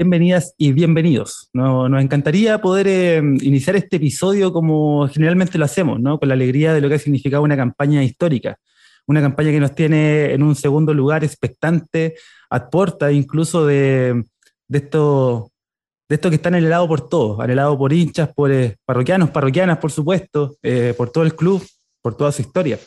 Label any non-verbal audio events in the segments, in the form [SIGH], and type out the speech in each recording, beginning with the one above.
Bienvenidas y bienvenidos. Nos, encantaría poder eh, iniciar este episodio como generalmente lo hacemos, ¿no? con la alegría de lo que ha significado una campaña histórica, una campaña que nos tiene en un segundo lugar expectante, a puerta incluso de, de esto, de esto que está anhelado por todos, anhelado por hinchas, por eh, parroquianos, parroquianas, por supuesto, eh, por todo el club, por toda su historia.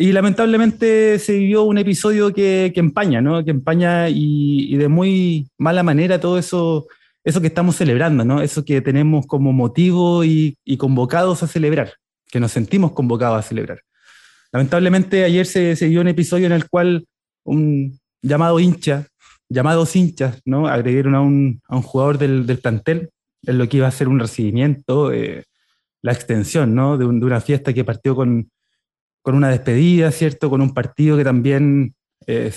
Y lamentablemente se vivió un episodio que, que empaña, ¿no? Que empaña y, de muy mala manera todo eso, eso que estamos celebrando, ¿no? Eso que tenemos como motivo y, y convocados a celebrar, que nos sentimos convocados a celebrar. Lamentablemente ayer se, se dio un episodio en el cual un llamado hincha, llamados hinchas, ¿no? Agredieron a un, a un jugador del, del, plantel en lo que iba a ser un recibimiento, eh, la extensión, ¿no? De, un, de una fiesta que partió con con una despedida, ¿cierto? Con un partido que también, eh,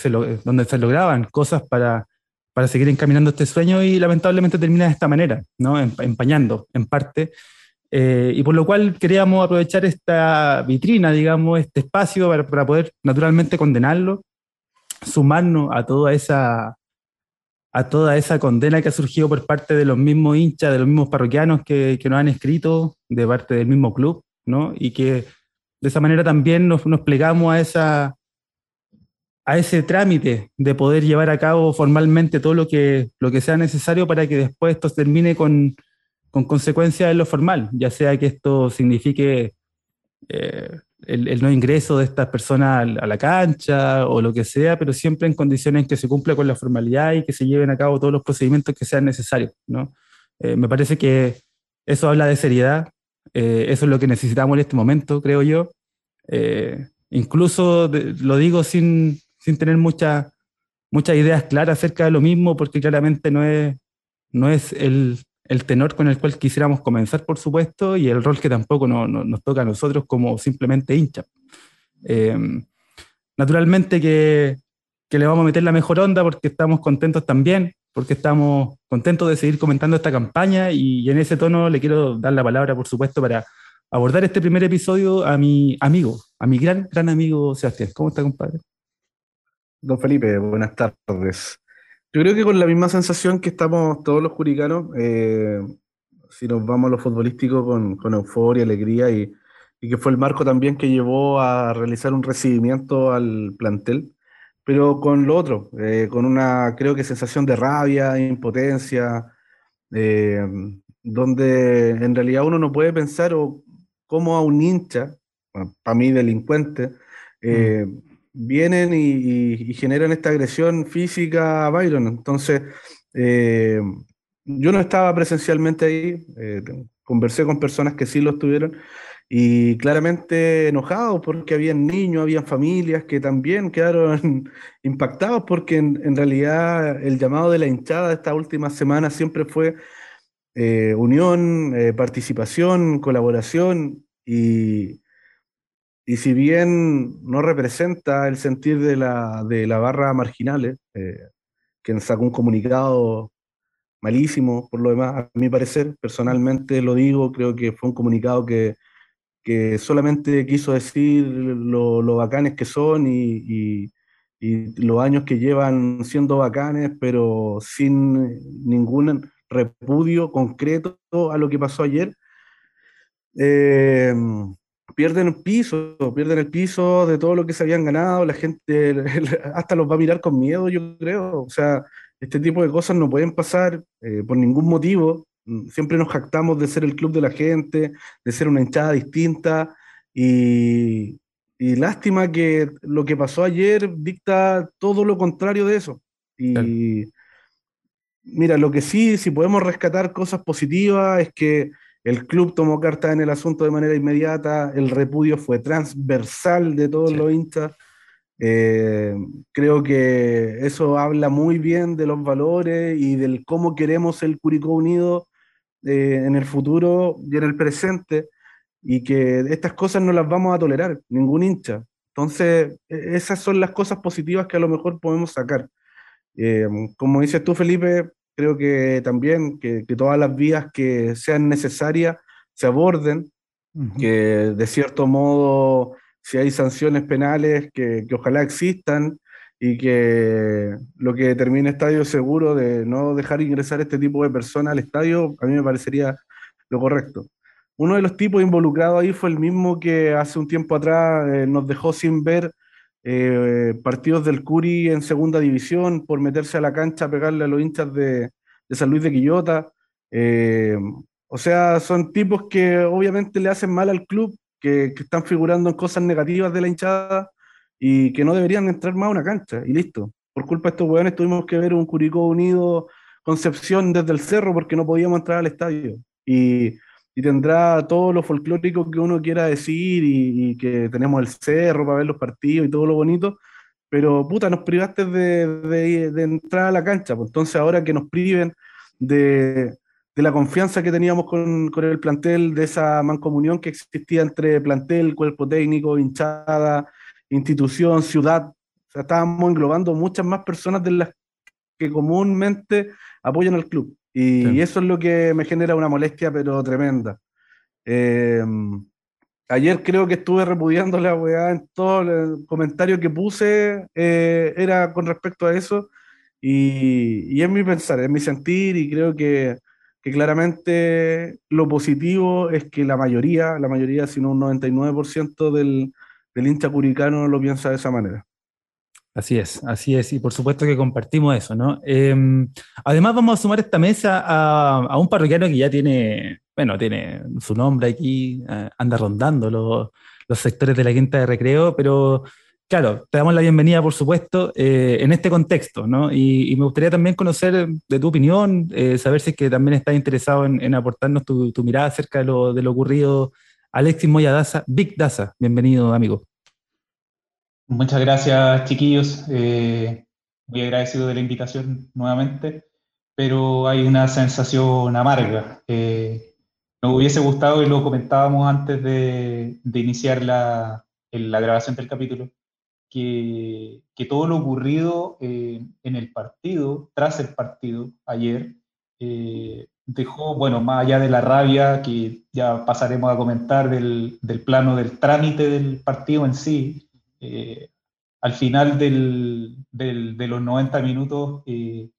donde se lograban cosas para, para seguir encaminando este sueño y lamentablemente termina de esta manera, ¿no? Empañando en parte. Eh, y por lo cual queríamos aprovechar esta vitrina, digamos, este espacio para, para, poder naturalmente condenarlo, sumarnos a toda esa a toda esa condena que ha surgido por parte de los mismos hinchas, de los mismos parroquianos que, que nos han escrito, de parte del mismo club, ¿no? Y que de esa manera también nos, plegamos a, ese trámite de poder llevar a cabo formalmente todo lo que, sea necesario para que después esto termine con, con consecuencias en lo formal, ya sea que esto signifique eh, el, no ingreso de estas personas a la cancha o lo que sea, pero siempre en condiciones que se cumpla con la formalidad y que se lleven a cabo todos los procedimientos que sean necesarios. ¿no? Eh, me parece que eso habla de seriedad, eh, eso es lo que necesitamos en este momento, creo yo. Eh, incluso lo digo sin, sin tener muchas muchas ideas claras acerca de lo mismo, porque claramente no es, no es el, el, tenor con el cual quisiéramos comenzar, por supuesto, y el rol que tampoco no, no, nos toca a nosotros como simplemente hincha. Eh, naturalmente que, que le vamos a meter la mejor onda porque estamos contentos también porque estamos contentos de seguir comentando esta campaña y, en ese tono le quiero dar la palabra, por supuesto, para abordar este primer episodio a mi amigo, a mi gran, gran amigo Sebastián. ¿Cómo está, compadre? Don Felipe, buenas tardes. Yo creo que con la misma sensación que estamos todos los juricanos, eh, si nos vamos a lo futbolístico con, con euforia, alegría y, y que fue el marco también que llevó a realizar un recibimiento al plantel pero con lo otro, eh, con una, creo que sensación de rabia, impotencia, eh, donde en realidad uno no puede pensar o cómo a un hincha, para mí delincuente, eh, mm. vienen y, y, generan esta agresión física a Byron. Entonces, yo no estaba presencialmente ahí, conversé con personas que sí lo estuvieron y claramente enojados porque habían niños, habían familias que también quedaron [LAUGHS] impactados porque en, en, realidad el llamado de la hinchada de esta última semana siempre fue eh, unión, eh, participación, colaboración y, y, si bien no representa el sentir de la, de la barra marginales, eh, quien sacó un comunicado malísimo por lo demás, a mi parecer, personalmente lo digo, creo que fue un comunicado que que solamente quiso decir lo, bacanes que son y, y, los años que llevan siendo bacanes, pero sin ningún repudio concreto a lo que pasó ayer. Eh, pierden el piso, pierden el piso de todo lo que se habían ganado, la gente [LAUGHS] hasta los va a mirar con miedo, yo creo. O sea, este tipo de cosas no pueden pasar eh, por ningún motivo. Mm, siempre nos jactamos de ser el club de la gente, de ser una hinchada distinta y, y lástima que lo que pasó ayer dicta todo lo contrario de eso. Y claro. mira, lo que sí, si podemos rescatar cosas positivas es que el club tomó carta en el asunto de manera inmediata, el repudio fue transversal de todos sí. los hinchas. Eh, creo que eso habla muy bien de los valores y del cómo queremos el Curicó Unido eh, en el futuro y en el presente, y que estas cosas no las vamos a tolerar, ningún hincha. Entonces, e, esas son las cosas positivas que a lo mejor podemos sacar. Eh, como dices tú, Felipe, creo que también que, que, todas las vías que sean necesarias se aborden, uh -huh. que de cierto modo, si hay sanciones penales, que, que ojalá existan, y que lo que termine estadio seguro de no dejar ingresar este tipo de personas al estadio, a mí me parecería lo correcto. Uno de los tipos involucrados ahí fue el mismo que hace un tiempo atrás eh, nos dejó sin ver eh, partidos del Curi en segunda división por meterse a la cancha a pegarle a los hinchas de, San Luis de Quillota. Eh, o sea, son tipos que obviamente le hacen mal al club, que, que están figurando en cosas negativas de la hinchada y que no deberían entrar más a una cancha, y listo. Por culpa de estos hueones tuvimos que ver un Curicó Unido Concepción desde el cerro porque no podíamos entrar al estadio. Y, y tendrá todo lo folclórico que uno quiera decir y, que tenemos el cerro para ver los partidos y todo lo bonito, pero puta, nos privaste de, de, de entrar a la cancha. Pues entonces ahora que nos priven de, de la confianza que teníamos con, con, el plantel, de esa mancomunión que existía entre plantel, cuerpo técnico, hinchada, institución, ciudad. O sea, estábamos englobando muchas más personas de las que comúnmente apoyan al club. Y, eso es lo que me genera una molestia, pero tremenda. Eh, ayer creo que estuve repudiando la weá en todo el comentario que puse, eh, era con respecto a eso. Y, y, es mi pensar, es mi sentir, y creo que, que, claramente lo positivo es que la mayoría, la mayoría, si no un 99% del, del hincha curicano lo piensa de esa manera. Así es, así es, y por supuesto que compartimos eso, ¿no? Em, además vamos a sumar esta mesa a, un parroquiano que ya tiene, bueno, tiene su nombre aquí, eh, anda rondando los, sectores de la quinta de recreo, pero claro, te damos la bienvenida, por supuesto, eh, en este contexto, ¿no? Y, me gustaría también conocer de tu opinión, eh, saber si es que también estás interesado en, aportarnos tu, mirada acerca de lo, de lo ocurrido Alexis Moya Daza, Big Daza. Bienvenido, amigo. Muchas gracias, chiquillos. Eh, muy agradecido de la invitación nuevamente, pero hay una sensación amarga. Eh, nos hubiese gustado, y lo comentábamos antes de, iniciar la, grabación del capítulo, que, que todo lo ocurrido eh, en el partido, tras el partido, ayer, eh, dejó, bueno, más allá de la rabia que ya pasaremos a comentar del, del plano del trámite del partido en sí, eh, al final del, del, de los 90 minutos eh,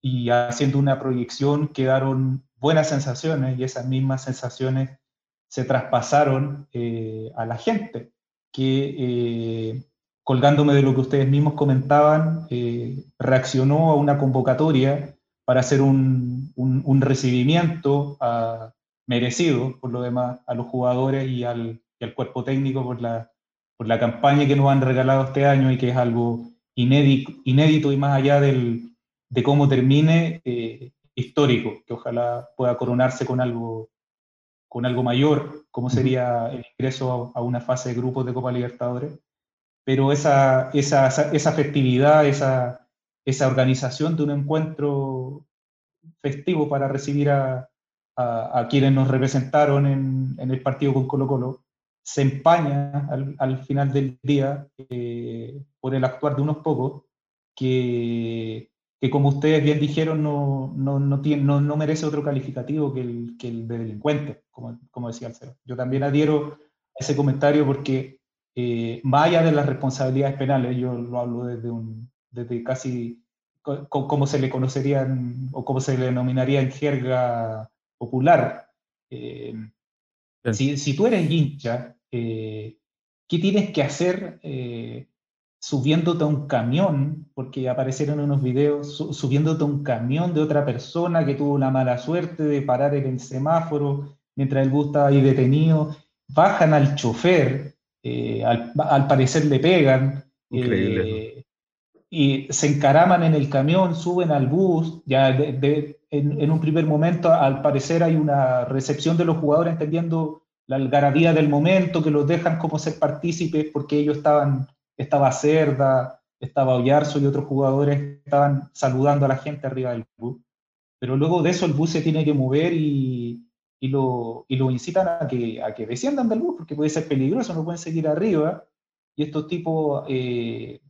y haciendo una proyección quedaron buenas sensaciones y esas mismas sensaciones se traspasaron eh, a la gente, que colgándome de lo que ustedes mismos comentaban, reaccionó a una convocatoria para hacer un, un, recibimiento a, merecido, por lo demás, a los jugadores y al, al, cuerpo técnico por la, por la campaña que nos han regalado este año y que es algo inédito, inédito y más allá del, de cómo termine, eh, histórico, que ojalá pueda coronarse con algo, con algo mayor, como sería el ingreso a, una fase de grupos de Copa Libertadores. Pero esa, esa, esa festividad, esa, esa organización de un encuentro festivo para recibir a, a, quienes nos representaron en, en, el partido con Colo Colo, se empaña al, al final del día eh, por el actuar de unos pocos que, que como ustedes bien dijeron, no, no, no, tiene, no, no merece otro calificativo que el, que el de delincuente, como, como decía Alcero. Yo también adhiero a ese comentario porque eh, más allá de las responsabilidades penales, yo lo hablo desde un, desde casi como se le conocerían o como se le denominaría en jerga popular. Eh, si, si, tú eres hincha, eh, ¿qué tienes que hacer eh, subiéndote a un camión? Porque aparecieron unos videos subiéndote a un camión de otra persona que tuvo la mala suerte de parar en el semáforo mientras el bus estaba ahí detenido. Bajan al chofer, al, al, parecer le pegan. Increíble y se encaraman en el camión, suben al bus, ya en, un primer momento al parecer hay una recepción de los jugadores entendiendo la algarabía del momento, que los dejan como ser partícipes porque ellos estaban, estaba Cerda, estaba Ollarzo y otros jugadores estaban saludando a la gente arriba del bus. Pero luego de eso el bus se tiene que mover y, y, lo, y lo, incitan a que, a que desciendan del bus porque puede ser peligroso, no pueden seguir arriba. Y estos tipos eh,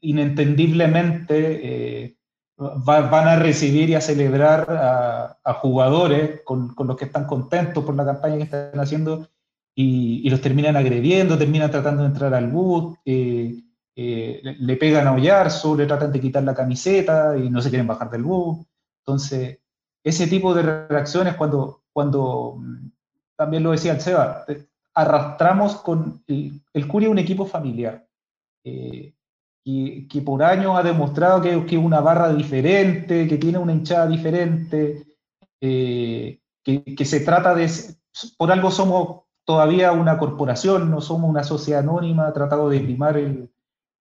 inentendiblemente eh, van a recibir y a celebrar a, jugadores con, los que están contentos por la campaña que están haciendo y, los terminan agrediendo, terminan tratando de entrar al bus. Eh, le, pegan a Ollarzo, le tratan de quitar la camiseta y no se quieren bajar del bus. Entonces, ese tipo de reacciones cuando, cuando mm, también lo decía el Seba, arrastramos con el, el Curia un equipo familiar. Eh, que por años ha demostrado que, es una barra diferente, que tiene una hinchada diferente, eh, que, se trata de, por algo somos todavía una corporación, no somos una sociedad anónima, ha tratado de primar el,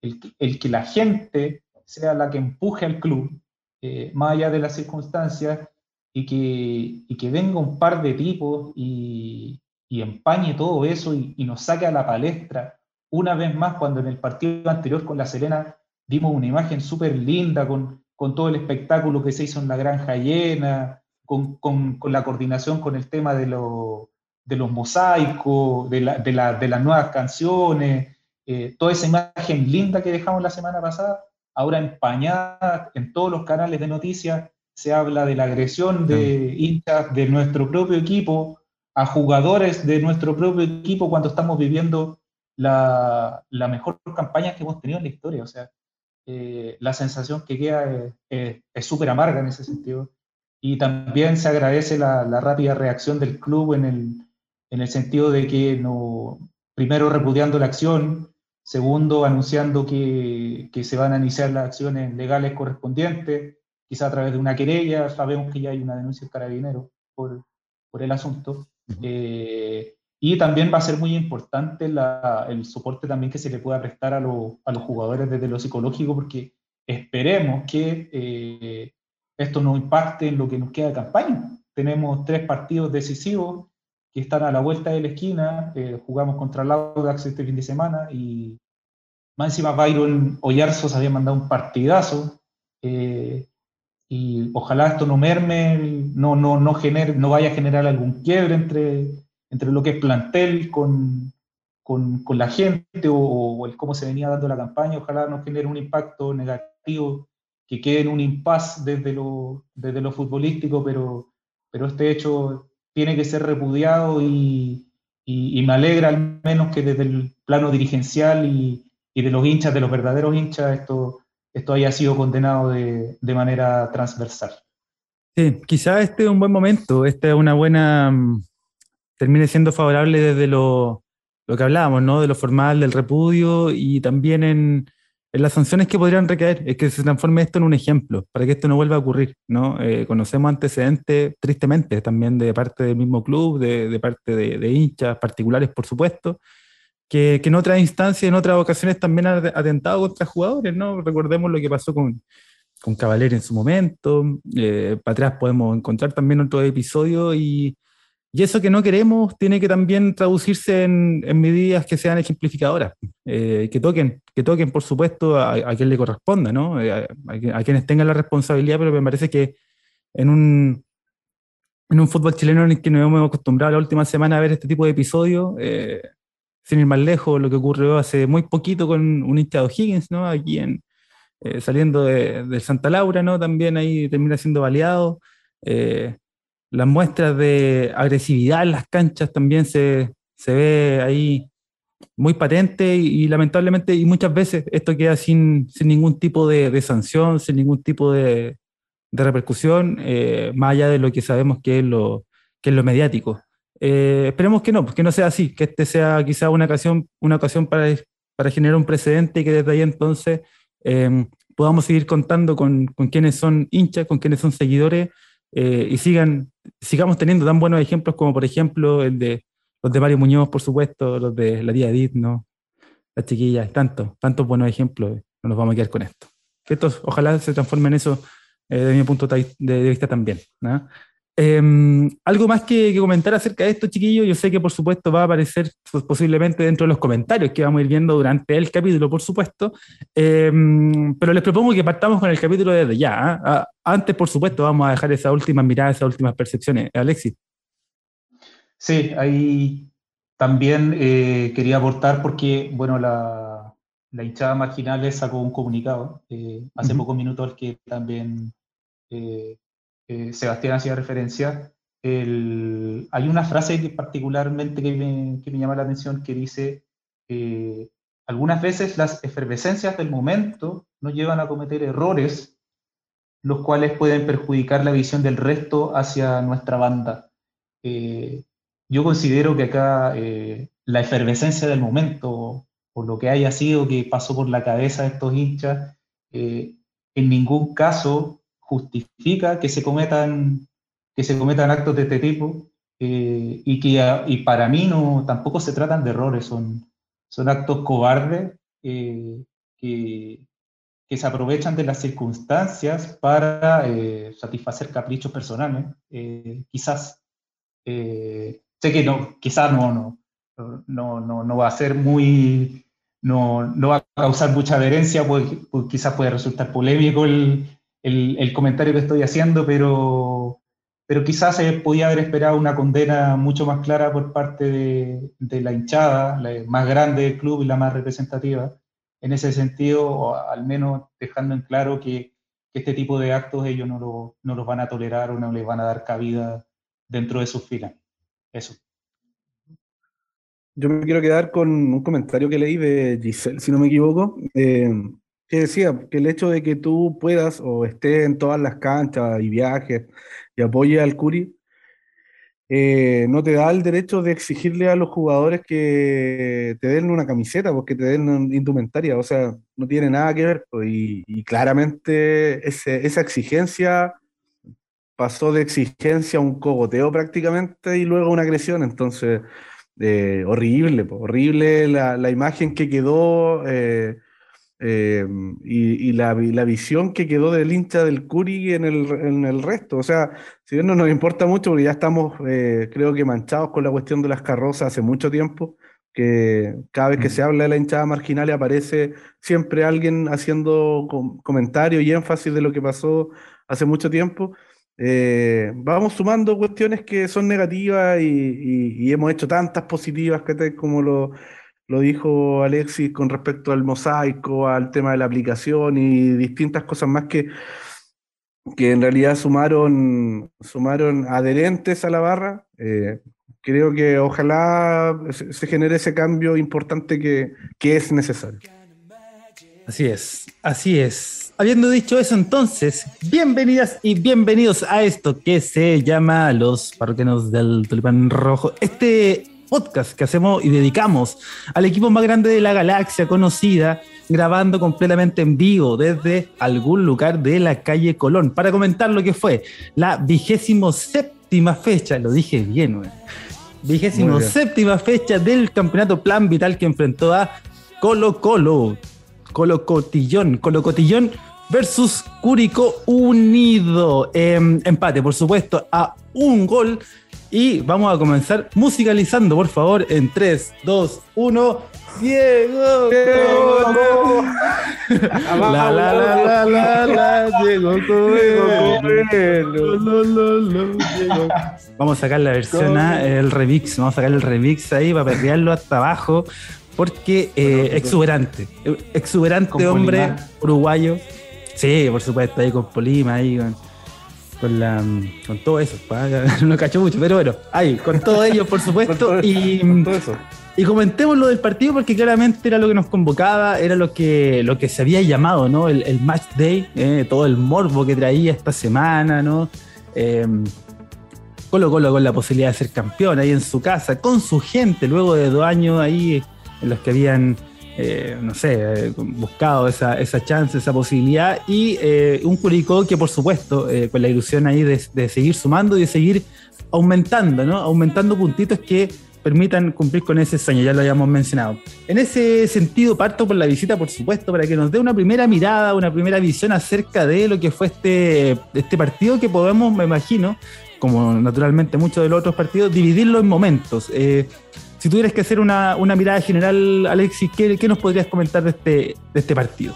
el, que la gente sea la que empuje al club, eh, más allá de las circunstancias, y que, y que venga un par de tipos y, y empañe todo eso y, y, nos saque a la palestra una vez más cuando en el partido anterior con La Serena vimos una imagen súper linda con, con, todo el espectáculo que se hizo en la Granja Llena, con, con, con la coordinación con el tema de, lo, de los mosaicos, de, la, de, la, de, las nuevas canciones, eh, toda esa imagen linda que dejamos la semana pasada, ahora empañada en todos los canales de noticias, se habla de la agresión de hinchas de nuestro propio equipo a jugadores de nuestro propio equipo cuando estamos viviendo la, la mejor campaña que hemos tenido en la historia. O sea, eh, la sensación que queda es súper amarga en ese sentido. Y también se agradece la, la, rápida reacción del club en el, en el sentido de que, no, primero, repudiando la acción, segundo, anunciando que, que se van a iniciar las acciones legales correspondientes, quizá a través de una querella, sabemos que ya hay una denuncia de carabinero por, por el asunto. Eh, y también va a ser muy importante la, el soporte también que se le pueda prestar a, a, los jugadores desde lo psicológico, porque esperemos que eh, esto no impacte en lo que nos queda de campaña. Tenemos tres partidos decisivos que están a la vuelta de la esquina. Eh, jugamos contra el Audax este fin de semana y más encima Byron Oyarzo se había mandado un partidazo. Eh, y ojalá esto no merme, no, no, no, genere, no vaya a generar algún quiebre entre, entre lo que es plantel con, con, con la gente o, el cómo se venía dando la campaña, ojalá no genere un impacto negativo, que quede en un impasse desde lo, desde lo futbolístico, pero, pero este hecho tiene que ser repudiado y, y, me alegra al menos que desde el plano dirigencial y, y de los hinchas, de los verdaderos hinchas, esto esto haya sido condenado de, de manera transversal. Sí, quizá este es un buen momento, esta es una buena, termine siendo favorable desde lo, lo, que hablábamos, ¿no? De lo formal, del repudio y también en, en, las sanciones que podrían recaer, es que se transforme esto en un ejemplo, para que esto no vuelva a ocurrir, ¿no? Eh, conocemos antecedentes, tristemente, también de parte del mismo club, de, de parte de, de hinchas particulares, por supuesto, que, en otras instancias, en otras ocasiones también ha atentado contra jugadores, ¿no? Recordemos lo que pasó con, con Cavalier en su momento, eh, para atrás podemos encontrar también otro episodio y, y, eso que no queremos tiene que también traducirse en, medidas que sean ejemplificadoras, eh, que toquen, que toquen por supuesto a, quien le corresponda, ¿no? Eh, a, quienes tengan la responsabilidad, pero me parece que en un, en un fútbol chileno en el que nos hemos acostumbrado la última semana a ver este tipo de episodios, eh, sin ir más lejos, lo que ocurrió hace muy poquito con un hincha de O'Higgins, ¿no? Aquí en, saliendo de, Santa Laura, ¿no? También ahí termina siendo baleado. Las muestras de agresividad en las canchas también se, se ve ahí muy patente y, lamentablemente y muchas veces esto queda sin, sin ningún tipo de, de, sanción, sin ningún tipo de, de repercusión, eh, más allá de lo que sabemos que es lo, que es lo mediático. Eh, esperemos que no, que no sea así, que este sea quizá una ocasión, una ocasión para, para generar un precedente y que desde ahí entonces eh, podamos seguir contando con, con, quienes son hinchas, con quienes son seguidores eh, y sigan, sigamos teniendo tan buenos ejemplos como por ejemplo el de los de Mario Muñoz, por supuesto, los de la tía Edith, ¿no? las chiquillas, tantos, tantos buenos ejemplos, no nos vamos a quedar con esto. Estos ojalá se transformen en eso eh, desde mi punto de vista también. ¿no? Eh, algo más que, que, comentar acerca de esto, chiquillos. Yo sé que, por supuesto, va a aparecer pues, posiblemente dentro de los comentarios que vamos a ir viendo durante el capítulo, por supuesto. Eh, pero les propongo que partamos con el capítulo desde ya. ¿eh? Ah, antes, por supuesto, vamos a dejar esas últimas miradas, esas últimas percepciones. Alexis. Sí, ahí también eh, quería aportar porque, bueno, la, la hinchada marginal sacó un comunicado eh, hace uh -huh. pocos minutos que también eh, Sebastián hacía referencia, el, hay una frase que particularmente que me, llama la atención que dice, eh, algunas veces las efervescencias del momento nos llevan a cometer errores, los cuales pueden perjudicar la visión del resto hacia nuestra banda. Eh, yo considero que acá eh, la efervescencia del momento, o lo que haya sido que pasó por la cabeza de estos hinchas, eh, en ningún caso justifica que se cometan, que se cometan actos de este tipo y que y para mí no, tampoco se tratan de errores, son, son actos cobardes eh, que, que, se aprovechan de las circunstancias para eh, satisfacer caprichos personales. Eh, quizás, sé que no, quizás no, no, no, no, no va a ser muy, no, no, va a causar mucha adherencia, pues, pues quizás puede resultar polémico el, el, comentario que estoy haciendo, pero pero quizás se podía haber esperado una condena mucho más clara por parte de, la hinchada, la más grande del club y la más representativa. En ese sentido, o al menos dejando en claro que, este tipo de actos ellos no, lo, no, los van a tolerar o no les van a dar cabida dentro de sus filas. Eso. Yo me quiero quedar con un comentario que leí de Giselle, si no me equivoco, eh, que decía que el hecho de que tú puedas o estés en todas las canchas y viajes y apoye al Curi, eh, no te da el derecho de exigirle a los jugadores que te den una camiseta, porque te den indumentaria, o sea, no tiene nada que ver. Pues, y, claramente esa exigencia pasó de exigencia a un cogoteo prácticamente y luego una agresión, entonces, eh, horrible, pues, horrible la, imagen que quedó. Eh, eh, y, la, visión que quedó del hincha del Curi en el, en el resto. O sea, si bien no nos importa mucho, porque ya estamos, eh, creo que manchados con la cuestión de las carrozas hace mucho tiempo, que cada vez que se habla de la hinchada marginal aparece siempre alguien haciendo comentarios y énfasis de lo que pasó hace mucho tiempo. Eh, vamos sumando cuestiones que son negativas y, y hemos hecho tantas positivas que como lo lo dijo Alexis con respecto al mosaico, al tema de la aplicación y distintas cosas más que, que en realidad sumaron, sumaron adherentes a la barra. Eh, creo que ojalá se, genere ese cambio importante que, que es necesario. Así es, así es. Habiendo dicho eso, entonces, bienvenidas y bienvenidos a esto que se llama Los Parroquianos del Tulipán Rojo. Este podcast que hacemos y dedicamos al equipo más grande de la galaxia conocida, grabando completamente en vivo desde algún lugar de la calle Colón, para comentar lo que fue la vigésimo séptima fecha, lo dije bien, güey. Vigésimo séptima fecha del campeonato Plan Vital que enfrentó a Colo Colo, Colo Cotillón, Colo Cotillón versus Curico Unido. Em, empate, por supuesto, a un gol y vamos a comenzar musicalizando, por favor, en 3, 2, 1. Diego, la la la la la la Diego Vamos a sacar la versión A, el remix, vamos a sacar el remix ahí para perrearlo hasta abajo porque eh, exuberante, exuberante hombre uruguayo. Sí, por supuesto, ahí con Polima, ahí con con, la, con todo eso. [LAUGHS] No cacho mucho, pero bueno, ahí, con todo ello, por [LAUGHS] supuesto. y, y comentemos lo del partido porque claramente era lo que nos convocaba, era lo que, lo que se había llamado, ¿no? El, match day, eh, todo el morbo que traía esta semana, ¿no? Eh, Colo Colo con la posibilidad de ser campeón ahí en su casa, con su gente, luego de dos años ahí en los que habían eh, no sé, eh, buscado esa, esa, chance, esa posibilidad, y eh, un Curicó que por supuesto, con la ilusión ahí de, seguir sumando y de seguir aumentando, ¿no? Aumentando puntitos que permitan cumplir con ese sueño, ya lo habíamos mencionado. En ese sentido, parto por la visita, por supuesto, para que nos dé una primera mirada, una primera visión acerca de lo que fue este, este partido que podemos, me imagino, como naturalmente muchos de los otros partidos, dividirlo en momentos. Si tuvieras que hacer una, mirada general, Alexis, ¿qué, nos podrías comentar de este, de este partido?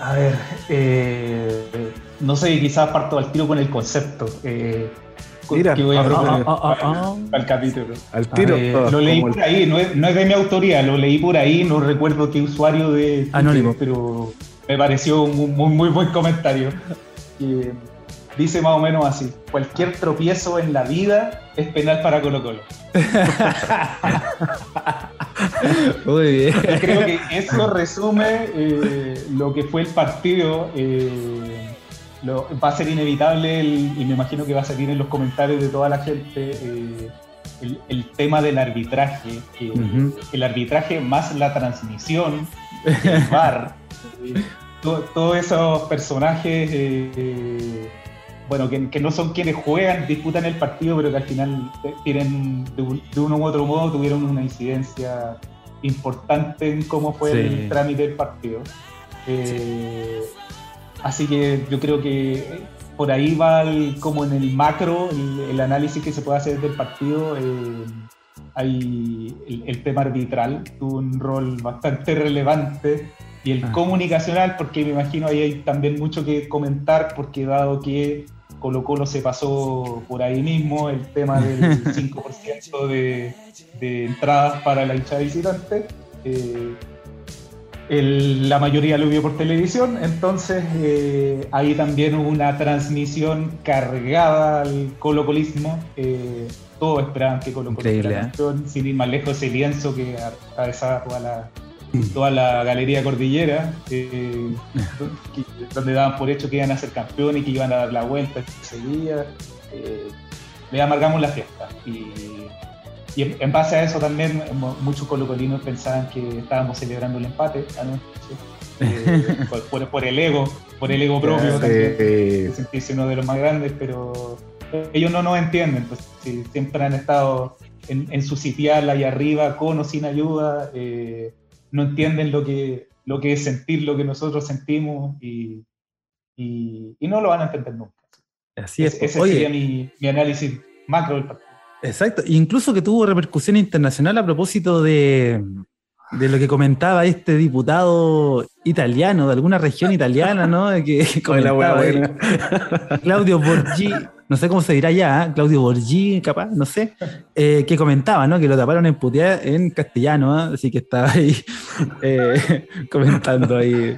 A ver, eh, no sé, quizás parto al tiro con el concepto. Eh, Mira, que voy a ah, ah, ah, al capítulo. Al tiro. lo leí por ahí, no es, de mi autoría, lo leí por ahí, no recuerdo qué usuario de. Anónimo. Pero me pareció un muy, muy buen comentario. Dice más o menos así: cualquier tropiezo en la vida es penal para Colo Colo. [LAUGHS] Muy bien. creo que eso resume eh, lo que fue el partido. Eh, va a ser inevitable y me imagino que va a salir en los comentarios de toda la gente eh, el, tema del arbitraje. El arbitraje más la transmisión, el VAR, [LAUGHS] todos esos personajes bueno, que, no son quienes juegan, disputan el partido, pero que al final tienen, de, uno u otro modo, tuvieron una incidencia importante en cómo fue el trámite del partido. Eh, así que yo creo que por ahí va como en el macro el, análisis que se puede hacer del partido. Eh, hay el, tema arbitral tuvo un rol bastante relevante y el ah. comunicacional, porque me imagino ahí hay también mucho que comentar, porque dado que Colo Colo se pasó por ahí mismo el tema del [LAUGHS] 5% de, de, entradas para la hinchada visitante. Eh, la mayoría lo vio por televisión, entonces eh, ahí también hubo una transmisión cargada al colocolismo. Eh, todos esperaban que Colo Colo fuera campeón, sin ir más lejos ese lienzo que atravesaba toda la, toda la galería cordillera, eh, [LAUGHS] donde daban por hecho que iban a ser campeones y que iban a dar la vuelta ese día. Eh, le amargamos la fiesta. Y, en base a eso también muchos colocolinos pensaban que estábamos celebrando el empate eh, [LAUGHS] por, el ego, por el ego propio también, sentirse uno de los más grandes, pero ellos no nos entienden, pues siempre han estado en, en su sitial ahí arriba, con o sin ayuda. Eh, no entienden lo que, lo que es sentir lo que nosotros sentimos y, y, no lo van a entender nunca. Así es. ese sería mi, mi, análisis macro del partido. Exacto, incluso que tuvo repercusión internacional a propósito de, de lo que comentaba este diputado italiano, de alguna región italiana, ¿no? Que, [LAUGHS] Claudio Borgi, no sé cómo se dirá ya, ¿eh? Claudio Borgi, capaz, no sé, eh, que comentaba, ¿no? Que lo taparon en putear en castellano, ¿eh? así que estaba ahí [LAUGHS] [LAUGHS] comentando ahí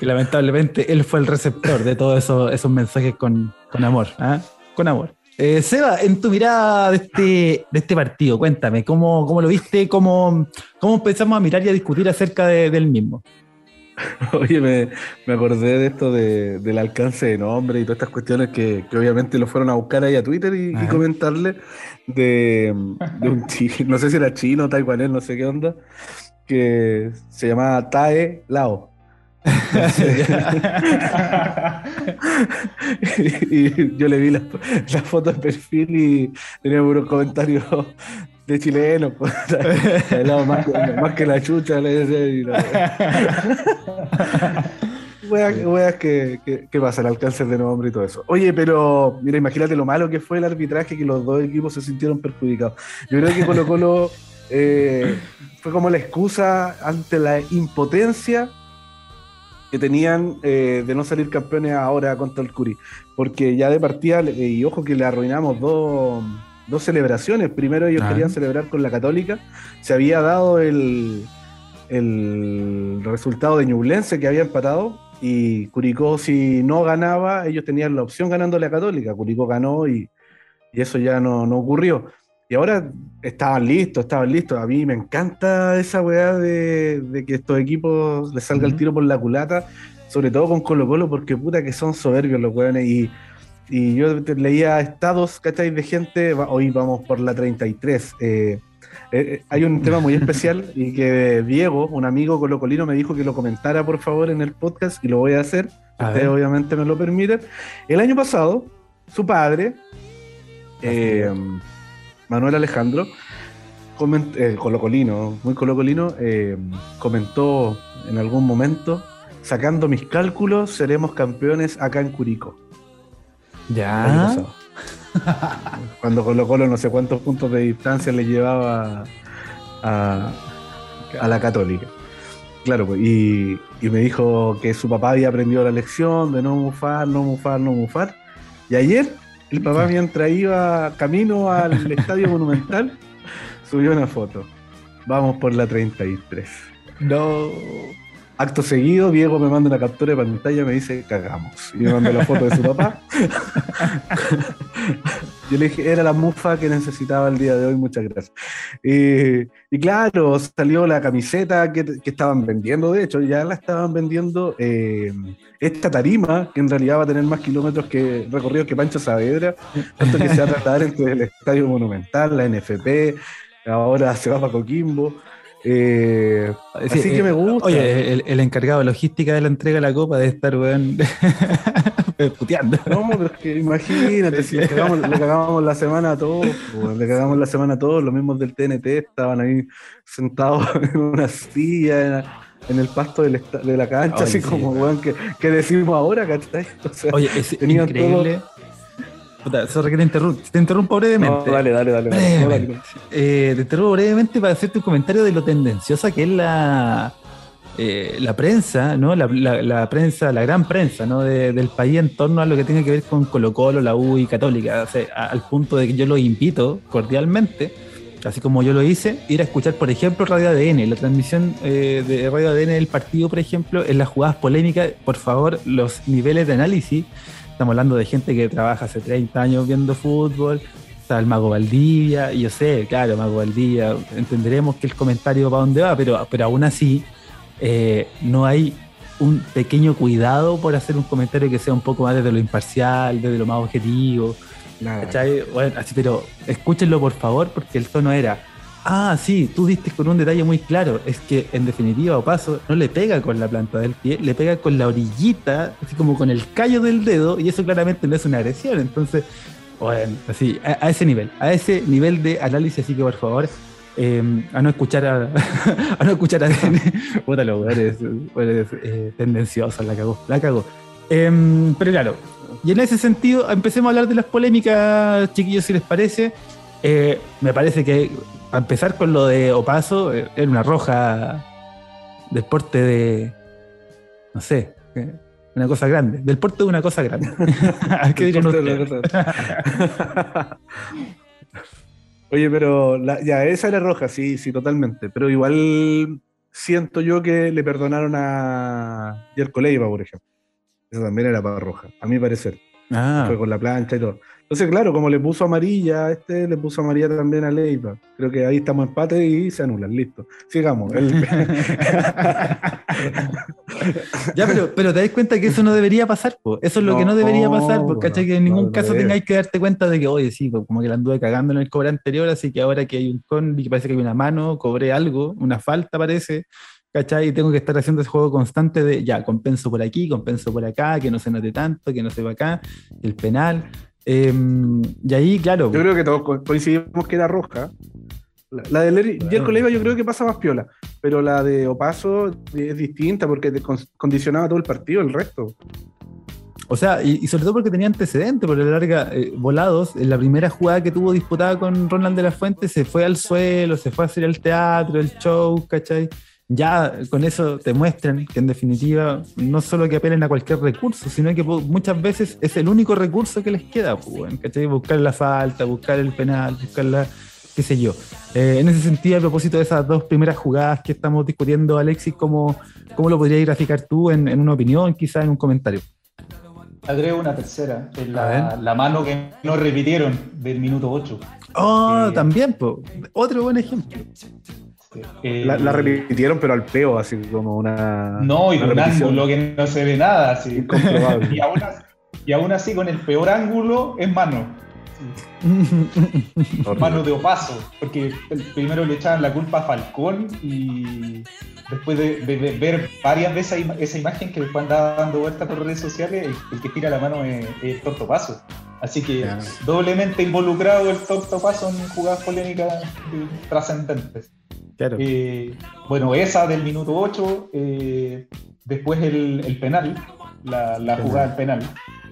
que lamentablemente él fue el receptor de todos esos, esos mensajes con, con amor, con amor. Seba, en tu mirada de este, de este partido, cuéntame, ¿cómo, cómo lo viste? ¿Cómo, ¿Cómo, empezamos a mirar y a discutir acerca del mismo? [LAUGHS] Oye, me, me, acordé de esto de, del alcance de nombre y todas estas cuestiones que, que, obviamente lo fueron a buscar ahí a Twitter y, comentarle de, de, un chino, [LAUGHS] no sé si era chino, taiwanés, no sé qué onda, que se llamaba Tae Lao. [LAUGHS] y yo le vi la, foto de perfil y tenía unos comentarios de chileno, pues, [LAUGHS] más, más, que la chucha, le decía. [LAUGHS] Weas que, que, pasa, el alcance de nombre y todo eso. Oye, pero mira, imagínate lo malo que fue el arbitraje, que los dos equipos se sintieron perjudicados. Yo creo que Colo Colo [LAUGHS] eh, fue como la excusa ante la impotencia que tenían eh, de no salir campeones ahora contra el Curi. Porque ya de partida, eh, y ojo que le arruinamos dos, celebraciones. Primero ellos querían celebrar con la Católica. Se había dado el, el resultado de Ñublense que había empatado. Y Curicó, si no ganaba, ellos tenían la opción ganando la Católica. Curicó ganó y, y eso ya no, no ocurrió. Y ahora estaban listos, estaban listos. A mí me encanta esa weá de, que estos equipos les salga el tiro por la culata, sobre todo con Colo Colo, porque puta que son soberbios los weones. Y, y yo leía estados, ¿cachai? De gente, hoy vamos por la 33. Eh, eh, eh, hay un tema muy especial y que Diego, un amigo colocolino, me dijo que lo comentara por favor en el podcast y lo voy a hacer. ustedes obviamente me lo permiten. El año pasado, su padre, eh, Manuel Alejandro, eh, colocolino, muy colocolino, comentó en algún momento, sacando mis cálculos, seremos campeones acá en Curico. Ya. [LAUGHS] Cuando Colo Colo no sé cuántos puntos de distancia le llevaba a, la católica. Claro, pues, y, y, me dijo que su papá había aprendido la lección de no mufar, no mufar, no mufar. Y ayer el papá [LAUGHS] mientras iba camino al [LAUGHS] Estadio Monumental, subió una foto. Vamos por la 33. No. Acto seguido, Diego me manda una captura de pantalla y me dice, cagamos. Y me manda la foto de su papá. [LAUGHS] Yo le dije, era la mufa que necesitaba el día de hoy, muchas gracias. y claro, salió la camiseta que, estaban vendiendo, de hecho, ya la estaban vendiendo eh, esta tarima, que en realidad va a tener más kilómetros que recorridos que Pancho Saavedra, tanto que se va a tratar entre el Estadio Monumental, la NFP, ahora se va para Coquimbo. Eh, así que me gusta. Oye, el, encargado de logística de la entrega de la copa debe estar, weón, [LAUGHS] puteando. No, pero es que imagínate, si le cagamos, la semana a todos, le cagamos la semana a todos, los mismos del TNT estaban ahí sentados [LAUGHS] en una silla, en, el pasto de la cancha, así como, weón, que, que, decimos ahora, ¿cachai? Oye, es increíble. Puta, sorry que te interrumpo, te interrumpo brevemente. dale, dale, dale. Eh, te interrumpo brevemente para hacerte un comentario de lo tendenciosa que es la, eh, la prensa, ¿no? La, prensa, la gran prensa, ¿no? del país en torno a lo que tiene que ver con Colo Colo, la U y Católica, al punto de que yo los invito cordialmente, así como yo lo hice, ir a escuchar, por ejemplo, Radio ADN, la transmisión eh, de Radio ADN del partido, por ejemplo, en las jugadas polémicas, por favor, los niveles de análisis Estamos hablando de gente que trabaja hace 30 años viendo fútbol. Está el Mago Valdivia, y yo sé, claro, Mago Valdivia, entenderemos que el comentario va donde va, pero, pero aún así eh, no hay un pequeño cuidado por hacer un comentario que sea un poco más desde lo imparcial, desde lo más objetivo. Bueno, así, pero escúchenlo por favor, porque el tono era Ah, sí, tú diste con un detalle muy claro. Es que en definitiva, o paso, no le pega con la planta del pie, le pega con la orillita, así como con el callo del dedo, y eso claramente no es una agresión. Entonces, bueno, así, a, ese nivel, a ese nivel de análisis, así que por favor, em, a no escuchar a, [LAUGHS] a no escuchar a [LAUGHS] puta lo eres, eh, tendenciosa, la cagó, la cagó. Em, pero claro, y en ese sentido, empecemos a hablar de las polémicas, chiquillos, si les parece. Eh, me parece que a empezar con lo de Opaso, eh, era una roja del porte de. No sé, eh, una cosa grande. Del porte de una cosa grande. [LAUGHS] [LAUGHS] ¿Qué [LAUGHS] Oye, pero ya, esa era roja, sí, sí, totalmente. Pero igual siento yo que le perdonaron a Yerko Leiva, por ejemplo. Eso también era para roja, a mi parecer. Ah. Fue con la plancha y todo. Entonces, claro, como le puso amarilla a este, le puso amarilla también a Leiva. Creo que ahí estamos empate y se anulan, listo. Sigamos. [LAUGHS] ya, pero, pero te das cuenta que eso no debería pasar, eso es lo que no debería pasar, porque Que en ningún caso tengáis que darte cuenta de que, oye, sí, como que la anduve cagando en el cobre anterior, así que ahora que hay un con, y parece que hay una mano, cobré algo, una falta parece, ¿cachai? Y tengo que estar haciendo ese juego constante de, ya, compenso por aquí, compenso por acá, que no se note tanto, que no se va acá, el penal. Em, y ahí, claro. Yo creo que todos coincidimos que era roja. La, de Leiva yo creo que pasa más piola, pero la de Opaso es distinta porque te condicionaba todo el partido, el resto. O sea, y, sobre todo porque tenía antecedentes, por la larga, eh, volados, en la primera jugada que tuvo disputada con Ronald de la Fuente, se fue al suelo, se fue a hacer el teatro, el show, ¿cachai? Ya con eso te muestran que en definitiva no solo que apelen a cualquier recurso, sino que muchas veces es el único recurso que les queda, pues, Buscar la falta, buscar el penal, buscar la, qué sé yo. Eh, en ese sentido, a propósito de esas dos primeras jugadas que estamos discutiendo, Alexis, ¿cómo, cómo lo podrías graficar tú en, una opinión, quizás en un comentario? Agrego una tercera, la, la, mano que no repitieron del minuto 8. Oh, también, pues, otro buen ejemplo la, repitieron, pero al peo, así como una. No, y con un ángulo que no se ve nada, así. [LAUGHS] y, aún así, y aún así, con el peor ángulo, es mano. mano de opaso, porque primero le echaban la culpa a Falcón y después de, ver varias veces esa imagen que después andaba dando vueltas por redes sociales, el, que tira la mano es, es Tortopaso. Así que doblemente involucrado el Tortopaso en jugadas polémicas trascendentes. Eh, bueno, esa del minuto 8, eh, después el, penal, la, jugada del penal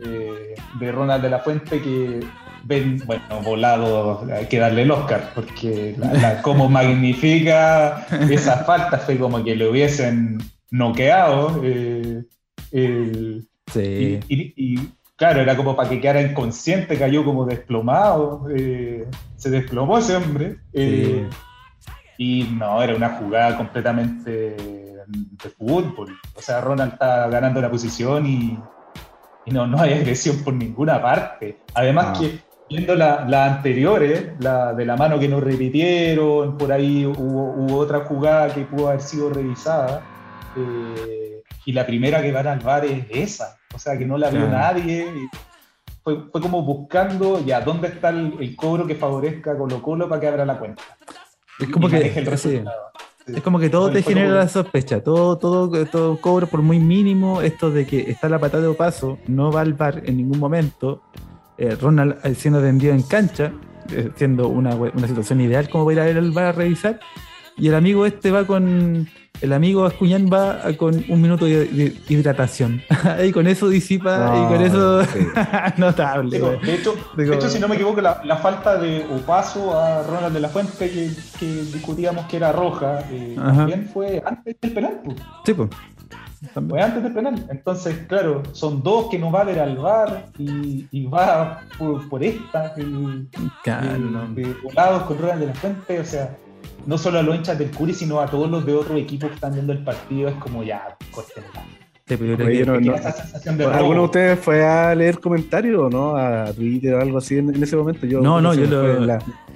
eh, de Ronald de la Fuente que ven, bueno, volado, hay que darle el Oscar, porque como [LAUGHS] magnifica esa falta, fue como que le hubiesen noqueado. sí. y, claro, era como para que quedara inconsciente, cayó como desplomado, se desplomó ese hombre. Y no, era una jugada completamente de fútbol. O sea, Ronald está ganando la posición y, no, no hay agresión por ninguna parte. Además que viendo las la anteriores, la de la mano que nos repitieron, por ahí hubo, otra jugada que pudo haber sido revisada. Eh, y la primera que van al bar es esa, o sea que no la vio nadie. Fue, fue, como buscando ya dónde está el, cobro que favorezca a Colo Colo para que abra la cuenta. Es como que el es. como que todo te genera la sospecha, todo, todo, todo cobro por muy mínimo, esto de que está la patada de paso, no va al bar en ningún momento, eh, Ronald siendo vendido en cancha, eh, siendo una, una, situación ideal como para ir al bar a revisar, y el amigo este va con, el amigo Ascuñán va con un minuto de, hidratación. [LAUGHS] y con eso disipa y con eso [LAUGHS] notable. de, hecho, de, hecho, si no me equivoco, la, falta de paso a Ronald de la Fuente que, discutíamos que era roja, eh, también fue antes del penal. Sí, pues. Fue antes del penal. Entonces, claro, son dos que no va a ver al bar y, va por, esta, claro, volados con Ronald de la Fuente, o sea no solo a los hinchas del Curi, sino a todos los de otro equipo que están viendo el partido, es como ya, corten Sí, ¿Alguno de ustedes fue a leer comentarios o no? A Twitter o algo así en, ese momento. Yo, no, no, yo, lo,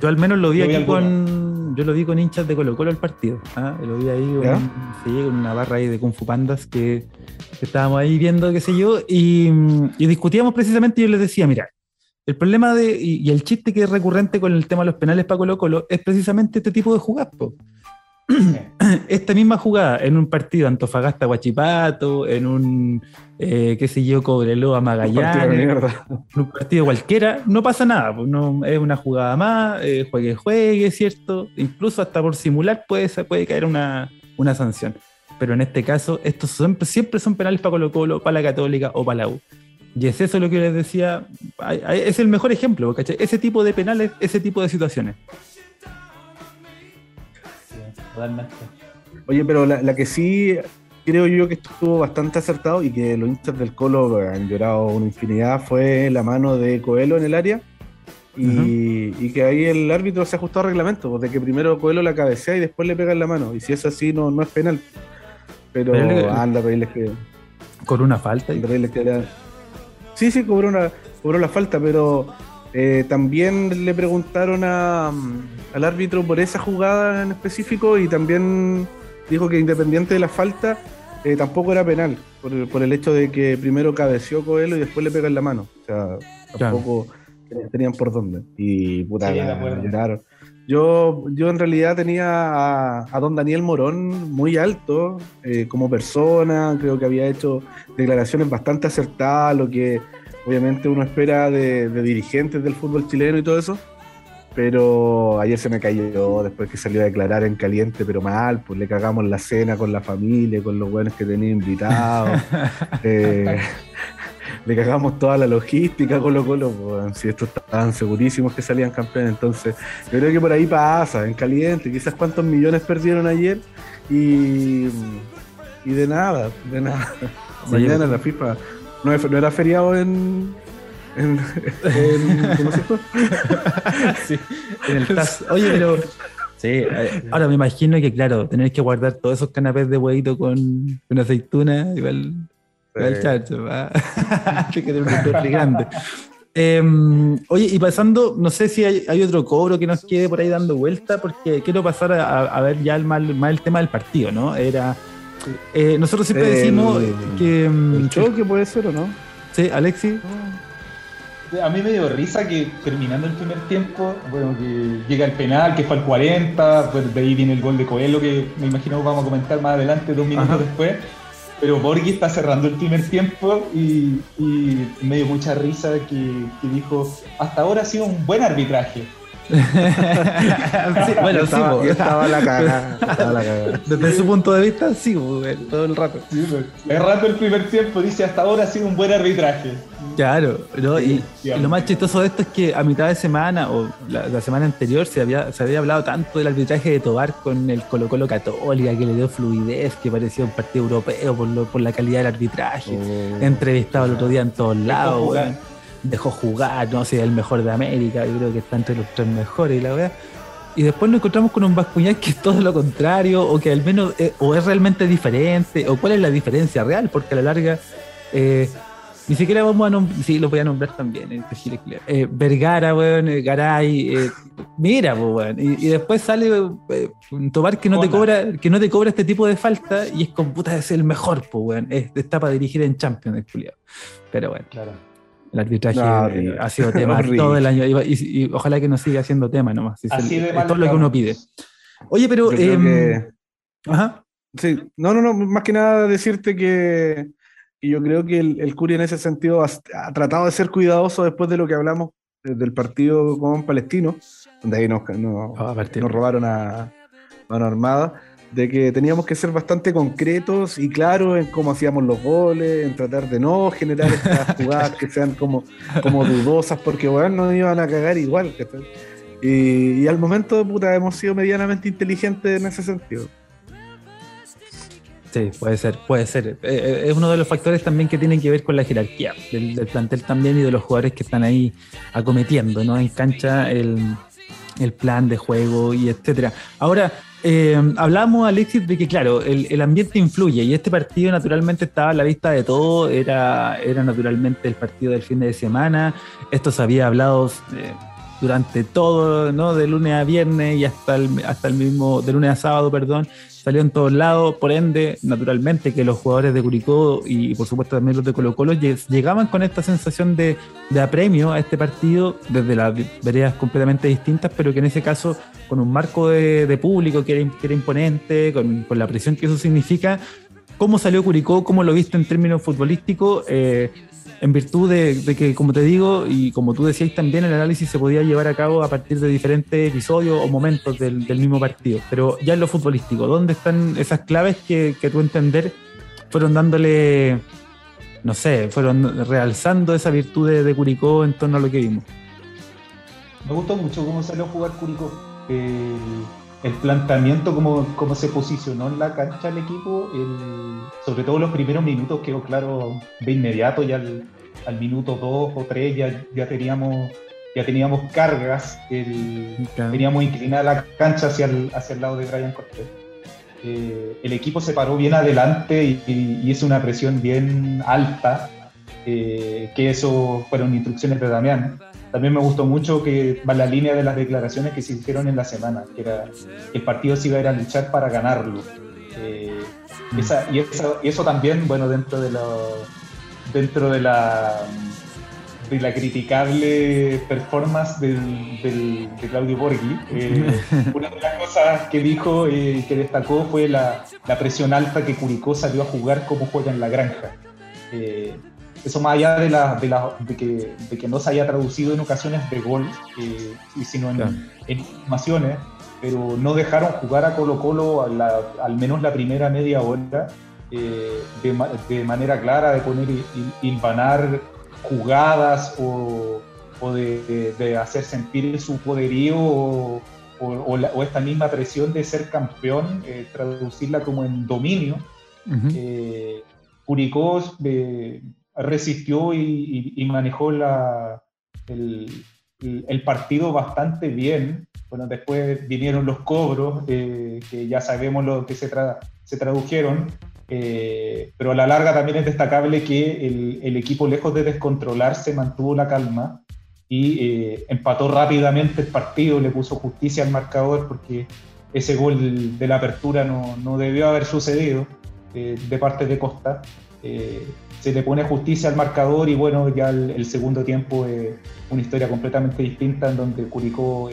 yo al menos lo vi aquí con. Yo lo vi con hinchas de Colo Colo el partido. ¿ah? Lo vi ahí con, una barra ahí de Kung Fu Pandas que, estábamos ahí viendo, qué sé yo, y, y discutíamos precisamente. Y yo les decía, mira, el problema de, y, el chiste que es recurrente con el tema de los penales para Colo Colo es precisamente este tipo de jugadas. [CLEARS THROAT] Esta misma jugada en un partido Antofagasta Guachipato, en un, eh, qué sé yo, Cobreloa Magallanes, en un partido cualquiera, no pasa nada. no, es una jugada más, eh, juegue, juegue, ¿cierto? Incluso hasta por simular puede, puede caer una, una sanción. Pero en este caso, estos siempre son penales para Colo Colo, para la Católica o para la U. Y es eso lo que les decía, es el mejor ejemplo, ¿cachai? Ese tipo de penales, ese tipo de situaciones. Oye, pero la, que sí creo yo que estuvo bastante acertado y que los hinchas del Colo han llorado una infinidad fue la mano de Coelho en el área. Y, que ahí el árbitro se ajustó al reglamento, pues, de que primero Coelho la cabecea y después le pega en la mano. Y si es así, no, no es penal. Pero, anda, pedirles que. Con una falta. Y... Sí, sí, cobró, una, cobró la falta, pero eh, también le preguntaron a, al árbitro por esa jugada en específico y también dijo que independiente de la falta, eh, tampoco era penal, por, el hecho de que primero cabeció Coelho y después le pega en la mano. O sea, tampoco tenían por dónde. Y puta, Yo, yo en realidad tenía a, don Daniel Morón muy alto eh, como persona, creo que había hecho declaraciones bastante acertadas, lo que obviamente uno espera de, dirigentes del fútbol chileno y todo eso, pero ayer se me cayó después que salió a declarar en caliente, pero mal, pues le cagamos la cena con la familia, con los buenos que tenía invitados. [LAUGHS] Eh, le cagamos toda la logística con los colos, pues, si estos estaban segurísimos que salían campeones, entonces yo creo que por ahí pasa, en caliente, quizás cuántos millones perdieron ayer y, y de nada, de nada. Mañana la FIFA no, era feriado en. en, ¿Cómo se llama? [LAUGHS] sí, en el TAS. Oye, pero. Sí, eh, ahora me imagino que, claro, tener que guardar todos esos canapés de huevito con una aceituna, igual. Igual chacho, va. que tener un grande. Em, oye, y pasando, no sé si hay, otro cobro que nos quede por ahí dando vuelta, porque quiero pasar a, ver ya el, más, el tema del partido, ¿no? Era eh, nosotros siempre decimos que. Mm, ¿El choque puede ser o no? Sí, Alexi. A mí me dio risa que terminando el primer tiempo, bueno, que llega el penal, que fue al 40, pues de ahí viene el gol de Coelho, que me imagino vamos a comentar más adelante, dos minutos después. Pero Borghi está cerrando el primer tiempo y, me dio mucha risa que, que dijo, hasta ahora ha sido un buen arbitraje [LAUGHS] bueno, estaba, sí, estaba, la cagada, Desde su punto de vista, sí, todo el rato. Sí, el rato el primer tiempo dice hasta ahora ha sido un buen arbitraje. Claro, y, lo más chistoso de esto es que a mitad de semana o la, semana anterior se había, se había hablado tanto del arbitraje de Tobar con el Colo Colo Católica, que le dio fluidez, que parecía un partido europeo por, por la calidad del arbitraje. Oh. Entrevistado el otro día en todos lados dejó jugar, no sé, el mejor de América, yo creo que está entre los tres mejores y la verdad. Y después nos encontramos con un Bascuñán que es todo lo contrario, o que al menos eh, o es realmente diferente, o cuál es la diferencia real, porque a la larga, eh, Ni siquiera vamos a nombrar, sí, lo voy a nombrar también, eh, eh Vergara, weón, eh, Garay, eh, mira, weón. Y, después sale eh, Tobar que no te cobra, que no te cobra este tipo de falta y es con puta es el mejor, pues, weón. está para dirigir en Champions, Julián. Pero bueno. Claro. El arbitraje ha sido tema [LAUGHS] todo el año y, ojalá que no siga siendo tema nomás. Así es todo lo que uno pide. Oye, pero. Em, ajá. Sí, no, no, no, más que nada decirte que, yo creo que el, el Curi en ese sentido ha, tratado de ser cuidadoso después de lo que hablamos del partido con Palestino, donde ahí nos, ah, nos, robaron a mano armada, de que teníamos que ser bastante concretos y claros en cómo hacíamos los goles, en tratar de no generar estas [LAUGHS] jugadas que sean como, como dudosas, porque bueno, nos iban a cagar igual. Y, y al momento, puta, hemos sido medianamente inteligentes en ese sentido. Sí, puede ser, puede ser. Eh, eh, es uno de los factores también que tienen que ver con la jerarquía del, plantel también y de los jugadores que están ahí acometiendo, ¿no? En cancha el, plan de juego y etcétera. Ahora, eh, hablamos, Alexis, de que claro, el, ambiente influye y este partido naturalmente estaba a la vista de todo, era, era naturalmente el partido del fin de semana, esto se había hablado durante todo, ¿no? De lunes a viernes y hasta el, hasta el mismo, de lunes a sábado, perdón, salió en todos lados, por ende, naturalmente que los jugadores de Curicó y por supuesto también los de Colo Colo llegaban con esta sensación de, apremio a este partido desde las veredas completamente distintas, pero que en ese caso con un marco de, público que era, imponente, con, con, la presión que eso significa, ¿cómo salió Curicó? ¿Cómo lo viste en términos futbolísticos? Eh, en virtud de, que, como te digo, y como tú decías también, el análisis se podía llevar a cabo a partir de diferentes episodios o momentos del, mismo partido. Pero ya en lo futbolístico, ¿dónde están esas claves que, que tú entender fueron dándole, no sé, fueron realzando esa virtud de, Curicó en torno a lo que vimos? Me gustó mucho cómo salió a jugar Curicó. El planteamiento, cómo, cómo, se posicionó en la cancha el equipo, sobre todo los primeros minutos quedó claro de inmediato, ya al, minuto 2 o 3 ya, ya, teníamos, ya teníamos cargas, teníamos inclinada la cancha hacia el, hacia el lado de Brian Cortés. Eh, el equipo se paró bien adelante y, hizo una presión bien alta, eh, que eso fueron instrucciones de Damián. También me gustó mucho que va la línea de las declaraciones que se hicieron en la semana, que era que el partido se iba a ir a luchar para ganarlo. Eh, y, eso, también, bueno, dentro de lo, dentro de la de la criticable performance del, de Claudio Borghi. Eh, [LAUGHS] una de las cosas que dijo, eh, que destacó, fue la, la, presión alta que Curicó salió a jugar como juega en la granja. Eso más allá de, la, de, la, de, que, de, que, no se haya traducido en ocasiones de gol, sino en, en informaciones, pero no dejaron jugar a Colo Colo al menos la primera media hora eh, de, manera clara, de poner hilvanar jugadas o, de, hacer sentir su poderío o, esta misma presión de ser campeón, eh, traducirla como en dominio. Uh Curicó resistió y, manejó el partido bastante bien bueno, después vinieron los cobros, eh, que ya sabemos lo que se, tradujeron, eh, pero a la larga también es destacable que el, equipo, lejos de descontrolarse, mantuvo la calma y eh, empató rápidamente el partido, le puso justicia al marcador porque ese gol de la apertura no debió haber sucedido de parte de Costa. Se le pone justicia al marcador y bueno, ya el, segundo tiempo es una historia completamente distinta en donde Curicó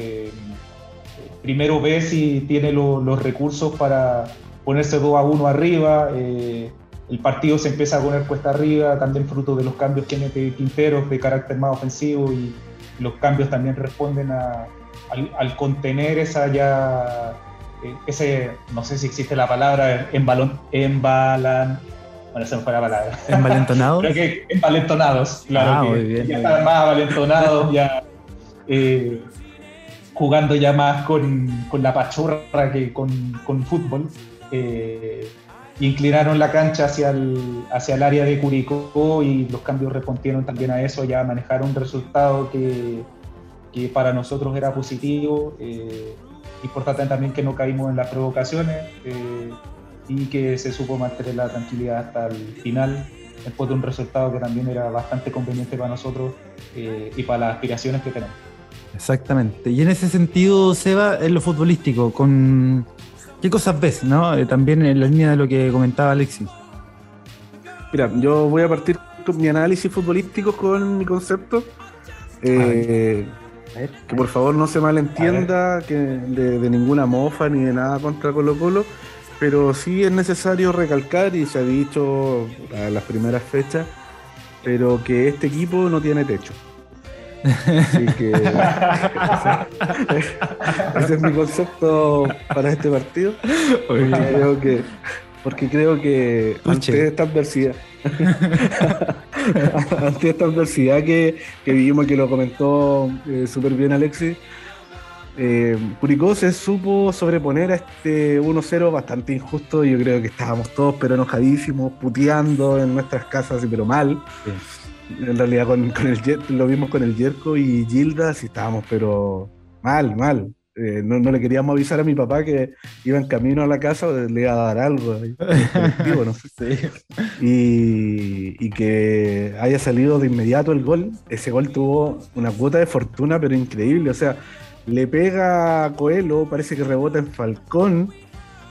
primero ve si tiene los recursos para ponerse 2 a 1 arriba. Eh, el partido se empieza a poner cuesta arriba, también fruto de los cambios que mete Quinteros de carácter más ofensivo y los cambios también responden al, contener esa ya, eh, ese, no sé si existe la palabra, embalón, embalan, bueno, se me fue la palabra. ¿Envalentonados? [LAUGHS] Creo que envalentonados, claro. Ah, muy bien, ya están más avalentonados, ya. Eh, jugando ya más con, con la pachorra que con, con fútbol. Eh, inclinaron la cancha hacia el, hacia el área de Curicó y los cambios respondieron también a eso, ya manejaron un resultado que, que para nosotros era positivo. Eh, importante también que no caímos en las provocaciones eh, y que se supo mantener la tranquilidad hasta el final. después de un resultado que también era bastante conveniente para nosotros eh, y para las aspiraciones que tenemos. Exactamente. Y en ese sentido, Seba, en lo futbolístico, con ¿qué cosas ves, no? Eh, también en la línea de lo que comentaba Alexis. Mira, yo voy a partir con mi análisis futbolístico con mi concepto. Eh, que por favor no se malentienda que de, ninguna mofa ni de nada contra Colo Colo, pero sí es necesario recalcar, y se ha dicho a las primeras fechas, pero que este equipo no tiene techo. Así que [LAUGHS] ese es mi concepto para este partido. Porque creo que, porque creo que ante esta adversidad, [LAUGHS] ante esta adversidad que, que vivimos, que lo comentó eh, súper bien Alexis, eh, Curicó se supo sobreponer a este 1-0 bastante injusto. Yo creo que estábamos todos pero enojadísimos, puteando en nuestras casas, pero mal. En realidad con, el lo vimos con el Yerko y Gilda, sí estábamos pero mal, mal. Eh, no, le queríamos avisar a mi papá que iba en camino a la casa, le iba a dar algo. [LAUGHS] y, y, que haya salido de inmediato el gol. Ese gol tuvo una cuota de fortuna, pero increíble. O sea, le pega a Coelho, parece que rebota en Falcón.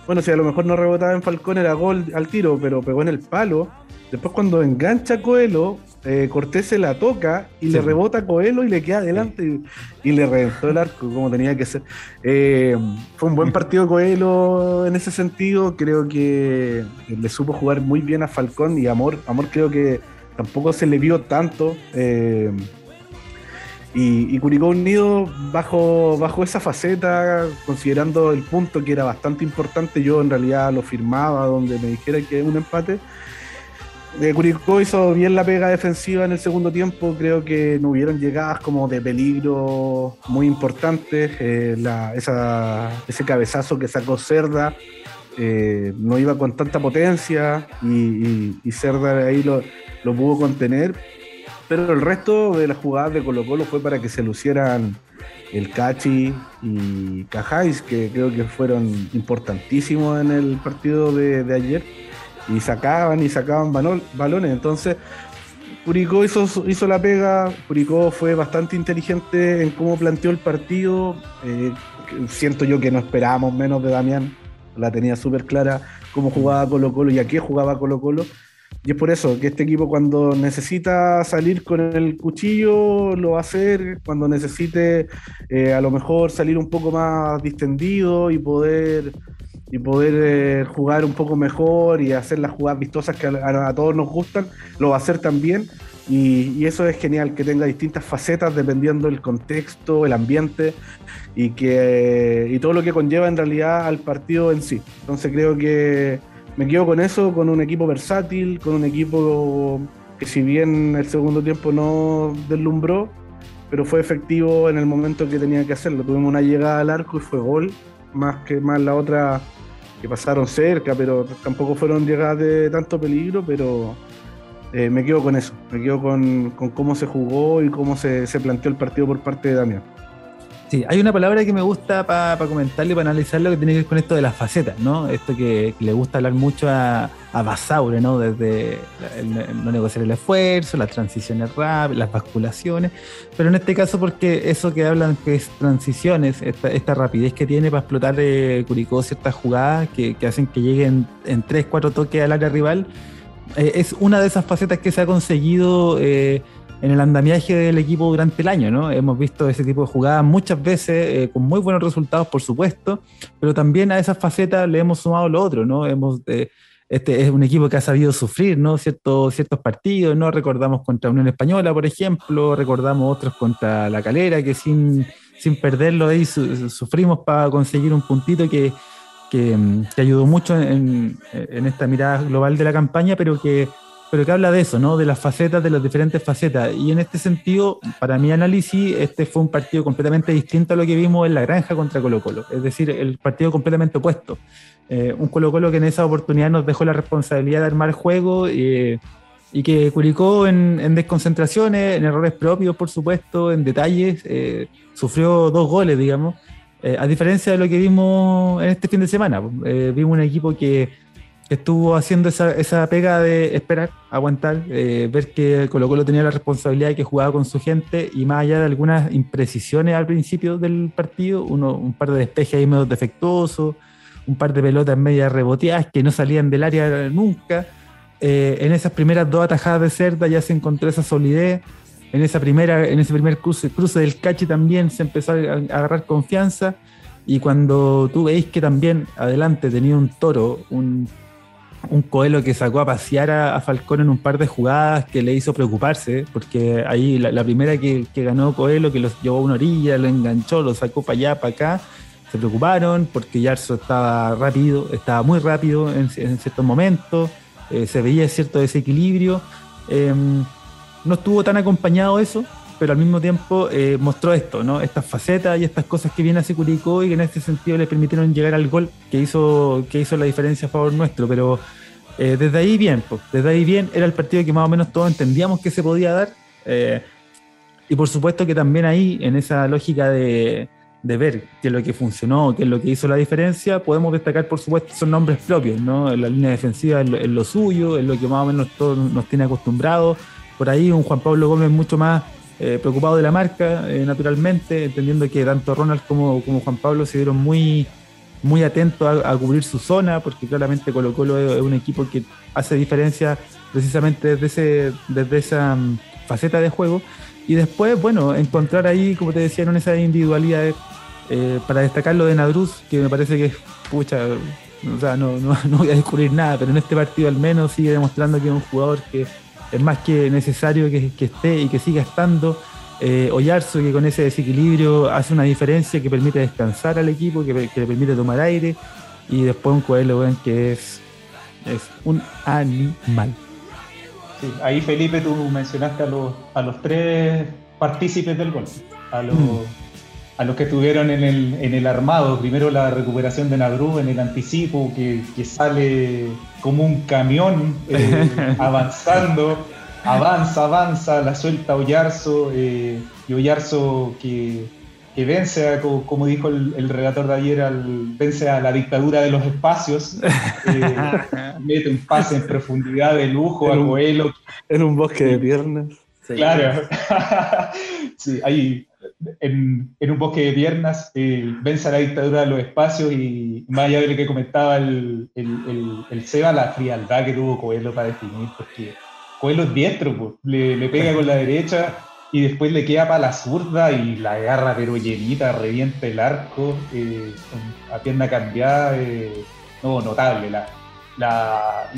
Bueno, si a lo mejor no rebotaba en Falcón era gol al tiro, pero pegó en el palo. Después cuando engancha a Coelho, eh, Cortés se la toca y le rebota a Coelho y le queda adelante y, le reventó el arco como tenía que ser. Eh, fue un buen partido Coelho en ese sentido. Creo que le supo jugar muy bien a Falcón y Amor. Amor creo que tampoco se le vio tanto. Eh, y, Curicó Unido, bajo, bajo esa faceta, considerando el punto que era bastante importante, yo en realidad lo firmaba donde me dijera que un empate. Eh, Curicó hizo bien la pega defensiva en el segundo tiempo, creo que no hubieron llegadas como de peligro muy importantes. Eh, ese cabezazo que sacó Cerda eh, no iba con tanta potencia y, Cerda ahí lo pudo contener, pero el resto de las jugadas de Colo Colo fue para que se lucieran el Cachi y Cajáis, que creo que fueron importantísimos en el partido de, ayer, y sacaban y sacaban balones. Entonces, Curicó hizo, hizo la pega, Curicó fue bastante inteligente en cómo planteó el partido. Eh, siento yo que no esperábamos menos de Damián, la tenía súper clara cómo jugaba Colo Colo y a qué jugaba Colo Colo. Y es por eso que este equipo cuando necesita salir con el cuchillo lo va a hacer, cuando necesite eh, a lo mejor salir un poco más distendido y poder, y poder eh, jugar un poco mejor y hacer las jugadas vistosas que a, todos nos gustan, lo va a hacer también. Y, eso es genial, que tenga distintas facetas dependiendo del contexto, el ambiente y, que, y todo lo que conlleva en realidad al partido en sí. Entonces creo que me quedo con eso, con un equipo versátil, con un equipo que si bien el segundo tiempo no deslumbró, pero fue efectivo en el momento que tenía que hacerlo. Tuvimos una llegada al arco y fue gol, más que más la otra que pasaron cerca, pero tampoco fueron llegadas de tanto peligro, pero eh, me quedo con eso, me quedo con, cómo se jugó y cómo se, se planteó el partido por parte de Damián. Sí, hay una palabra que me gusta para pa comentarle, para analizarlo, que tiene que ver con esto de las facetas, ¿no? Esto que, le gusta hablar mucho a, a Basaure, ¿no? Desde no negociar el esfuerzo, las transiciones rápidas, las basculaciones, pero en este caso porque eso que hablan que es transiciones, esta, rapidez que tiene para explotar eh, Curicó ciertas jugadas que, hacen que lleguen en 3, 4 toques al área rival, eh, es una de esas facetas que se ha conseguido... Eh, en el andamiaje del equipo durante el año, ¿no? Hemos visto ese tipo de jugadas muchas veces eh, con muy buenos resultados, por supuesto, pero también a esas facetas le hemos sumado lo otro, ¿no? Hemos, eh, este es un equipo que ha sabido sufrir, ¿no? Ciertos, ciertos partidos, ¿no? Recordamos contra Unión Española, por ejemplo, recordamos otros contra La Calera, que sin, sin perderlo ahí sufrimos para conseguir un puntito que, que, que ayudó mucho en, en esta mirada global de la campaña, pero que pero que habla de eso, ¿no? De las facetas, de las diferentes facetas. Y en este sentido, para mi análisis, este fue un partido completamente distinto a lo que vimos en la granja contra Colo Colo. Es decir, el partido completamente opuesto. Eh, un Colo Colo que en esa oportunidad nos dejó la responsabilidad de armar juego y que Curicó en, desconcentraciones, en errores propios, por supuesto, en detalles, eh, sufrió dos goles, digamos. Eh, a diferencia de lo que vimos en este fin de semana, vimos un equipo que estuvo haciendo esa, pega de esperar, aguantar, eh, ver que Colo Colo tenía la responsabilidad de que jugaba con su gente y más allá de algunas imprecisiones al principio del partido, uno, un par de despejes ahí medio defectuosos, un par de pelotas media reboteadas que no salían del área nunca. Eh, en esas primeras dos atajadas de Cerda ya se encontró esa solidez. En, esa primera, en ese primer cruce, del cache también se empezó a agarrar confianza. Y cuando tú veis que también adelante tenía un toro, un un Coelho que sacó a pasear a, Falcón en un par de jugadas que le hizo preocuparse, porque ahí la, primera que, ganó Coelho, que los llevó a una orilla, lo enganchó, lo sacó para allá, para acá, se preocuparon porque Yarso estaba rápido, estaba muy rápido en, ciertos momentos, eh, se veía cierto desequilibrio. Em, no estuvo tan acompañado eso, pero al mismo tiempo eh, mostró esto, ¿no? Estas facetas y estas cosas que viene a Curicó y que en este sentido le permitieron llegar al gol que hizo, que hizo la diferencia a favor nuestro. Pero eh, desde ahí bien, pues, desde ahí bien, era el partido que más o menos todos entendíamos que se podía dar. Eh, y por supuesto que también ahí, en esa lógica de, ver qué es lo que funcionó, qué es lo que hizo la diferencia, podemos destacar, por supuesto, son nombres propios, ¿no? La línea defensiva es lo, suyo, es lo que más o menos todos nos tiene acostumbrados. Por ahí un Juan Pablo Gómez mucho más eh, preocupado de la marca, eh, naturalmente, entendiendo que tanto Ronald como, Juan Pablo se vieron muy, muy atentos a, cubrir su zona, porque claramente Colo Colo es, un equipo que hace diferencia precisamente desde, ese, desde esa mm, faceta de juego. Y después, bueno, encontrar ahí, como te decía, en esas individualidades, eh, para destacar lo de Nadruz, que me parece que es, pucha, o sea, no, no, [LAUGHS] no voy a descubrir nada, pero en este partido al menos sigue demostrando que es un jugador que es más que necesario que, esté y que siga estando. Eh, Oyarzo, que con ese desequilibrio hace una diferencia que permite descansar al equipo, que, le permite tomar aire. Y después un Coelho, que es, es un animal. ahí Felipe, tú mencionaste a los, a los tres partícipes del gol. A los, mm a los que estuvieron en el, en el armado. Primero la recuperación de Nadru en el anticipo, que, sale como un camión eh, [LAUGHS] avanzando, avanza, avanza, la suelta Oyarzo, eh, y Oyarzo que, vence, como, dijo el, relator de ayer, al, vence a la dictadura de los espacios, [LAUGHS] eh, mete un pase en profundidad de lujo al vuelo. En un bosque de piernas. Claro, [LAUGHS] sí, ahí en, un bosque de piernas, eh, vence la dictadura de los espacios y más allá de lo que comentaba el, el, Seba, la frialdad que tuvo Coelho para definir, porque Coelho es diestro, pues, le, pega con la derecha y después le queda para la zurda y la agarra pero llenita, revienta el arco, eh, a pierna cambiada, eh, no, notable la, la,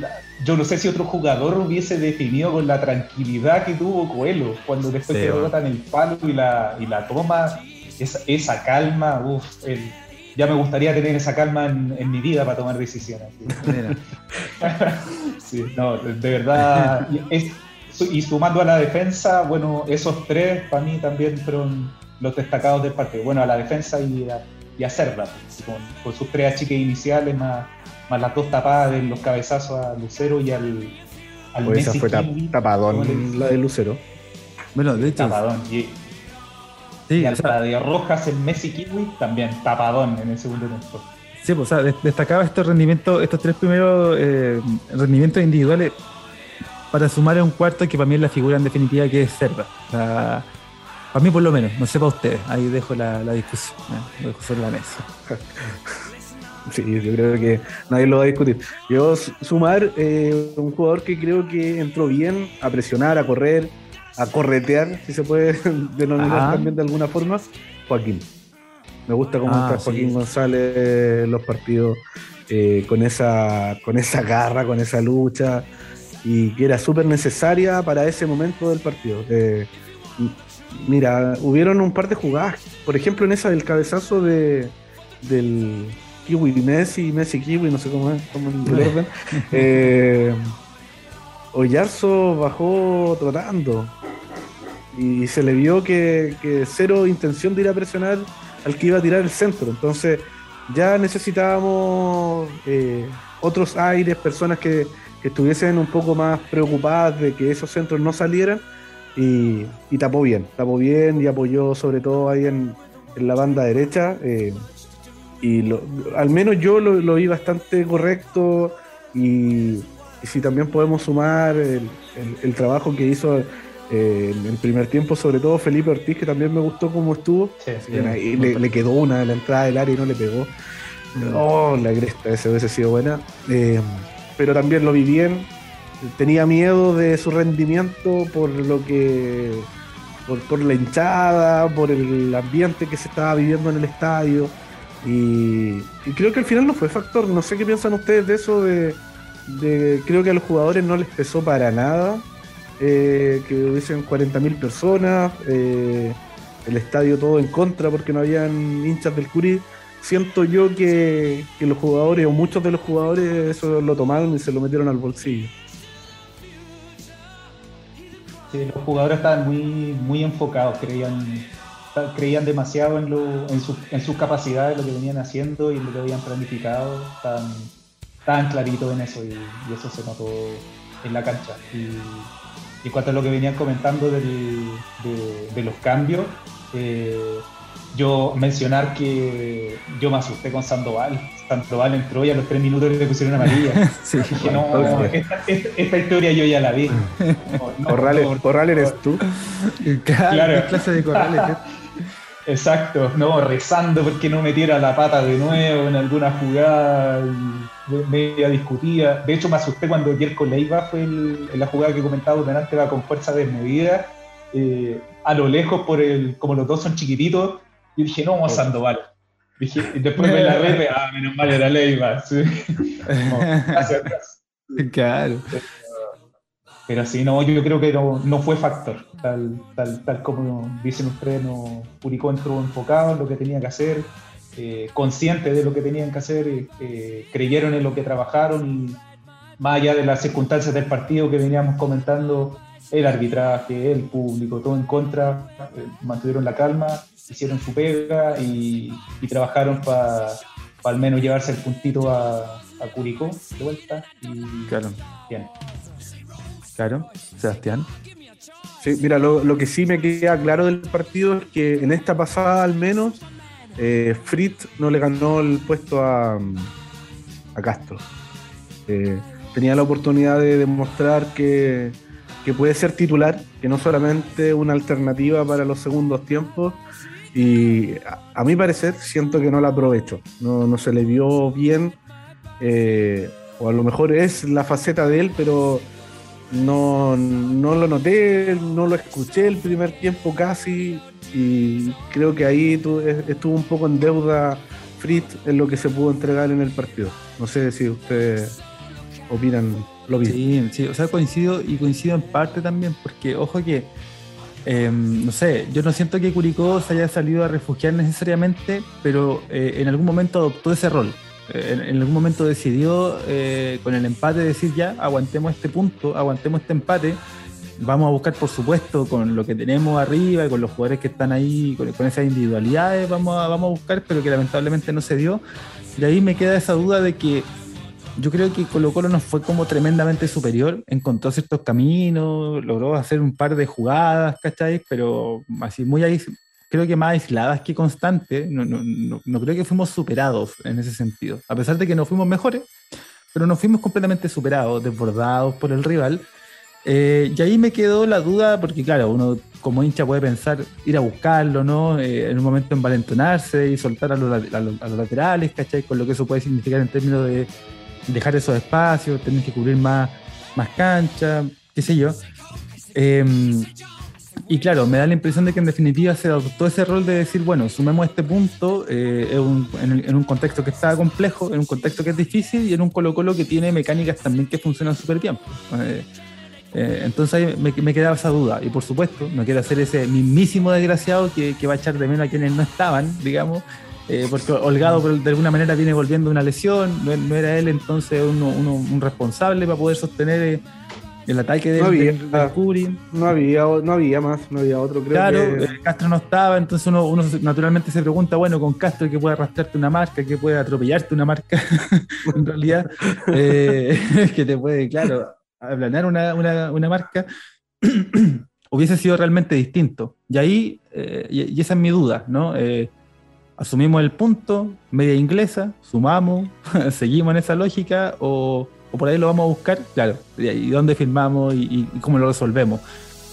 yo no sé si otro jugador hubiese definido con la tranquilidad que tuvo Coelho cuando después se rota en el palo y la, y la toma, esa, esa calma, uf, ya me gustaría tener esa calma en, mi vida para tomar decisiones. [LAUGHS] [LAUGHS] ¿sí? no, de verdad, y sumando a la defensa, bueno, esos tres para mí también fueron los destacados del partido. Bueno, a la defensa y a, y a Cerda, con, con sus tres achiques iniciales más más las dos tapadas de los cabezazos a Lucero y al, al Messi esa fue tapadón la de Lucero. Bueno, de hecho. Tapadón. Y, sí, la de Rojas en Messi Kiwi también tapadón en el segundo tiempo. Sí, pues, o sea, destacaba estos rendimientos, estos tres primeros eh, rendimientos individuales para sumar a un cuarto que para mí es la figura en definitiva que es Cerda. Para mí por lo menos, no sé para ustedes, ahí dejo la, discusión, ¿eh? lo dejo sobre la mesa. [LAUGHS] Sí, yo creo que nadie lo va a discutir. Yo sumar eh, un jugador que creo que entró bien a presionar, a correr, a corretear, si se puede [LAUGHS] denominar también de alguna forma, Joaquín. Me gusta cómo ah, está Joaquín González en los partidos eh, con, esa, con esa garra, con esa lucha y que era súper necesaria para ese momento del partido. Eh, mira, hubieron un par de jugadas, por ejemplo en esa del cabezazo de, del, Kiwi Messi, Messi Kiwi, no sé cómo es, cómo el [LAUGHS] orden. eh, Oyarzo bajó trotando y se le vio que, cero intención de ir a presionar al que iba a tirar el centro. Entonces ya necesitábamos eh, otros aires, personas que, estuviesen un poco más preocupadas de que esos centros no salieran y, tapó bien, tapó bien y apoyó sobre todo ahí en, la banda derecha. Eh, y al menos yo lo, vi bastante correcto Y, si también podemos sumar el, trabajo que hizo eh, en el primer tiempo, sobre todo Felipe Ortiz, que también me gustó cómo estuvo. y le, quedó una de la entrada del área y no le pegó. Mm. Oh, la cresta, esa hubiese sido buena. Eh, pero también lo vi bien. Tenía miedo de su rendimiento por lo que. Por, la hinchada, por el ambiente que se estaba viviendo en el estadio. Y, creo que al final no fue factor. No sé qué piensan ustedes de eso. De, creo que a los jugadores no les pesó para nada eh, que hubiesen 40.000 personas, eh, el estadio todo en contra porque no habían hinchas del Curi siento yo que, los jugadores, o muchos de los jugadores, eso lo tomaron y se lo metieron al bolsillo. Los jugadores estaban muy, muy enfocados, creían, creían demasiado en, lo, en, en sus capacidades, lo que venían haciendo y lo que habían planificado. Estaban, estaban claritos en eso y, eso se notó en la cancha. Y, y cuanto a lo que venían comentando de, de, los cambios, eh, yo mencionar que yo me asusté con Sandoval. Sandoval entró y a los tres minutos le pusieron amarilla. [LAUGHS] sí, Dije, no, esta, historia yo ya la vi. [LAUGHS] corral, eres tú. [LAUGHS] Claro. ¿Qué clase de corrales? Exacto, no, rezando porque no metiera la pata de nuevo en alguna jugada media discutida. De hecho, me asusté cuando Jerko Leiva fue en la jugada que he comentado delante, va con fuerza desmedida. Eh, a lo lejos, por el, como los dos son chiquititos, y dije, no, vamos a Sandoval. Dije, y después me la [LAUGHS] ve, ah, menos mal era Leiva. Sí. hacia atrás. Claro. Pero, sí, no, yo creo que no, no fue factor. Tal, tal, tal como dicen ustedes, no, Curicó entró enfocado en lo que tenía que hacer, eh, consciente de lo que tenían que hacer, eh, creyeron en lo que trabajaron y más allá de las circunstancias del partido que veníamos comentando, el arbitraje, el público, todo en contra, eh, mantuvieron la calma hicieron su pega y, trabajaron para al menos llevarse el puntito a, a Curicó de vuelta. Y claro. Bien. Claro, Sebastián. Sí, mira, lo, que sí me queda claro del partido es que en esta pasada al menos eh, Fritz no le ganó el puesto a, a Castro. Eh, tenía la oportunidad de demostrar que, que puede ser titular, que no solamente una alternativa para los segundos tiempos, y a, mi parecer siento que no la aprovecho, no, no se le vio bien, eh, o a lo mejor es la faceta de él, pero no, no lo noté, no lo escuché el primer tiempo casi, y creo que ahí estuvo un poco en deuda Fritz en lo que se pudo entregar en el partido. No sé si ustedes opinan lo mismo. Sí, sí, o sea, coincido y coincido en parte también, porque ojo que Em, no sé, yo no siento que Curicó se haya salido a refugiar necesariamente, pero eh, en algún momento adoptó ese rol. Eh, en, algún momento decidió eh, con el empate decir ya, aguantemos este punto, aguantemos este empate. Vamos a buscar, por supuesto, con lo que tenemos arriba y con los jugadores que están ahí, con, esas individualidades, vamos a, vamos a buscar, pero que lamentablemente no se dio. Y ahí me queda esa duda de que yo creo que Colo Colo nos fue como tremendamente superior, encontró ciertos caminos, logró hacer un par de jugadas, ¿cachai? Pero así muy ahí, creo que más aisladas que constantes, no, no, no, creo que fuimos superados en ese sentido, a pesar de que no fuimos mejores, pero nos fuimos completamente superados, desbordados por el rival. Eh, y ahí me quedó la duda, porque claro, uno como hincha puede pensar ir a buscarlo, ¿no? Eh, en un momento envalentonarse y soltar a los, a los laterales, ¿cachai? Con lo que eso puede significar en términos de dejar esos espacios, tener que cubrir más, más cancha, qué sé yo. Em, y claro, me da la impresión de que en definitiva se adoptó ese rol de decir, bueno, sumemos este punto eh, en, un contexto que está complejo, en un contexto que es difícil y en un Colo Colo que tiene mecánicas también que funcionan súper bien. Eh, eh, entonces ahí me, me, quedaba esa duda. Y por supuesto, no quiero hacer ese mismísimo desgraciado que, que va a echar de menos a quienes no estaban, digamos, eh, porque Holgado de alguna manera viene volviendo una lesión, no, era él entonces uno, un responsable para poder sostener eh, el ataque de no había, No había, no había más, no había otro. Creo claro, eh, Castro no estaba, entonces uno, uno, naturalmente se pregunta, bueno, con Castro que puede arrastrarte una marca, que puede atropellarte una marca, [LAUGHS] en realidad, [LAUGHS] que te puede, claro, aplanar una, una, una marca. [CLEARS THROAT] hubiese sido realmente distinto. Y ahí, y, esa es mi duda, ¿no? Asumimos el punto, media inglesa, sumamos, [LAUGHS] seguimos en esa lógica o, o por ahí lo vamos a buscar, claro, y dónde firmamos y, cómo lo resolvemos.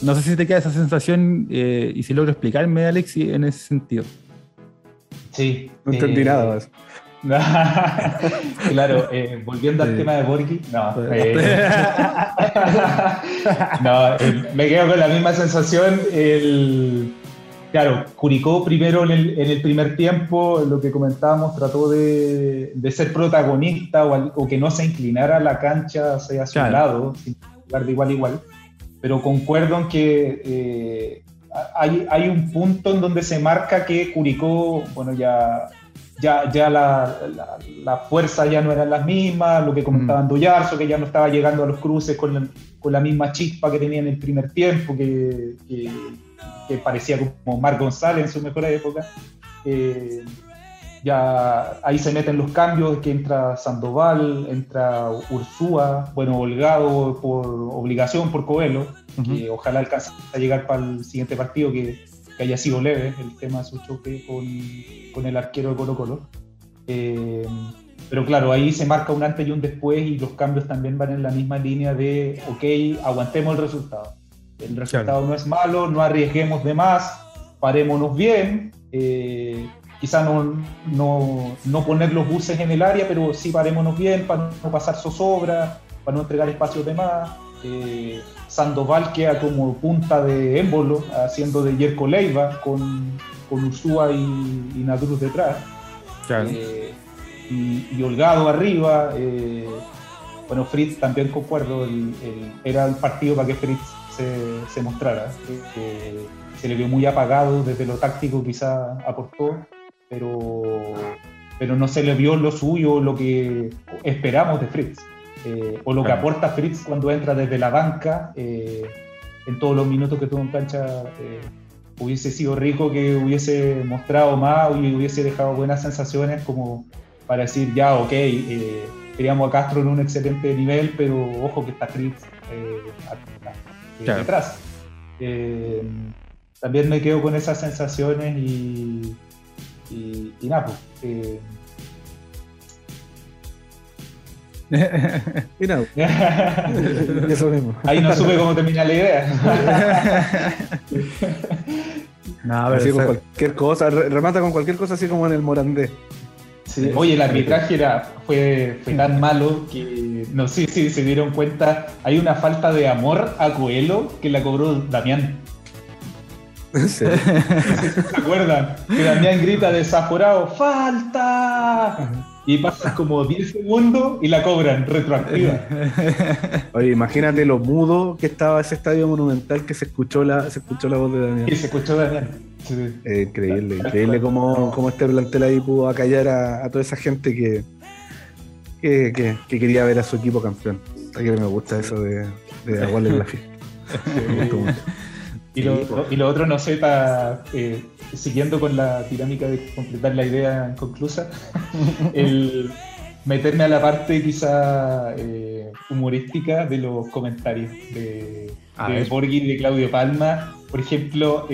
No sé si te queda esa sensación eh, y si logro explicarme, Alex, en ese sentido. Sí. No entendí eh, nada más. [LAUGHS] claro, eh, volviendo al tema de Borghi, no. Eh, [LAUGHS] no, me quedo con la misma sensación. El, claro, Curicó primero en el, primer tiempo, lo que comentábamos, trató de, ser protagonista o, que no se inclinara la cancha hacia su lado, sin jugar de igual a igual. Pero concuerdo en que eh, hay, hay un punto en donde se marca que Curicó, bueno, ya ya, ya la, la, fuerza ya no eran las mismas, lo que comentaban mm. que ya no estaba llegando a los cruces con la, con la misma chispa que tenía en el primer tiempo, que, que, parecía como Marc González en su mejor época. Eh, ya ahí se meten los cambios, que entra Sandoval, entra Ursúa, bueno, Holgado por obligación por Coelho, que ojalá alcance a llegar para el siguiente partido, que que haya sido leve el tema de su choque con, con el arquero de Colo Colo. Eh, pero claro, ahí se marca un antes y un después y los cambios también van en la misma línea de, ok, aguantemos el resultado. El resultado no es malo, no arriesguemos de más, parémonos bien. Eh, quizá no, no, no, poner los buses en el área, pero sí parémonos bien para no pasar zozobra, para no entregar espacios de más. Eh, Sandoval queda como punta de émbolo, haciendo de Yerko Leiva con, con Ursúa y, y detrás. Eh, y, Holgado arriba. Eh, bueno, Fritz también concuerdo, era el partido para que Fritz se, mostrara. se le vio muy apagado desde lo táctico, quizá aportó, pero, pero no se le vio lo suyo, lo que esperamos de Fritz. Eh, o lo que aporta Fritz cuando entra desde la banca, eh, en todos los minutos que tuvo en cancha, eh, hubiese sido rico que hubiese mostrado más y hubiese dejado buenas sensaciones como para decir, ya, ok, queríamos a Castro en un excelente nivel, pero ojo que está Fritz detrás. también me quedo con esas sensaciones y, y, y nada, pues, [LAUGHS] y no. [LAUGHS] Eso mismo. Ahí no supe cómo termina la idea. [LAUGHS] no, así con cualquier cosa, remata con cualquier cosa así como en el Morandé. Oye, el arbitraje era, fue, fue tan malo que no sé si se dieron cuenta, hay una falta de amor a Coelho que la cobró Damián. [LAUGHS] ¿Se acuerdan? Que Damián grita desaforado, ¡falta! Y pasas como 10 segundos y la cobran retroactiva. [LAUGHS] Oye, imagínate lo mudo que estaba ese estadio monumental que se escuchó la, se escuchó la voz de Daniel. Sí, se escuchó Daniel. increíble, increíble cómo, cómo, este plantel ahí pudo acallar a, toda esa gente que, que, quería ver a su equipo campeón. A que me gusta eso de, de aguarle la fiesta. [LAUGHS] Y lo, y lo, otro, no sé, para eh, siguiendo con la dinámica de completar la idea inconclusa, [LAUGHS] el meterme a la parte quizá eh, humorística de los comentarios de, de Borghi y de Claudio Palma. Por ejemplo,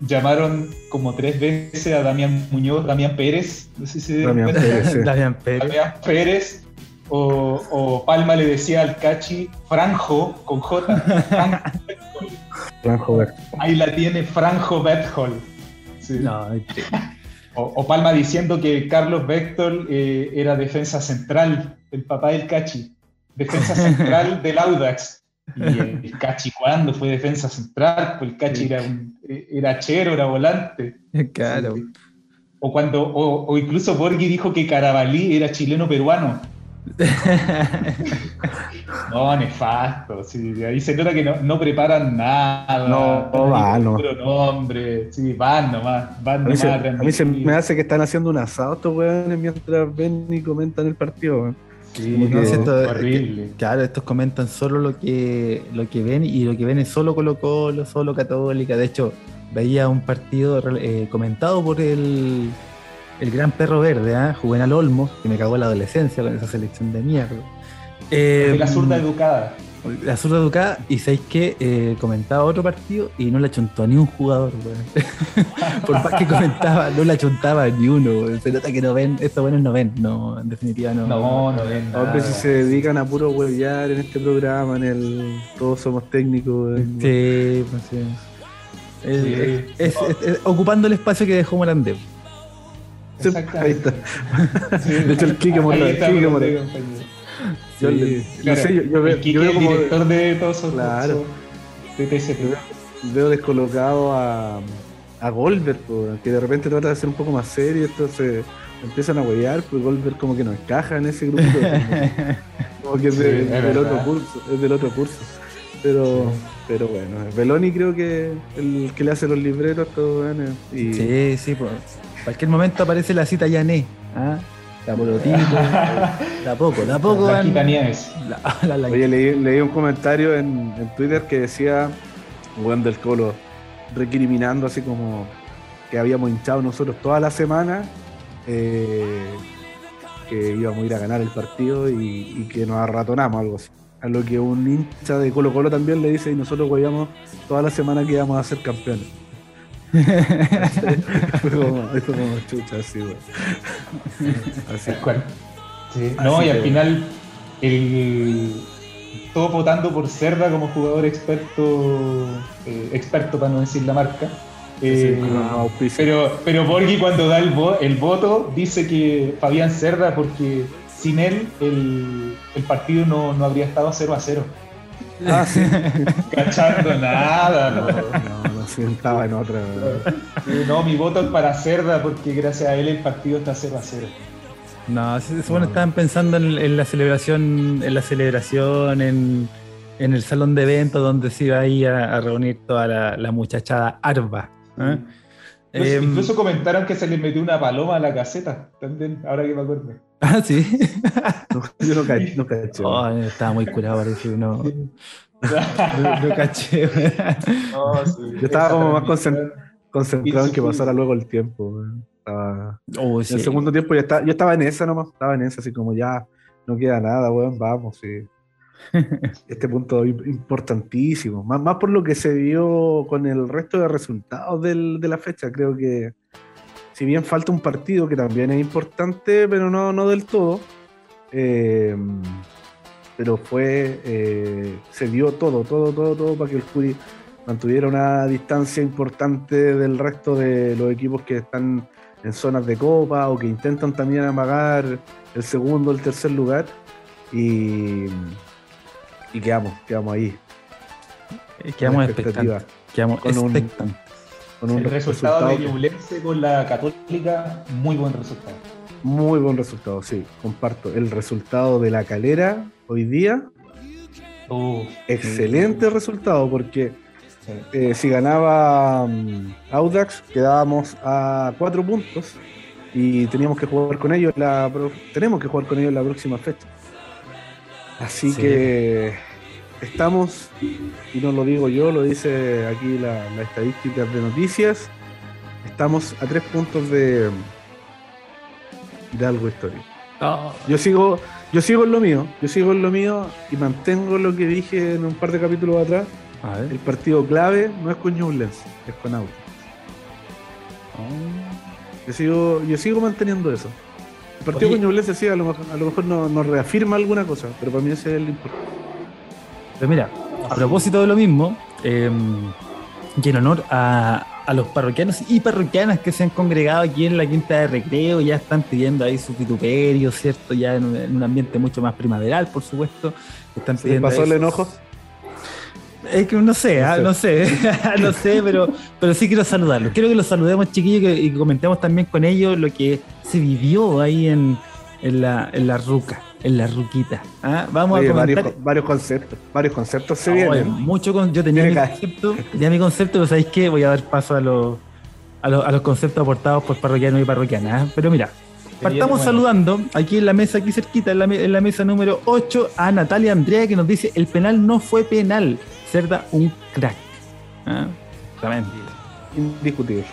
llamaron como tres veces a Damián Muñoz, Damián Pérez, no sé si Damián Pérez, [LAUGHS] Damián Pérez. Damián Pérez o, o, Palma le decía al Cachi Franjo con J. [LAUGHS] Franjo Ahí la tiene Franjo O, Palma diciendo que Carlos Vector eh, era defensa central, el papá del Cachi. Defensa [LAUGHS] central del Audax. Y [LAUGHS] el, Cachi, ¿cuándo fue defensa central? Pues el Cachi era, un, era chero, era volante. Claro. O, cuando, o, incluso Borghi dijo que Carabalí era chileno-peruano. [LAUGHS] no, nefasto. Sí, ahí se nota que no, preparan nada. No, no van, no. nombre. Sí, van nomás. Van a mí, se, a mí se me hace que están haciendo un asado estos weones mientras ven y comentan el partido. Sí, horrible. Claro, estos comentan solo lo que, lo que ven y lo que ven es solo Colo Colo, solo Católica. De hecho, veía un partido eh, comentado por el el gran perro verde, ¿eh? Juvenal Olmo, que me cagó la adolescencia con esa selección de mierda. Eh, la zurda educada. La zurda educada, y sabéis que eh, comentaba otro partido y no la chuntó a ni un jugador, weón. [LAUGHS] Por más que comentaba, no la chuntaba ni uno, weón. Se nota que no ven, estos buenos no ven, no, en definitiva no. No, no ven nada. Hombre, si se dedican a puro huevear en este programa, en el Todos Somos Técnicos. Sí, pues sí. Es- Sí. es- es- es- ocupando el espacio que dejó Morandé. Sí, Ahí está. De hecho, el está, Quique Morandé, Morales. compañero. Yo, Sí, Claro, sé, yo, yo veo, el yo como director de todos esos Claro. de TSP. veo descolocado a, a Goldberg, que de repente trata de ser un poco más serio, entonces empiezan a huevear, pues Goldberg como que no encaja en ese grupo. [LAUGHS] como que es, de- Sí, es del otro curso, es del otro curso. Pero, pero bueno, Beloni creo que el que le hace los libretos, todo bueno, y Sí, sí, pues. Cualquier momento aparece la cita Yané. ¿ah? La Porotito. Da [LAUGHS] poco, da poco. van- Nieves. La, [LAUGHS] la, la- Oye, leí, leí un comentario en, en Twitter que decía, Juan del Colo, recriminando así como que habíamos hinchado nosotros toda la semana, eh, que íbamos a ir a ganar el partido y, y que nos arratonamos, algo así. A lo que un hincha de Colo Colo también le dice, y nosotros huevíamos toda la semana que íbamos a ser campeones. [LAUGHS] fue como, fue como chucha, así, güey. Así. Tal cual. Sí. No, Así y al final, el, todo votando por Cerda como jugador experto, eh, experto para no decir la marca. Eh, Sí, pero, pero Borghi cuando da el, vo- el voto dice que Fabián Cerda porque sin él el, el partido no, no habría estado 0 a 0. Ah, sí. [LAUGHS] Cachando nada, no. No, no, sí, estaba en otra. Eh, No, mi voto es para Cerda porque gracias a él el partido está 0 a 0. No, se supone que estaban pensando en, en la celebración, en la celebración, en, en el salón de eventos donde se iba ahí a, a reunir toda la, la muchachada Arba. ¿eh? Incluso, Em, incluso comentaron que se les metió una paloma a la caseta, también, ahora que me acuerdo. [LAUGHS] Ah, sí. No, yo no, ca- [LAUGHS] no caché. Oh, estaba muy curado, parece. No, no, caché. [LAUGHS] No, sí, Yo estaba como más. Concentrado en que pasara luego el tiempo. Estaba- Oh, En el segundo tiempo ya estaba, yo estaba en esa nomás, estaba en esa, así como ya no queda nada, weón, vamos, sí. [LAUGHS] Este punto im- importantísimo, más, más por lo que se vio con el resto de resultados del- de la fecha, creo que si bien falta un partido que también es importante, pero no, no del todo, eh, pero fue, eh, se dio todo, todo, todo, todo para que el Curi mantuviera una distancia importante del resto de los equipos que están en zonas de copa o que intentan también amagar el segundo o el tercer lugar y, y quedamos, quedamos ahí. Quedamos con expectantes. Quedamos Con un-. Con un El resultado de que- Ñublense con la Católica, muy buen resultado. muy buen resultado, sí, comparto. El resultado de la calera hoy día, Uh, excelente resultado porque sí. eh, si ganaba mm, Audax quedábamos a cuatro puntos y teníamos que jugar con ellos la tenemos que jugar con ellos la próxima fecha. Así Sí. que estamos, y no lo digo yo, lo dice aquí la, la estadística de noticias, estamos a tres puntos de, de algo histórico. Oh, Yo sigo, yo sigo en lo mío, yo sigo en lo mío y mantengo lo que dije en un par de capítulos atrás. a ver. El partido clave no es con Ñublense, es con Audax. Oh. Yo sigo, yo sigo manteniendo eso. El partido Oye. con sí, a lo mejor, a lo mejor no- nos reafirma alguna cosa, pero para mí ese es el importante. Pero mira, a propósito de lo mismo, eh, y en honor a, a los parroquianos y parroquianas que se han congregado aquí en la quinta de recreo, ya están pidiendo ahí su vituperio, ¿cierto? Ya en un, en un ambiente mucho más primaveral, por supuesto. Están ¿Se pasó el enojo? Es que no sé, No ah, sé. no sé, [LAUGHS] [LAUGHS] no sé, pero, pero sí quiero saludarlos. Quiero que los saludemos, chiquillos, y que- y que comentemos también con ellos lo que se vivió ahí en, en, la, en la ruca, en la ruquita. ¿ah? Vamos Oye, a comentar. varios, varios conceptos, varios conceptos se vienen. mucho con, yo tenía mi concepto, tenía mi concepto, pero ¿sabéis qué? Voy a dar paso a los, a los, a los conceptos aportados por parroquianos y parroquianas. ¿ah? Pero mira, partamos bueno. saludando aquí en la mesa, aquí cerquita, en la, en la mesa número 8, a Natalia Andrea, que nos dice: el penal no fue penal. Cerda, un crack. ¿Ah? Exactamente. Indiscutible.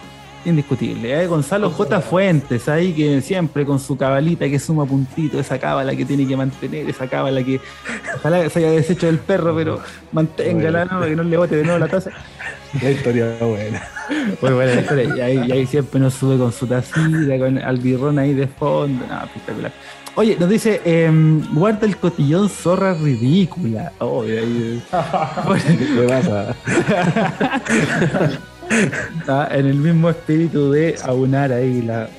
Indiscutible. ¿eh? Gonzalo J. Fuentes, ahí que siempre con su cabalita que suma puntito, esa cábala que tiene que mantener, esa cábala que ojalá se haya deshecho del perro, pero manténgala, ¿no? que no le bote de nuevo la taza. La historia buena. Muy buena la historia. Y ahí, y ahí siempre nos sube con su tacita, con albirrón ahí de fondo. No, espectacular. Oye, nos dice, em, guarda el cotillón zorra ridícula. Oh, ahí, ¿Qué pasa? [LAUGHS] Está en el mismo espíritu de aunar ahí la,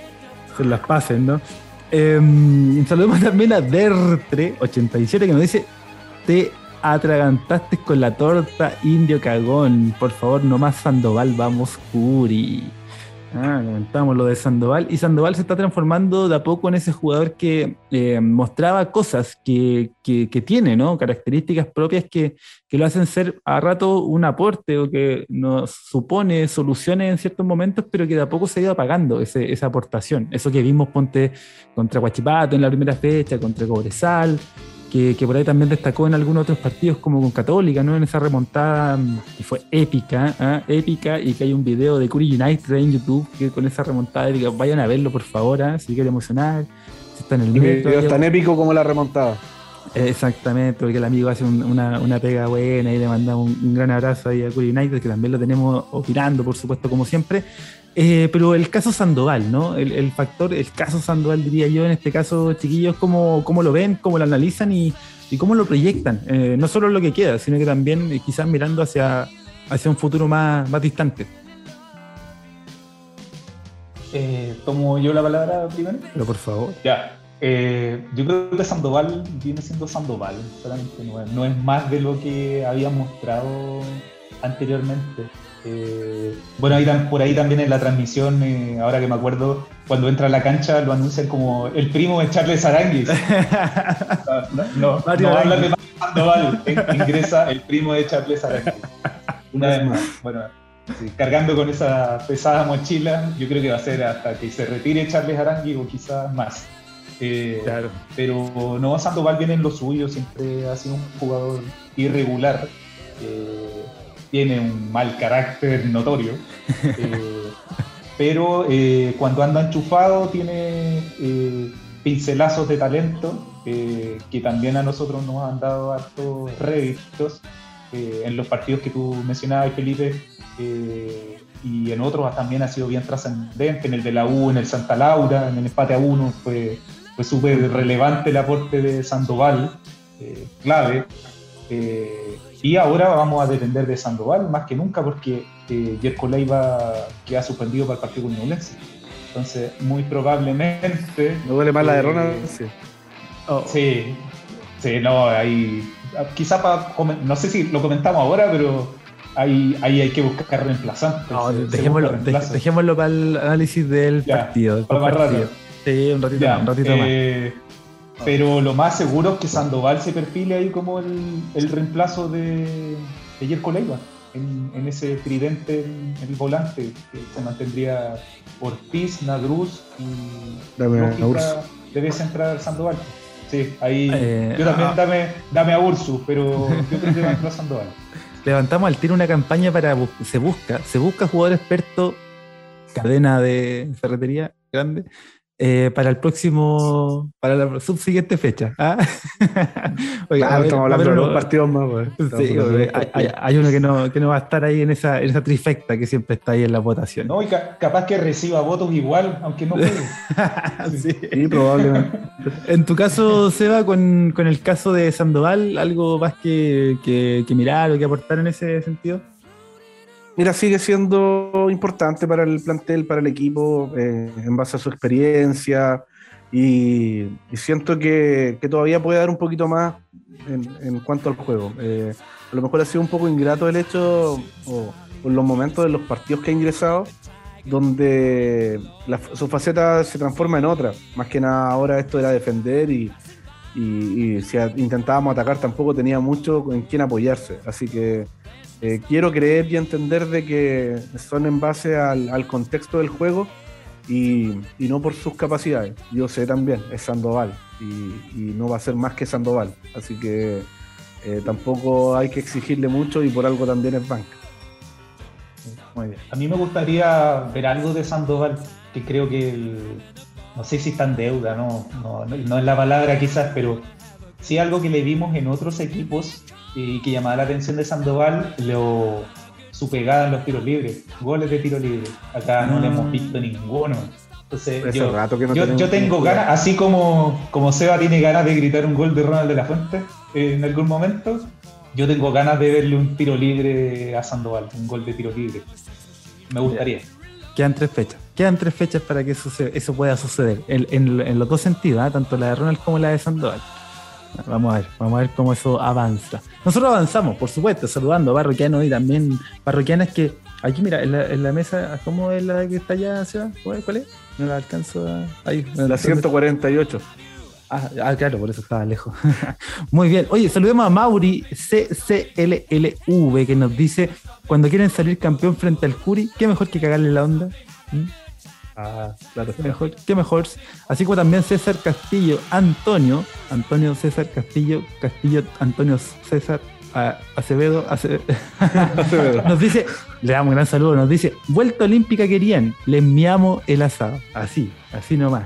las pases, ¿no? Eh, saludemos también a Dertre87 que nos dice: Te atragantaste con la torta indio cagón. Por favor, no más Sandoval, vamos, Curi. Ah, comentamos lo de Sandoval. Y Sandoval se está transformando de a poco en ese jugador que eh, mostraba cosas que, que, tiene, ¿no? Características propias que, que, lo hacen ser a rato un aporte o que nos supone soluciones en ciertos momentos, pero que de a poco se ha ido apagando ese, esa aportación. Eso que vimos, ponte, contra Guachipato en la primera fecha, contra Cobresal, que, que, por ahí también destacó en algunos otros partidos como con Católica, ¿no? En esa remontada que fue épica, ¿eh? épica, y que hay un video de Curry United en YouTube que con esa remontada épica, vayan a verlo por favor, ¿eh? si quieren emocionar, si está en el metro. Es tan épico como la remontada. Exactamente, porque el amigo hace un, una, una, pega buena y le mandamos un, un, gran abrazo ahí a Curry United, que también lo tenemos opinando, por supuesto, como siempre. Eh, pero el caso Sandoval, ¿no? El, el, factor, el caso Sandoval, diría yo, en este caso, chiquillos, ¿cómo, cómo lo ven, cómo lo analizan y, y cómo lo proyectan? Eh, no solo lo que queda, sino que también eh, quizás mirando hacia, hacia un futuro más, más distante. ¿Tomo yo la palabra primero? Pero por favor. Ya. Yo creo que Sandoval viene siendo Sandoval, no es, no es más de lo que había mostrado anteriormente. Eh, bueno, ahí, por ahí también en la transmisión, eh, ahora que me acuerdo, cuando entra a la cancha lo anuncian como el primo de Charles Aranguis. [LAUGHS] no, no, no, no hablan de Sandoval, ingresa el primo de Charles Aranguis. Una vez más, bueno, sí, cargando con esa pesada mochila, yo creo que va a ser hasta que se retire Charles Aranguis o quizás más. Eh, claro. Pero no, Sandoval viene en lo suyo, siempre ha sido un jugador irregular. Eh, tiene un mal carácter notorio, [LAUGHS] eh, pero eh, cuando anda enchufado tiene pincelazos de talento que también a nosotros nos han dado hartos réditos en los partidos que tú mencionabas, Felipe, y en otros también ha sido bien trascendente, en el de la U, en el Santa Laura, en el empate a uno, fue, fue súper relevante el aporte de Sandoval, clave. Y ahora vamos a depender de Sandoval más que nunca porque eh, Jerko Leiva queda suspendido para el partido con Ñublense. Entonces, muy probablemente. ¿No duele más la de Ronald? Sí. Oh. sí. Sí, no, ahí. Quizá para. No sé si lo comentamos ahora, pero ahí, ahí hay que buscar reemplazantes. No, dejémoslo, dejémoslo, para el análisis del ya, partido. Del para más partido. Sí, un ratito, Ya, un ratito eh, Pero lo más seguro es que Sandoval se perfile ahí como el, el reemplazo de, de Jerko Leiva en, en, ese tridente en, en, el volante que se mantendría Ortiz, Nadruz y Dame lógica, Ursu. debe entrar Sandoval. Sí, ahí Eh, yo también ah. dame, dame a Ursu, pero yo creo que [LAUGHS] va a entrar Sandoval. Levantamos al tiro una campaña para. Se busca, se busca jugador experto, cadena de ferretería grande, eh, para el próximo. Para la subsiguiente fecha. ¿ah? [LAUGHS] Oiga, Claro, ver, estamos hablando de los partidos más, Sí, oye, hay, partidos. hay- hay uno que no, que no va a estar ahí en esa, en esa trifecta que siempre está ahí en la votación. No, y ca- capaz que reciba votos igual, aunque no juegue. [LAUGHS] Sí. Sí, probablemente. En tu caso, Seba, con, con el caso de Sandoval, ¿algo más que, que- que mirar o que aportar en ese sentido? Mira, sigue siendo importante para el plantel, para el equipo, eh, en base a su experiencia. Y, siento que, que todavía puede dar un poquito más en, en cuanto al juego. Eh, a lo mejor ha sido un poco ingrato el hecho, o, o los momentos de los partidos que ha ingresado, donde su faceta se transforma en otra. Más que nada ahora esto era defender y, y- si intentábamos atacar tampoco tenía mucho en quién apoyarse. Así que eh, quiero creer y entender de que son en base al, contexto del juego y, no por sus capacidades. Yo sé también, es Sandoval y, no va a ser más que Sandoval. Así que eh, tampoco hay que exigirle mucho y por algo también es banca. A mí me gustaría ver algo de Sandoval, que creo que no sé si está en deuda, no, no, es la palabra quizás, pero sí algo que le vimos en otros equipos y que llamaba la atención de Sandoval, lo, su pegada en los tiros libres, goles de tiro libre. Acá no, le hemos visto ninguno. Entonces, yo, yo, tengo ganas, así como, como Seba tiene ganas de gritar un gol de Ronald de la Fuente en algún momento, yo tengo ganas de verle un tiro libre a Sandoval, un gol de tiro libre. Me gustaría. Quedan tres fechas. Quedan tres fechas para que eso, eso pueda suceder. En, los dos sentidos, ¿ah? tanto la de Ronald como la de Sandoval. Vamos a ver, vamos a ver cómo eso avanza. Nosotros avanzamos, por supuesto, saludando a parroquianos y también parroquianas que aquí, mira, en la, mesa, ¿cómo es la que está allá, ¿Cuál es? No la alcanzo a. Ahí, la 148. Ah, ah, claro, por eso estaba lejos. [LAUGHS] Muy bien. Oye, saludemos a Mauri CCLLV que nos dice: cuando quieren salir campeón frente al Curi, ¿qué mejor que cagarle la onda? ¿Mm? Ah, claro. ¿Qué mejor, ¿Qué mejor? Así como también César Castillo, Antonio, Antonio César Castillo, Castillo Antonio César Acevedo, [LAUGHS] Acevedo. nos dice, le damos un gran saludo, nos dice, vuelta olímpica querían, le enviamos el asado. Así, así nomás.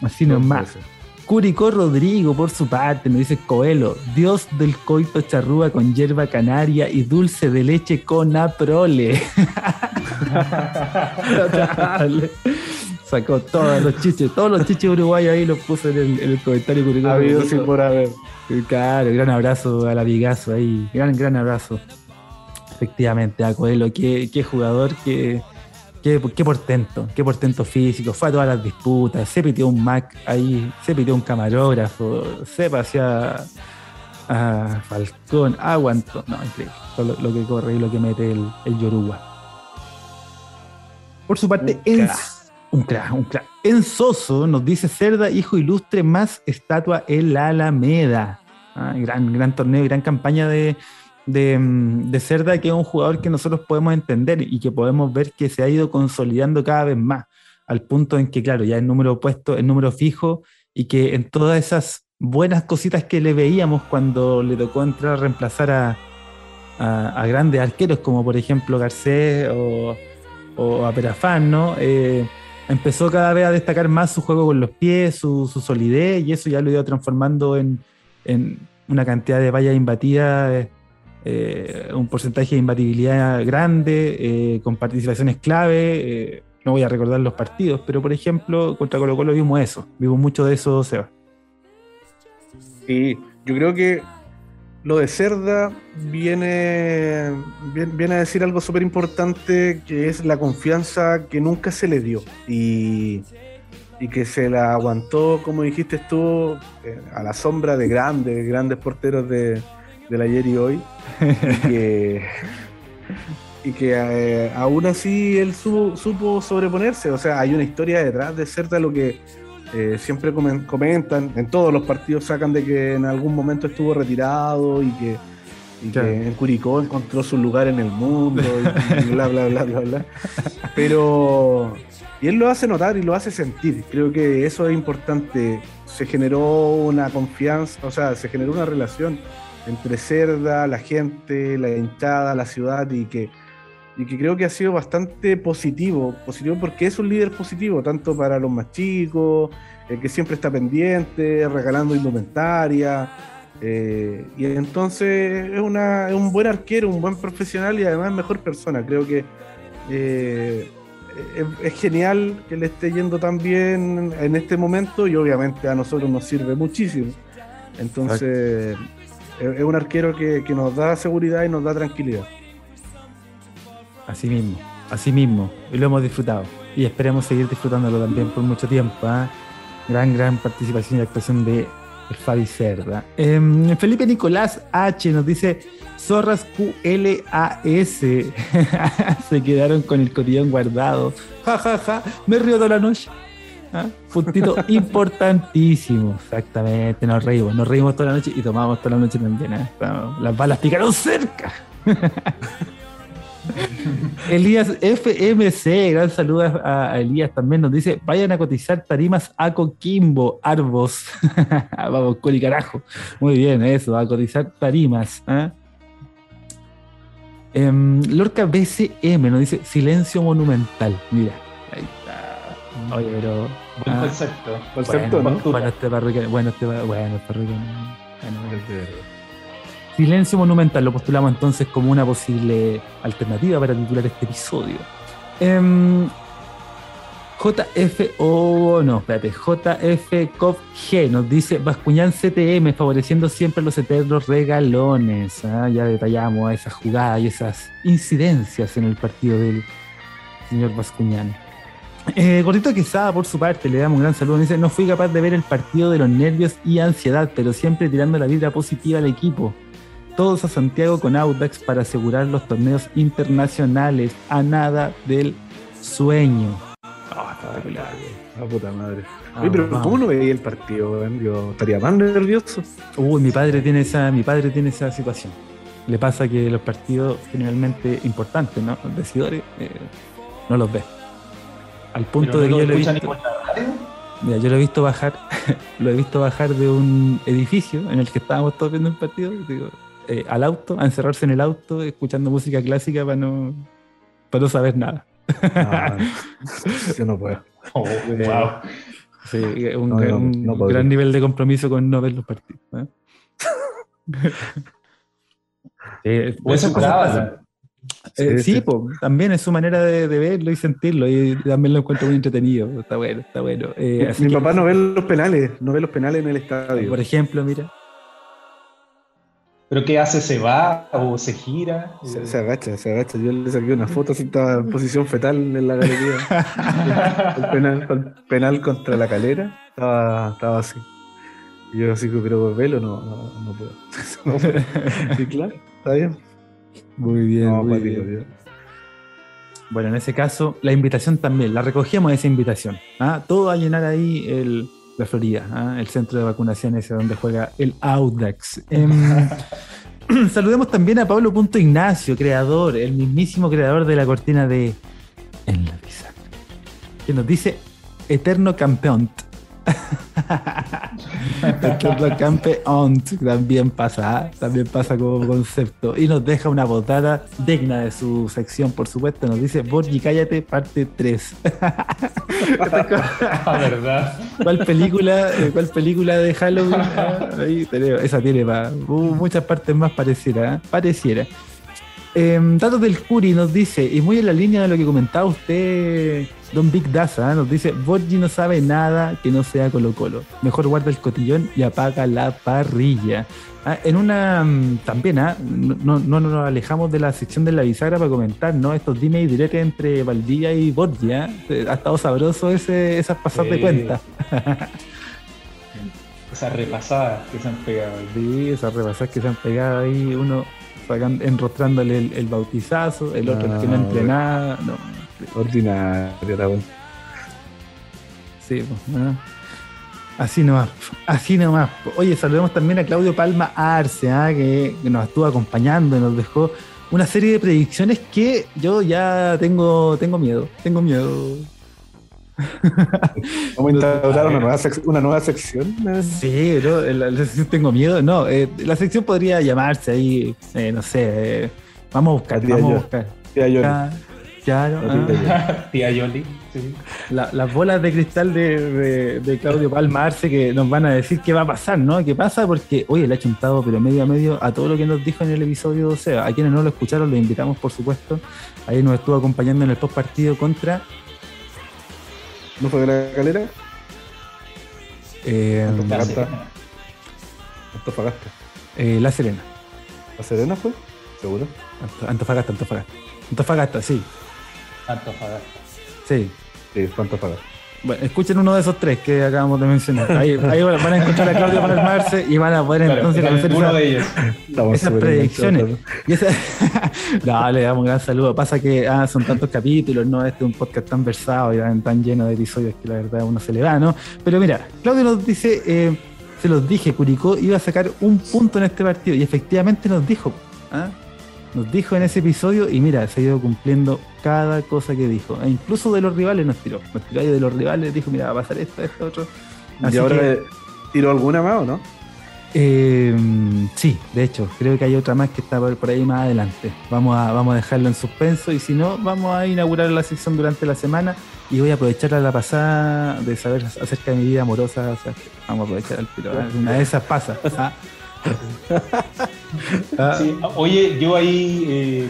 Así nomás. Curicó Rodrigo, por su parte, nos dice Coelho, Dios del coito charrúa con hierba canaria y dulce de leche con aprole. [LAUGHS] Sacó todos los chiches, todos los chiches uruguayos ahí los puso en el, comentario Curicó. Ha habido sin por haber. Claro, gran abrazo al amigazo ahí, gran, gran abrazo. Efectivamente, a Coelho, qué, qué jugador que Qué, portento, qué portento físico, fue a todas las disputas, se pitió un Mac ahí, se pitió un camarógrafo, se paseó a, Falcón, aguantó, no, increíble, lo, que corre y lo que mete el, el Yoruba. Por su parte, en, un crack, un crack. En Soso nos dice Cerda, hijo ilustre, más estatua en la Alameda. Ah, gran, gran torneo, gran campaña de, de, de, Cerda, que es un jugador que nosotros podemos entender y que podemos ver que se ha ido consolidando cada vez más, al punto en que, claro, ya el número puesto, el número fijo, y que en todas esas buenas cositas que le veíamos cuando le tocó entrar a reemplazar a, grandes arqueros, como por ejemplo Garcés o, o a Perafán, ¿no? Eh, empezó cada vez a destacar más su juego con los pies, su, solidez, y eso ya lo iba transformando en, en una cantidad de vallas imbatidas eh, un porcentaje de imbatibilidad grande, eh, con participaciones clave. Eh, no voy a recordar los partidos, pero por ejemplo, contra Colo Colo vimos eso, vimos mucho de eso, Seba. Sí, yo creo que lo de Cerda viene, viene, a decir algo súper importante, que es la confianza que nunca se le dio. Y, y que se la aguantó, como dijiste tú, a la sombra de grandes, grandes porteros de, del ayer y hoy. y que, eh, aún así él supo sobreponerse. O sea, hay una historia detrás de Cerda lo que eh, siempre comentan, en todos los partidos sacan de que en algún momento estuvo retirado y que, en Curicó encontró su lugar en el mundo y, bla, bla, bla, bla, bla. Pero... Y él lo hace notar y lo hace sentir. Creo que eso es importante. Se generó una confianza, o sea, se generó una relación entre Cerda, la gente, la hinchada, la ciudad y que, y que creo que ha sido bastante positivo, positivo porque es un líder positivo, tanto para los más chicos, el que siempre está pendiente, regalando indumentaria. Eh, y entonces es, una, es un buen arquero, un buen profesional y además mejor persona. Creo que eh, es, es, genial que le esté yendo tan bien en este momento y obviamente a nosotros nos sirve muchísimo. Entonces, es un arquero que, nos da seguridad y nos da tranquilidad. Así mismo, así mismo, y lo hemos disfrutado. Y esperemos seguir disfrutándolo también por mucho tiempo. ¿ah? Gran, gran participación y actuación de Fabi Cerda. Em, Felipe Nicolás H nos dice: Zorras QLAS [LAUGHS] se quedaron con el cotillón guardado. Ja, ja, ja, me río toda la noche. ¿Ah? Puntito importantísimo, exactamente. Nos reímos, nos reímos toda la noche y tomamos toda la noche también. ¿eh? Las balas picaron cerca. [LAUGHS] Elías FMC, gran saludo a, Elías también nos dice, vayan a cotizar tarimas a Coquimbo, Arbos. [LAUGHS] Vamos, coli carajo. Muy bien, eso, a cotizar tarimas. ¿eh? Em, Lorca BCM nos dice silencio monumental. Mira. Oye, pero. Buen ah, concepto. Concepto, bueno, ¿no? bueno, este parroquiano. Bueno, este, bueno, este parroquiano. Bueno, Silencio monumental lo postulamos entonces como una posible alternativa para titular este episodio. Em, JF, o no, espérate, JF Cop G nos dice Bascuñán CTM favoreciendo siempre los eternos regalones. Ah, Ya detallamos esas jugadas y esas incidencias en el partido del señor Bascuñán. Eh, Gordito Quesada, por su parte, le damos un gran saludo. Dice: No fui capaz de ver el partido de los nervios y ansiedad, pero siempre tirando la vibra positiva al equipo. Todos a Santiago con Audax para asegurar los torneos internacionales. A nada del sueño. Ah, espectacular. Ah, puta madre. Ah, Oye, pero vamos. ¿cómo no veía el partido? Yo estaría más nervioso. Uy, mi padre tiene esa, mi padre tiene esa situación. Le pasa que los partidos generalmente importantes, ¿no? Los decidores, eh, no los ve. Al punto de no que yo lo he visto. Mira, yo lo he visto bajar, [LAUGHS] lo he visto bajar de un edificio en el que estábamos todos viendo el partido, digo, eh, al auto, a encerrarse en el auto, escuchando música clásica para no, para no saber nada. [LAUGHS] No, yo no puedo. Oh, wow. Sí, un, No, no, un no gran nivel de compromiso con no ver los partidos. ¿eh? Eh, O eso esas Eh, Sí, sí, sí. po, también es su manera de, de verlo y sentirlo y también lo encuentro muy entretenido. Está bueno, está bueno. Eh, así Mi que, papá no ve los penales, no ve los penales en el estadio. por ejemplo, mira, ¿Pero qué hace? ¿Se va o se gira? Se, se agacha, se agacha. Yo le saqué una foto así estaba en posición fetal en la galería. [LAUGHS] el, penal, el penal contra la calera estaba, estaba así. Y yo así, pero velo, no, no, no puedo. [LAUGHS] No puedo. Sí, claro, está bien. Muy bien. No, muy bien. Bueno, en ese caso, la invitación también, la recogíamos esa invitación. ¿ah? Todo a llenar ahí el, la Florida, ¿ah? el centro de vacunación ese donde juega el Audax. Em, [LAUGHS] saludemos también a Pablo Punto Ignacio, creador, el mismísimo creador de la cortina de En la Pizarra, que nos dice Eterno Campeón. [LAUGHS] También pasa, ¿ah? también pasa como concepto. Y nos deja una botada digna de su sección, por supuesto. Nos dice Borgi, cállate, parte 3. Ah, [LAUGHS] ¿verdad? ¿Cuál película, eh, cuál película de Halloween? [LAUGHS] Ahí tenemos. esa tiene pa- uh, muchas partes más pareciera, ¿eh? pareciera. Em, datos del Curi nos dice, y muy en la línea de lo que comentaba usted, Don Big Daza, ¿eh? nos dice, Borgi no sabe nada que no sea Colo Colo. Mejor guarda el cotillón y apaga la parrilla. Ah, en una, mm, también, ¿ah? no, no- no nos alejamos de la sección de la bisagra para comentar, ¿no? Estos dime y direte entre Valdivia y Borgi, ¿ah? Eh, Ha estado sabroso ese, esas pasadas de cuenta. Esas repasadas que se han pegado. Sí, esas rebasadas que se han pegado ahí, uno sacan- enrostrándole el, el bautizazo, el otro que no No, entrenaba. No, Ordinario, la sí, pues, ¿no? Así nomás, así nomás. Oye, saludemos también a Claudio Palma Arce, ¿ah? que nos estuvo acompañando y nos dejó una serie de predicciones que yo ya tengo, tengo miedo, tengo miedo. [LAUGHS] Vamos a instaurar una nueva, sec- una nueva sección. ¿no? Sí, bro, la, la sección tengo miedo. No, eh, la sección podría llamarse ahí, eh, no sé, eh, vamos a buscar, Tía vamos a buscar. Tía Yoli. Claro, La tía ah. [LAUGHS] Tía Yoli. Sí. La- las bolas de cristal de, de- de Claudio Palma Arce que nos van a decir qué va a pasar, ¿no? ¿Qué pasa? Porque, oye, le ha chuntado, pero medio a medio a todo lo que nos dijo en el episodio 12. A quienes no lo escucharon, los invitamos, por supuesto. Ahí nos estuvo acompañando en el post partido contra ¿No fue de la calera? eh, Antofagasta. Antofagasta. eh, La Serena. ¿La Serena fue? ¿Seguro? Anto- Antofagasta, Antofagasta. Antofagasta, sí, Antofagasta. sí. Sí, fue Antofagasta. Bueno, escuchen uno de esos tres que acabamos de mencionar. Ahí, ahí van a encontrar a Claudio Palma Arce y van a poder Claro, entonces conocer uno esa- de ellos. Estamos Esas predicciones. Y esa... [LAUGHS] no, le damos un gran saludo. Pasa que ah, son tantos capítulos, ¿no? Este es un podcast tan versado y tan, lleno de episodios que la verdad a uno se le va, ¿no? Pero mira, Claudio nos dice, eh, se los dije, Curicó iba a sacar un punto en este partido y efectivamente nos dijo, ¿ah? Nos dijo en ese episodio y mira, se ha ido cumpliendo cada cosa que dijo. E incluso de los rivales nos tiró. Nos tiró ahí de los rivales, dijo, mira, va a pasar esto, esto, otro. Así ¿Y ahora que- tiró alguna más o no? Eh, sí, de hecho, creo que hay otra más que está por, ahí más adelante. Vamos a, vamos a dejarlo en suspenso y si no, vamos a inaugurar la sección durante la semana y voy a aprovechar la pasada de saber acerca de mi vida amorosa. vamos a aprovechar el tiro. Una de esas pasa. ¿ah? Ah. oye, yo ahí eh,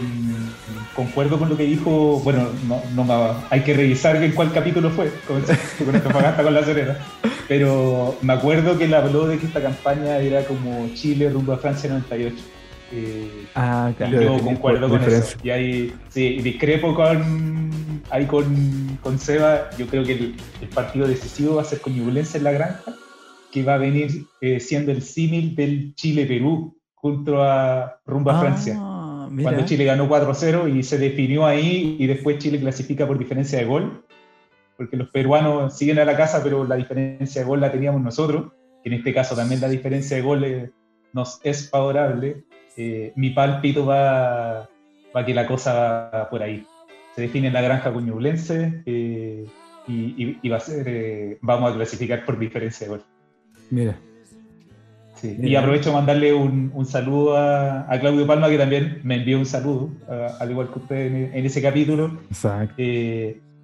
concuerdo con lo que dijo. Bueno, no, no hay que revisar en cuál capítulo fue con, con esta con la Serena. Pero me acuerdo que él habló de que esta campaña era como Chile rumbo a Francia 98. Eh, ah, claro. Yo concuerdo con eso. Y ahí, sí, discrepo con, ahí con, con Seba. Yo creo que el, partido decisivo va a ser con Ñublense en la granja, que va a venir eh, siendo el símil del Chile-Perú junto a rumbo a ah, Francia. Cuando Chile ganó 4-0 y se definió ahí y después Chile clasifica por diferencia de gol porque los peruanos siguen a la casa, pero la diferencia de gol la teníamos nosotros, que en este caso también la diferencia de gol nos es favorable. Eh, mi pálpito va, va que la cosa va por ahí. Se define en la granja cuñublense eh, y, va a ser, eh, vamos a clasificar por diferencia de gol. Mira. Y aprovecho de mandarle un, un saludo a, a, Claudio Palma, que también me envió un saludo, al igual que usted en, ese capítulo. Exacto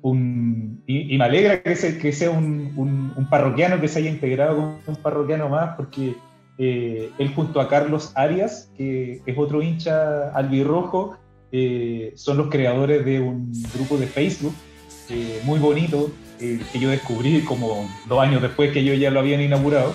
y, me alegra que, que sea un, parroquiano que se haya integrado con un parroquiano más, porque eh, él junto a Carlos Arias, que es otro hincha albirrojo, eh, son los creadores de un grupo de Facebook eh, muy bonito, que yo descubrí como dos años después que ellos ya lo habían inaugurado,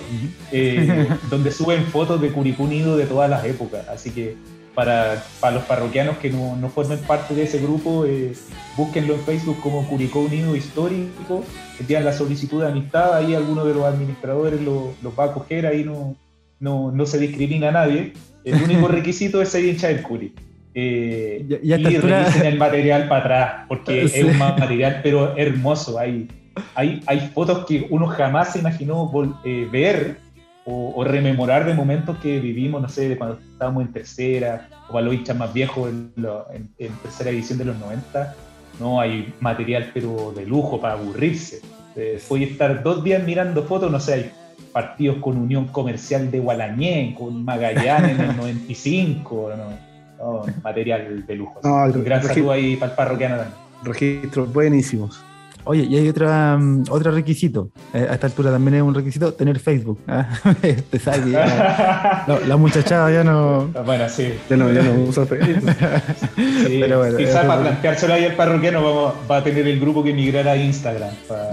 [LAUGHS] donde suben fotos de Curicunido de todas las épocas. Así que para, para los parroquianos que no, no, formen parte de ese grupo, eh, búsquenlo en Facebook como Curicó Unido Histórico, envían la solicitud de amistad, ahí alguno de los administradores los lo va a coger, ahí no, no, no, se discrimina a nadie. El único [LAUGHS] requisito es ser hincha del Curi. Eh, y, revisen el material para atrás, porque [LAUGHS] es un material pero hermoso. Hay, hay, hay fotos que uno jamás se imaginó eh, ver o, rememorar de momentos que vivimos, no sé, de cuando estábamos en tercera, o para los hinchas más viejos en, tercera edición de los 90, no hay material pero de lujo para aburrirse. Eh, voy a estar dos días mirando fotos, no sé, hay partidos con Unión Comercial de Gualañé, con Magallanes en el [LAUGHS] 95, no, material de lujo. Un gran saludo ahí para el parroquiano también. Registros buenísimos. Oye, y hay otra, mm, otro requisito. Eh, a esta altura también es un requisito tener Facebook. [LAUGHS] ¿ah? Te sabe la muchachada ya no. Ah, bueno, sí. Ya no, ya no usa Facebook. sí, Pero bueno, quizás para planteárselo ahí al parroquiano vamos, va a tener el grupo que migrar a Instagram. Para,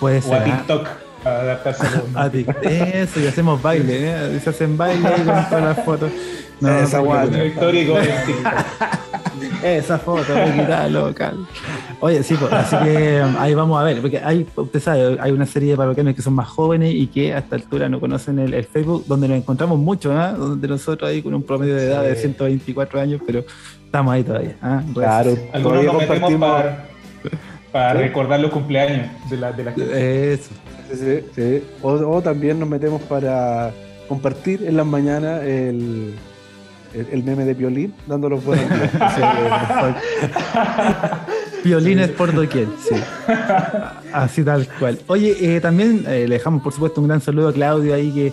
Puede ser. O a ¿ah? TikTok. Para adaptárselo. A. [LAUGHS] Eso, y hacemos baile, ¿eh? Se hacen baile con todas las fotos. [LAUGHS] No, esa guay. histórico [LAUGHS] Esa foto, me local. Oye, sí, pues, así que um, ahí vamos a ver, porque hay, usted sabe, hay una serie de parroquianos que son más jóvenes y que a esta altura no conocen el, Facebook, donde nos encontramos mucho, ¿eh? donde nosotros ahí con un promedio de edad de 124 años, pero estamos ahí todavía. ¿eh? Claro, todavía compartimos. Para, recordar los cumpleaños de la, de la gente. Eso. O, también nos metemos para compartir en las mañanas el el, meme de Piolín dándolo buenos Violines [LAUGHS] por doquier, sí. Así tal cual. Oye, eh, también eh, le dejamos, por supuesto, un gran saludo a Claudio ahí que,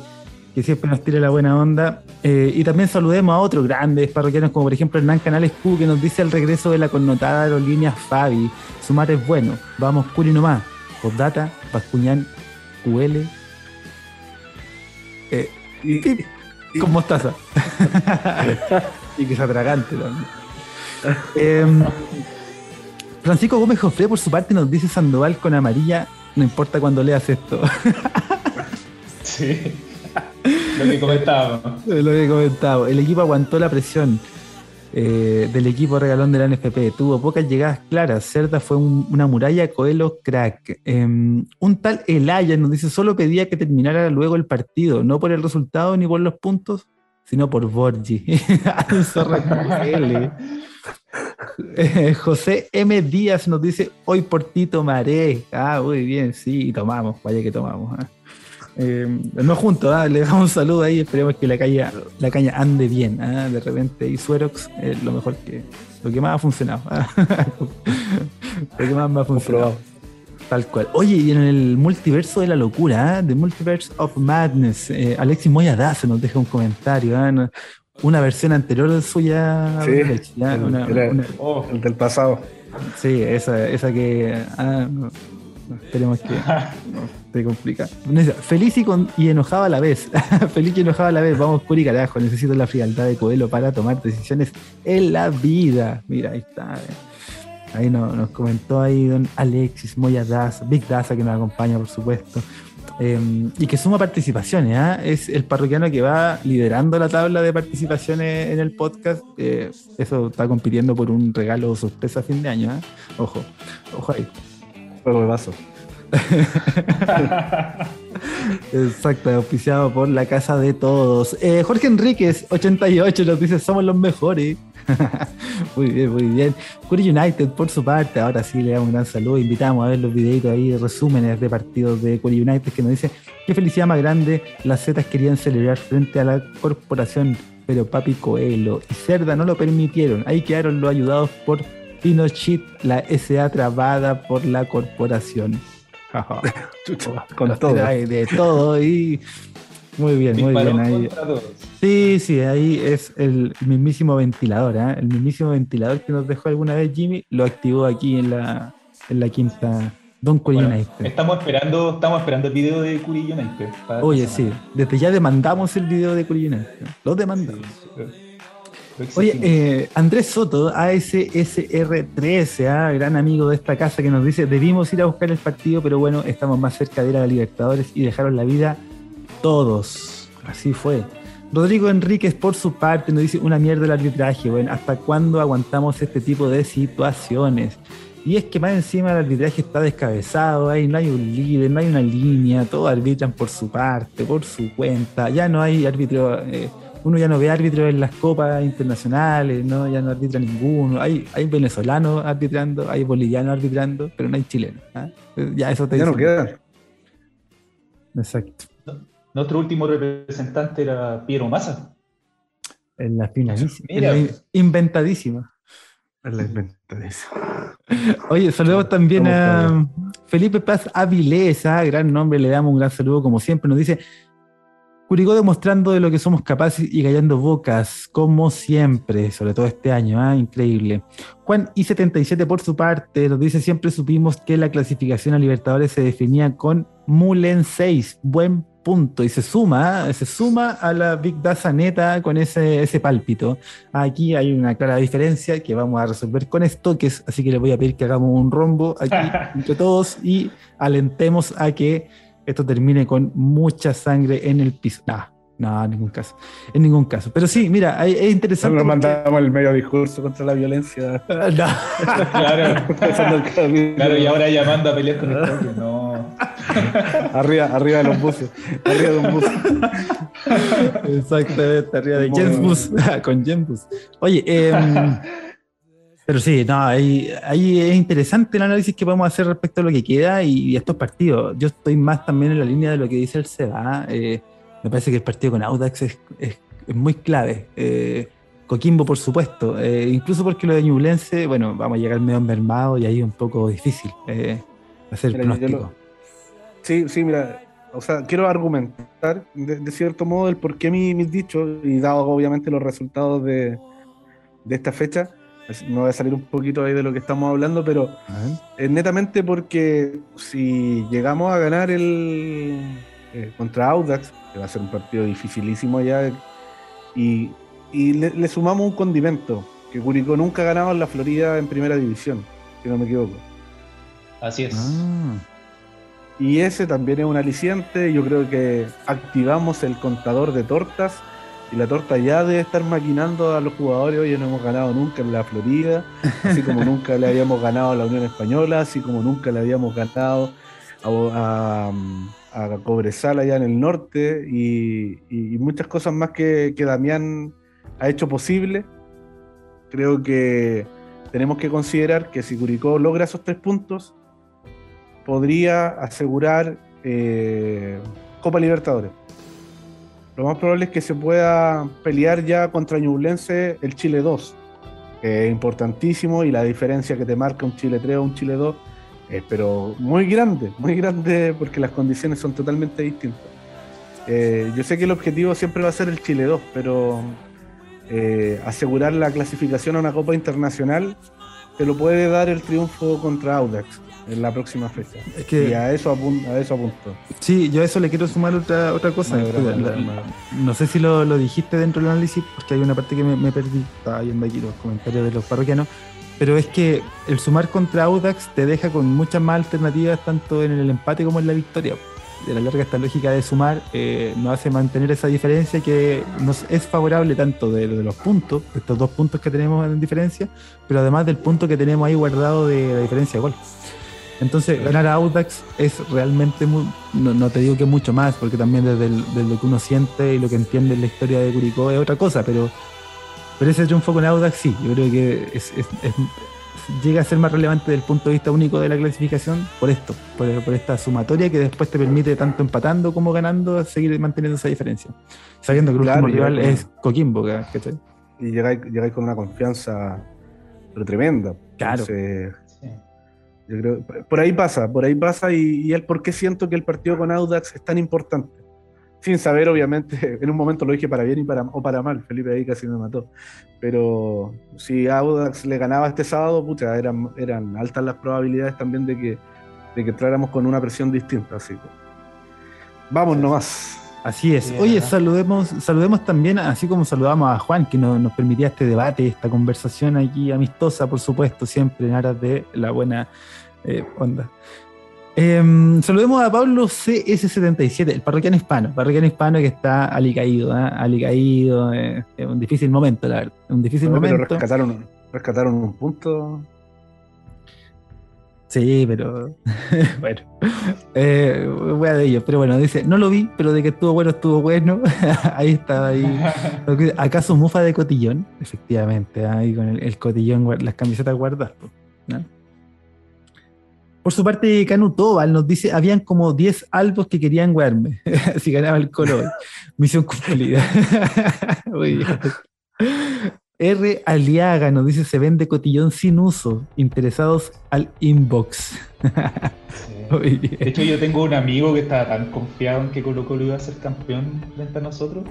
que siempre nos tira la buena onda. Eh, y también saludemos a otros grandes parroquianos, como por ejemplo Hernán Canales Q, que nos dice el regreso de la connotada aerolínea Fabi. Su mar es bueno. Vamos, Curi nomás. Postdata, Pascuñán, QL. Eh, y, con mostaza. [LAUGHS] y que se atragante también. Em, Francisco Gómez Jofre, por su parte, nos dice Sandoval con amarilla, no importa cuando leas esto. [LAUGHS] sí. [LAUGHS] Lo que comentábamos. Lo que comentábamos. El equipo aguantó la presión. Eh, del equipo regalón de la NFP. Tuvo pocas llegadas claras. Cerda fue una muralla, Coelho crack. Em, un tal Elaya nos dice, solo pedía que terminara luego el partido, no por el resultado ni por los puntos, sino por Borgi. [LAUGHS] eh, José M. Díaz nos dice, hoy por ti tomaré. Ah, muy bien, sí, tomamos, vaya que tomamos. ¿ah? Eh, no juntos, ¿ah? le [LAUGHS] damos un saludo ahí, esperemos que la caña, la caña ande bien. ¿ah? De repente, y Suerox es lo mejor que, lo que más ha funcionado. ¿ah? [LAUGHS] lo que más me ha funcionado. Tal cual. Oye, y en el multiverso de la locura, ¿eh? The Multiverse of Madness, eh, Alexis Moya se nos deja un comentario. ¿eh? Una versión anterior de suya. Sí, el, oh. el, del pasado. Sí, esa, esa que. Esperemos que no [LAUGHS] te complica. Feliz y, enojado a la vez. [LAUGHS] Feliz y enojado a la vez. Vamos, Curi, carajo. Necesito la frialdad de Coelho para tomar decisiones en la vida. Mira, ahí está. Ahí nos comentó ahí don Alexis Moya Daza, Big Daza que nos acompaña, por supuesto. Em, y que suma participaciones, ¿ah? es el parroquiano que va liderando la tabla de participaciones en el podcast. Eh, eso está compitiendo por un regalo sorpresa a fin de año. ¿ah? Ojo, ojo ahí. Juego de vaso. [LAUGHS] Exacto, auspiciado por la casa de todos. Eh, Jorge Enríquez, 88, nos dice: Somos los mejores. [LAUGHS] muy bien, muy bien. Curry United, por su parte, ahora sí le damos un gran saludo. Invitamos a ver los videitos ahí, resúmenes de partidos de Curry United, que nos dice: Qué felicidad más grande. Las Zetas querían celebrar frente a la corporación, pero Papi Coelho y Cerda no lo permitieron. Ahí quedaron los ayudados por Pinochet, la SA trabada por la corporación. [LAUGHS] Con todo. De todo y muy bien, muy bien. Ahí. Sí, sí, ahí es el mismísimo ventilador, ¿eh? el mismísimo ventilador que nos dejó alguna vez Jimmy, lo activó aquí en la, en la quinta Don Curry United. Estamos esperando, estamos esperando el video de Curry United. Oye, sí, desde ya demandamos el video de Curry United. Lo demandamos. Oye, eh, Andrés Soto, ASSR13, ¿ah? gran amigo de esta casa, que nos dice: Debimos ir a buscar el partido, pero bueno, estamos más cerca de la Libertadores y dejaron la vida todos. Así fue. Rodrigo Enríquez, por su parte, nos dice una mierda el arbitraje. Bueno, ¿hasta cuándo aguantamos este tipo de situaciones? Y es que más encima el arbitraje está descabezado, ahí no hay un líder, no hay una línea, todos arbitran por su parte, por su cuenta, ya no hay árbitro, eh, uno ya no ve árbitros en las copas internacionales, ¿no? ya no arbitra ninguno, hay, hay venezolanos arbitrando, hay bolivianos arbitrando, pero no hay chilenos. ¿ah? Ya eso te Ya no queda. Exacto. Nuestro último representante era Piero Massa. En la finalísima. inventadísima. En la inventadísima. Oye, saludamos también a Felipe Paz Avilés, ¿ah? gran nombre, le damos un gran saludo como siempre. Nos dice, Curicó demostrando de lo que somos capaces y callando bocas, como siempre, sobre todo este año, ¿ah? increíble. Juan I77 por su parte nos dice, siempre supimos que la clasificación a Libertadores se definía con Mulen 6, buen punto, y se suma, ¿ah? se suma a la Big Data neta con ese, ese pálpito. Aquí hay una clara diferencia que vamos a resolver con estoques, así que le voy a pedir que hagamos un rombo aquí [LAUGHS] entre todos y alentemos a que esto termine con mucha sangre en el piso. No, no, en ningún caso. En ningún caso. Pero sí, mira, es interesante. Nos mandamos el medio discurso contra la violencia. [LAUGHS] No. claro. claro, y ahora llamando a pelear con el toque. No. [LAUGHS] arriba, arriba de los buses. Arriba de un bus. Exactamente, arriba de James Bus. [LAUGHS] con James Bus. Oye, eh. Pero sí, no, ahí, ahí, es interesante el análisis que podemos hacer respecto a lo que queda y, estos partidos. Yo estoy más también en la línea de lo que dice el SEBA. Eh, me parece que el partido con Audax es, es, muy clave. Eh, Coquimbo, por supuesto. Eh, incluso porque lo de Ñublense, bueno, vamos a llegar medio enfermado y ahí es un poco difícil hacer el pronóstico. Sí, sí, mira, o sea, quiero argumentar de, cierto modo el por qué mis, dichos y dado obviamente los resultados de, de esta fecha no voy a salir un poquito ahí de lo que estamos hablando, pero es netamente porque si llegamos a ganar el eh, contra Audax, que va a ser un partido dificilísimo allá, y, le, sumamos un condimento, que Curicó nunca ha ganado en la Florida en primera división, si no me equivoco. Así es. Ah. Y ese también es un aliciente, yo creo que activamos el contador de tortas y la torta ya debe estar maquinando a los jugadores, oye, no hemos ganado nunca en la Florida, así como [LAUGHS] nunca le habíamos ganado a la Unión Española, así como nunca le habíamos ganado a, a, Cobresal allá en el norte, y, muchas cosas más que, que Damián ha hecho posible. Creo que tenemos que considerar que si Curicó logra esos tres puntos, podría asegurar eh, Copa Libertadores lo más probable es que se pueda pelear ya contra Ñublense el Chile 2, que es importantísimo y la diferencia que te marca un Chile 3 o un Chile 2 eh, pero muy grande, muy grande porque las condiciones son totalmente distintas. Eh, yo sé que el objetivo siempre va a ser el Chile 2, pero eh, asegurar la clasificación a una Copa Internacional te lo puede dar el triunfo contra Audax en la próxima fecha. y a eso, apunto, a eso apunto. Sí, yo a eso le quiero sumar otra, otra cosa. no sé si lo, dijiste dentro del análisis, porque hay una parte que me, me perdí. Estaba viendo aquí los comentarios de los parroquianos pero es que el sumar contra Audax te deja con muchas más alternativas, tanto en el empate como en la victoria. De la larga, esta lógica de sumar eh, nos hace mantener esa diferencia que nos es favorable tanto de, de, los puntos, estos dos puntos que tenemos en diferencia, pero además del punto que tenemos ahí guardado de la diferencia de gol. Entonces, ganar a Audax es realmente, muy, no, te digo que mucho más, porque también desde, lo que uno siente y lo que entiende en la historia de Curicó es otra cosa, pero pero ese triunfo con Audax sí, yo creo que llega a ser más relevante desde el punto de vista único de la clasificación por esto, por, esta sumatoria que después te permite tanto empatando como ganando seguir manteniendo esa diferencia. Sabiendo que el último rival es Coquimbo, ¿cachai? Y llegáis, con una confianza pero tremenda. Claro. Yo creo, por ahí pasa, por ahí pasa y, y el por qué siento que el partido con Audax es tan importante sin saber, obviamente, [LAUGHS] en un momento lo dije para bien y para, o para mal, Felipe ahí casi me mató. Pero si Audax le ganaba este sábado, pucha, eran, eran altas las probabilidades también de que, de que entráramos con una presión distinta. Así que vamos nomás. Así es. Oye, saludemos, saludemos también, así como saludamos a Juan, que nos, nos permitía este debate, esta conversación aquí amistosa, por supuesto, siempre en aras de la buena eh, onda. Em, saludemos a Pablo CS77, el parroquiano hispano, parroquiano hispano que está alicaído, ¿eh? alicaído, eh, un difícil momento, la verdad, un difícil momento. Pero rescataron, rescataron un punto. Sí, pero [LAUGHS] bueno, eh, voy a de ellos, pero bueno, dice, no lo vi, pero de que estuvo bueno, estuvo bueno, [LAUGHS] ahí está, ahí. [LAUGHS] ¿Acaso mufa de cotillón? Efectivamente, ahí con el, cotillón, las camisetas guardadas, ¿no? Por su parte, Canu Tobal nos dice, habían como 10 albos que querían wearme si ganaba el color. Misión cumplida. R. Aliaga nos dice, se vende cotillón sin uso, interesados al inbox. [LAUGHS] de hecho, yo tengo un amigo que estaba tan confiado en que Colo Colo iba a ser campeón frente a nosotros,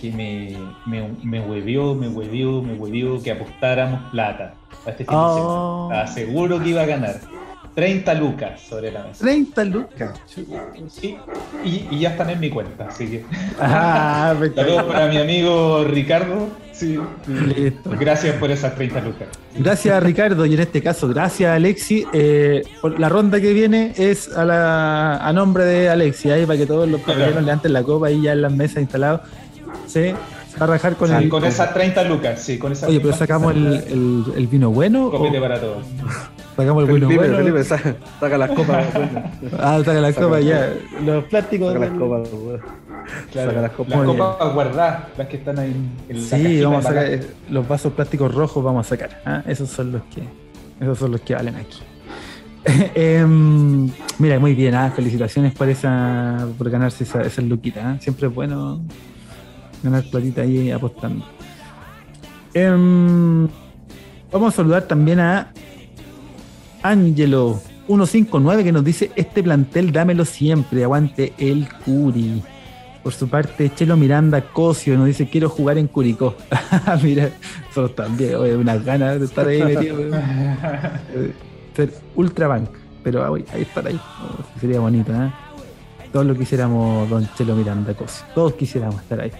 que me, me, me huevió, me huevió, me huevió que apostáramos plata a este fin de semana. Oh. Estaba seguro que iba a ganar. 30 lucas sobre la mesa. 30 lucas. Sí, y, ya están en mi cuenta, así que. Ah, [LAUGHS] Saludos para mi amigo Ricardo. Sí, Listo. Gracias por esas 30 lucas. Gracias Ricardo y en este caso gracias Alexi. Eh, la ronda que viene es a, la, a nombre de Alexi, ahí para que todos los claro. levanten la copa ahí ya en las mesas instalados. Sí, va a rajar con el. Con esas 30 lucas, sí, con Oye, pero sacamos el, el, el, vino bueno. Copete para todos. Sacamos el Felipe, bueno. Felipe, saca, saca las copas. [LAUGHS] ah, saca las copas ya. Los plásticos. Saca las copas, Claro, saca las copas. Las copas guardadas, las que están ahí en la Sí, vamos a sacar eh, los vasos plásticos rojos, vamos a sacar. ¿ah? Esos son los que esos son los que valen aquí. [LAUGHS] eh, mira, muy bien, ¿ah? felicitaciones por esa por ganarse esa, esa luquita. ¿ah? Siempre es bueno ganar platita ahí apostando. Eh, vamos a saludar también a Angelo 159 que nos dice, este plantel dámelo siempre, aguante el Curi. Por su parte, Chelo Miranda Cosio nos dice, quiero jugar en Curicó. [LAUGHS] Mira, nosotros también, oye, unas ganas de estar ahí metido. [LAUGHS] Ser Ultrabank, pero ahí, ahí estar ahí. Oh, sería bonito, ¿eh? Todos lo quisiéramos, don Chelo Miranda Cosio. Todos quisiéramos estar ahí.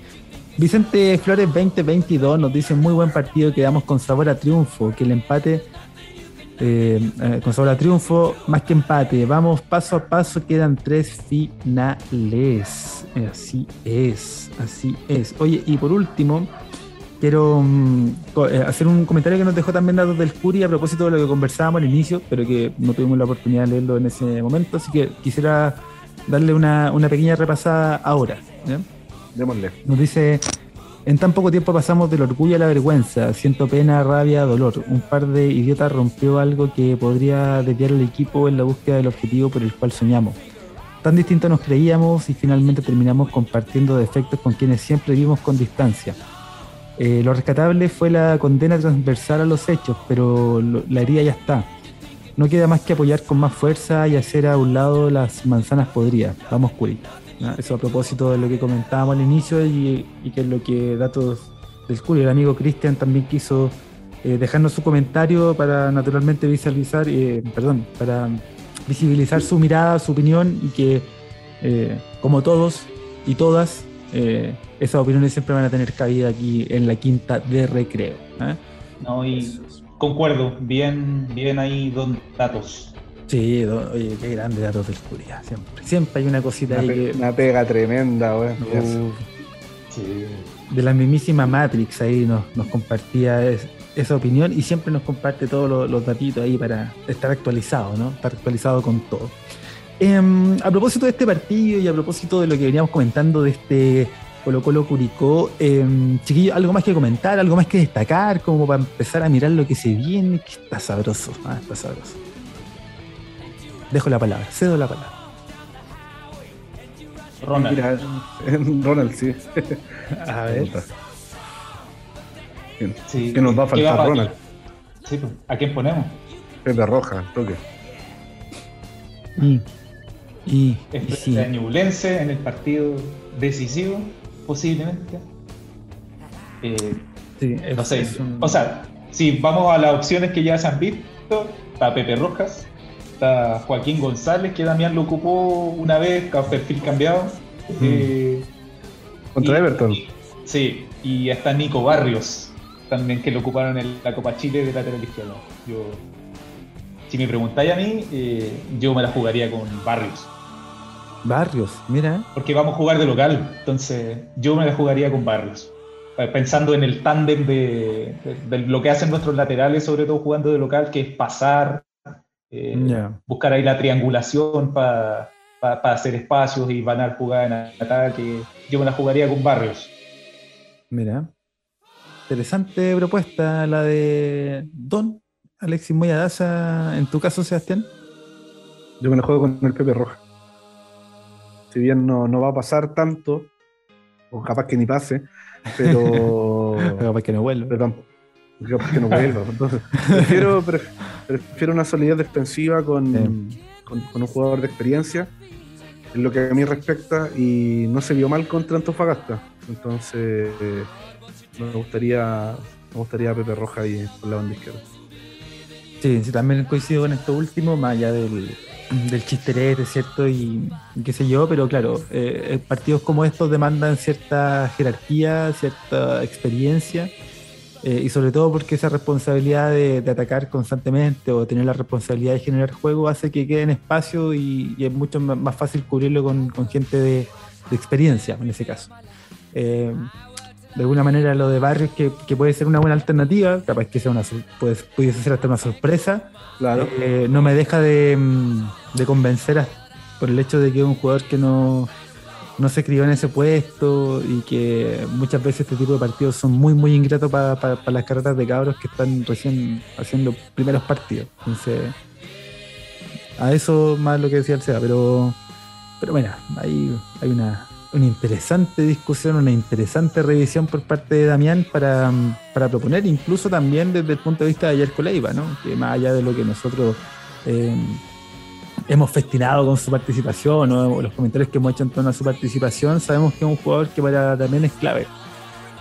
Vicente Flores 2022 nos dice, muy buen partido, quedamos con sabor a triunfo, que el empate eh, eh, con sabor a triunfo, más que empate. Vamos paso a paso, quedan tres finales. Eh, así es, así es. Oye, y por último, quiero mm, hacer un comentario que nos dejó también datos del Curi a propósito de lo que conversábamos al inicio, pero que no tuvimos la oportunidad de leerlo en ese momento, así que quisiera darle una, pequeña repasada ahora. Démosle. Nos dice en tan poco tiempo pasamos del orgullo a la vergüenza, siento pena, rabia, dolor. Un par de idiotas rompió algo que podría desviar al equipo en la búsqueda del objetivo por el cual soñamos. Tan distinto nos creíamos y finalmente terminamos compartiendo defectos con quienes siempre vimos con distancia. Eh, lo rescatable fue la condena transversal a los hechos, pero la herida ya está. no queda más que apoyar con más fuerza y hacer a un lado las manzanas podridas. Vamos, Curi. Eso a propósito de lo que comentábamos al inicio y, que es lo que datos del Curi, el amigo Cristian también quiso eh, dejarnos su comentario para naturalmente visualizar, eh, perdón, para visibilizar su mirada, su opinión y que, eh, como todos y todas, esas opiniones siempre van a tener cabida aquí en la quinta de recreo. No, y concuerdo, bien, bien ahí don datos. Sí, oye, qué grande datos de oscuridad, siempre. Siempre hay una cosita una ahí que. Una pega tremenda, güey. sí. De la mismísima Matrix ahí nos, nos compartía esa opinión y siempre nos comparte todos los, los datitos ahí para estar actualizado, ¿no? Estar actualizado con todo. Em, a propósito de este partido y a propósito de lo que veníamos comentando de este Colo Colo Curicó. Eh, chiquillo, ¿algo más que comentar? ¿Algo más que destacar? Como para empezar a mirar lo que se viene, que está sabroso. Ah, está sabroso. Dejo la palabra, cedo la palabra. Ronald. Ronald, sí. [LAUGHS] A ver. Sí. ¿Qué nos va a faltar, Ronald? Sí, pues, ¿A quién ponemos? Pepe Roja, toque. Y, y, y sí. en el partido decisivo posiblemente. Eh, sí, no sé. O sea, si vamos a las opciones que ya se han visto, está Pepe Rojas, está Joaquín González, que Damián lo ocupó una vez, perfil cambiado. Eh, Contra Everton. sí, y está Nico Barrios, también que lo ocuparon en la Copa Chile de lateral izquierdo. Yo, si me preguntáis a mí, eh, yo me la jugaría con Barrios. Barrios, mira. Porque vamos a jugar de local, entonces yo me la jugaría con Barrios. Eh, pensando en el tándem de, lo que hacen nuestros laterales, sobre todo jugando de local, que es pasar, eh, buscar ahí la triangulación para hacer espacios y van a jugar en ataque. Yo me la jugaría con Barrios. Mira. Interesante propuesta la de Don Alexis Moyadaza, en tu caso, Sebastián. Yo me la juego con el Pepe Roja si bien no, no va a pasar tanto, o capaz que ni pase, pero. [LAUGHS] capaz que no vuelva. Pero capaz que no vuelva. [LAUGHS] Entonces, prefiero, prefiero una solidez defensiva con, con, un jugador de experiencia, en lo que a mí respecta, y no se vio mal contra Antofagasta. Entonces, me gustaría me gustaría Pepe Roja ahí por la banda izquierda. Sí, sí, también coincido con esto último, más allá del, del chisterete, ¿cierto? Y, qué sé yo, pero claro, eh, partidos como estos demandan cierta jerarquía, cierta experiencia, eh, y sobre todo porque esa responsabilidad de, atacar constantemente o tener la responsabilidad de generar juego hace que quede en espacio y, es mucho más fácil cubrirlo con, gente de, experiencia en ese caso. Eh, de alguna manera lo de Barrios que, puede ser una buena alternativa, capaz que sea una pudiese ser hasta una sorpresa. Claro. Eh, no me deja de, mm, convencer por el hecho de que es un jugador que no, no se crió en ese puesto y que muchas veces este tipo de partidos son muy muy ingratos para las carreras de cabros que están recién haciendo primeros partidos. Entonces, a eso más lo que decía el SEA, pero, pero bueno, ahí hay una, una interesante discusión, una interesante revisión por parte de Damián para, proponer, incluso también desde el punto de vista de Ayer Coleiva, ¿no? que más allá de lo que nosotros eh, hemos festinado con su participación o los comentarios que hemos hecho en torno a su participación, sabemos que es un jugador que para también es clave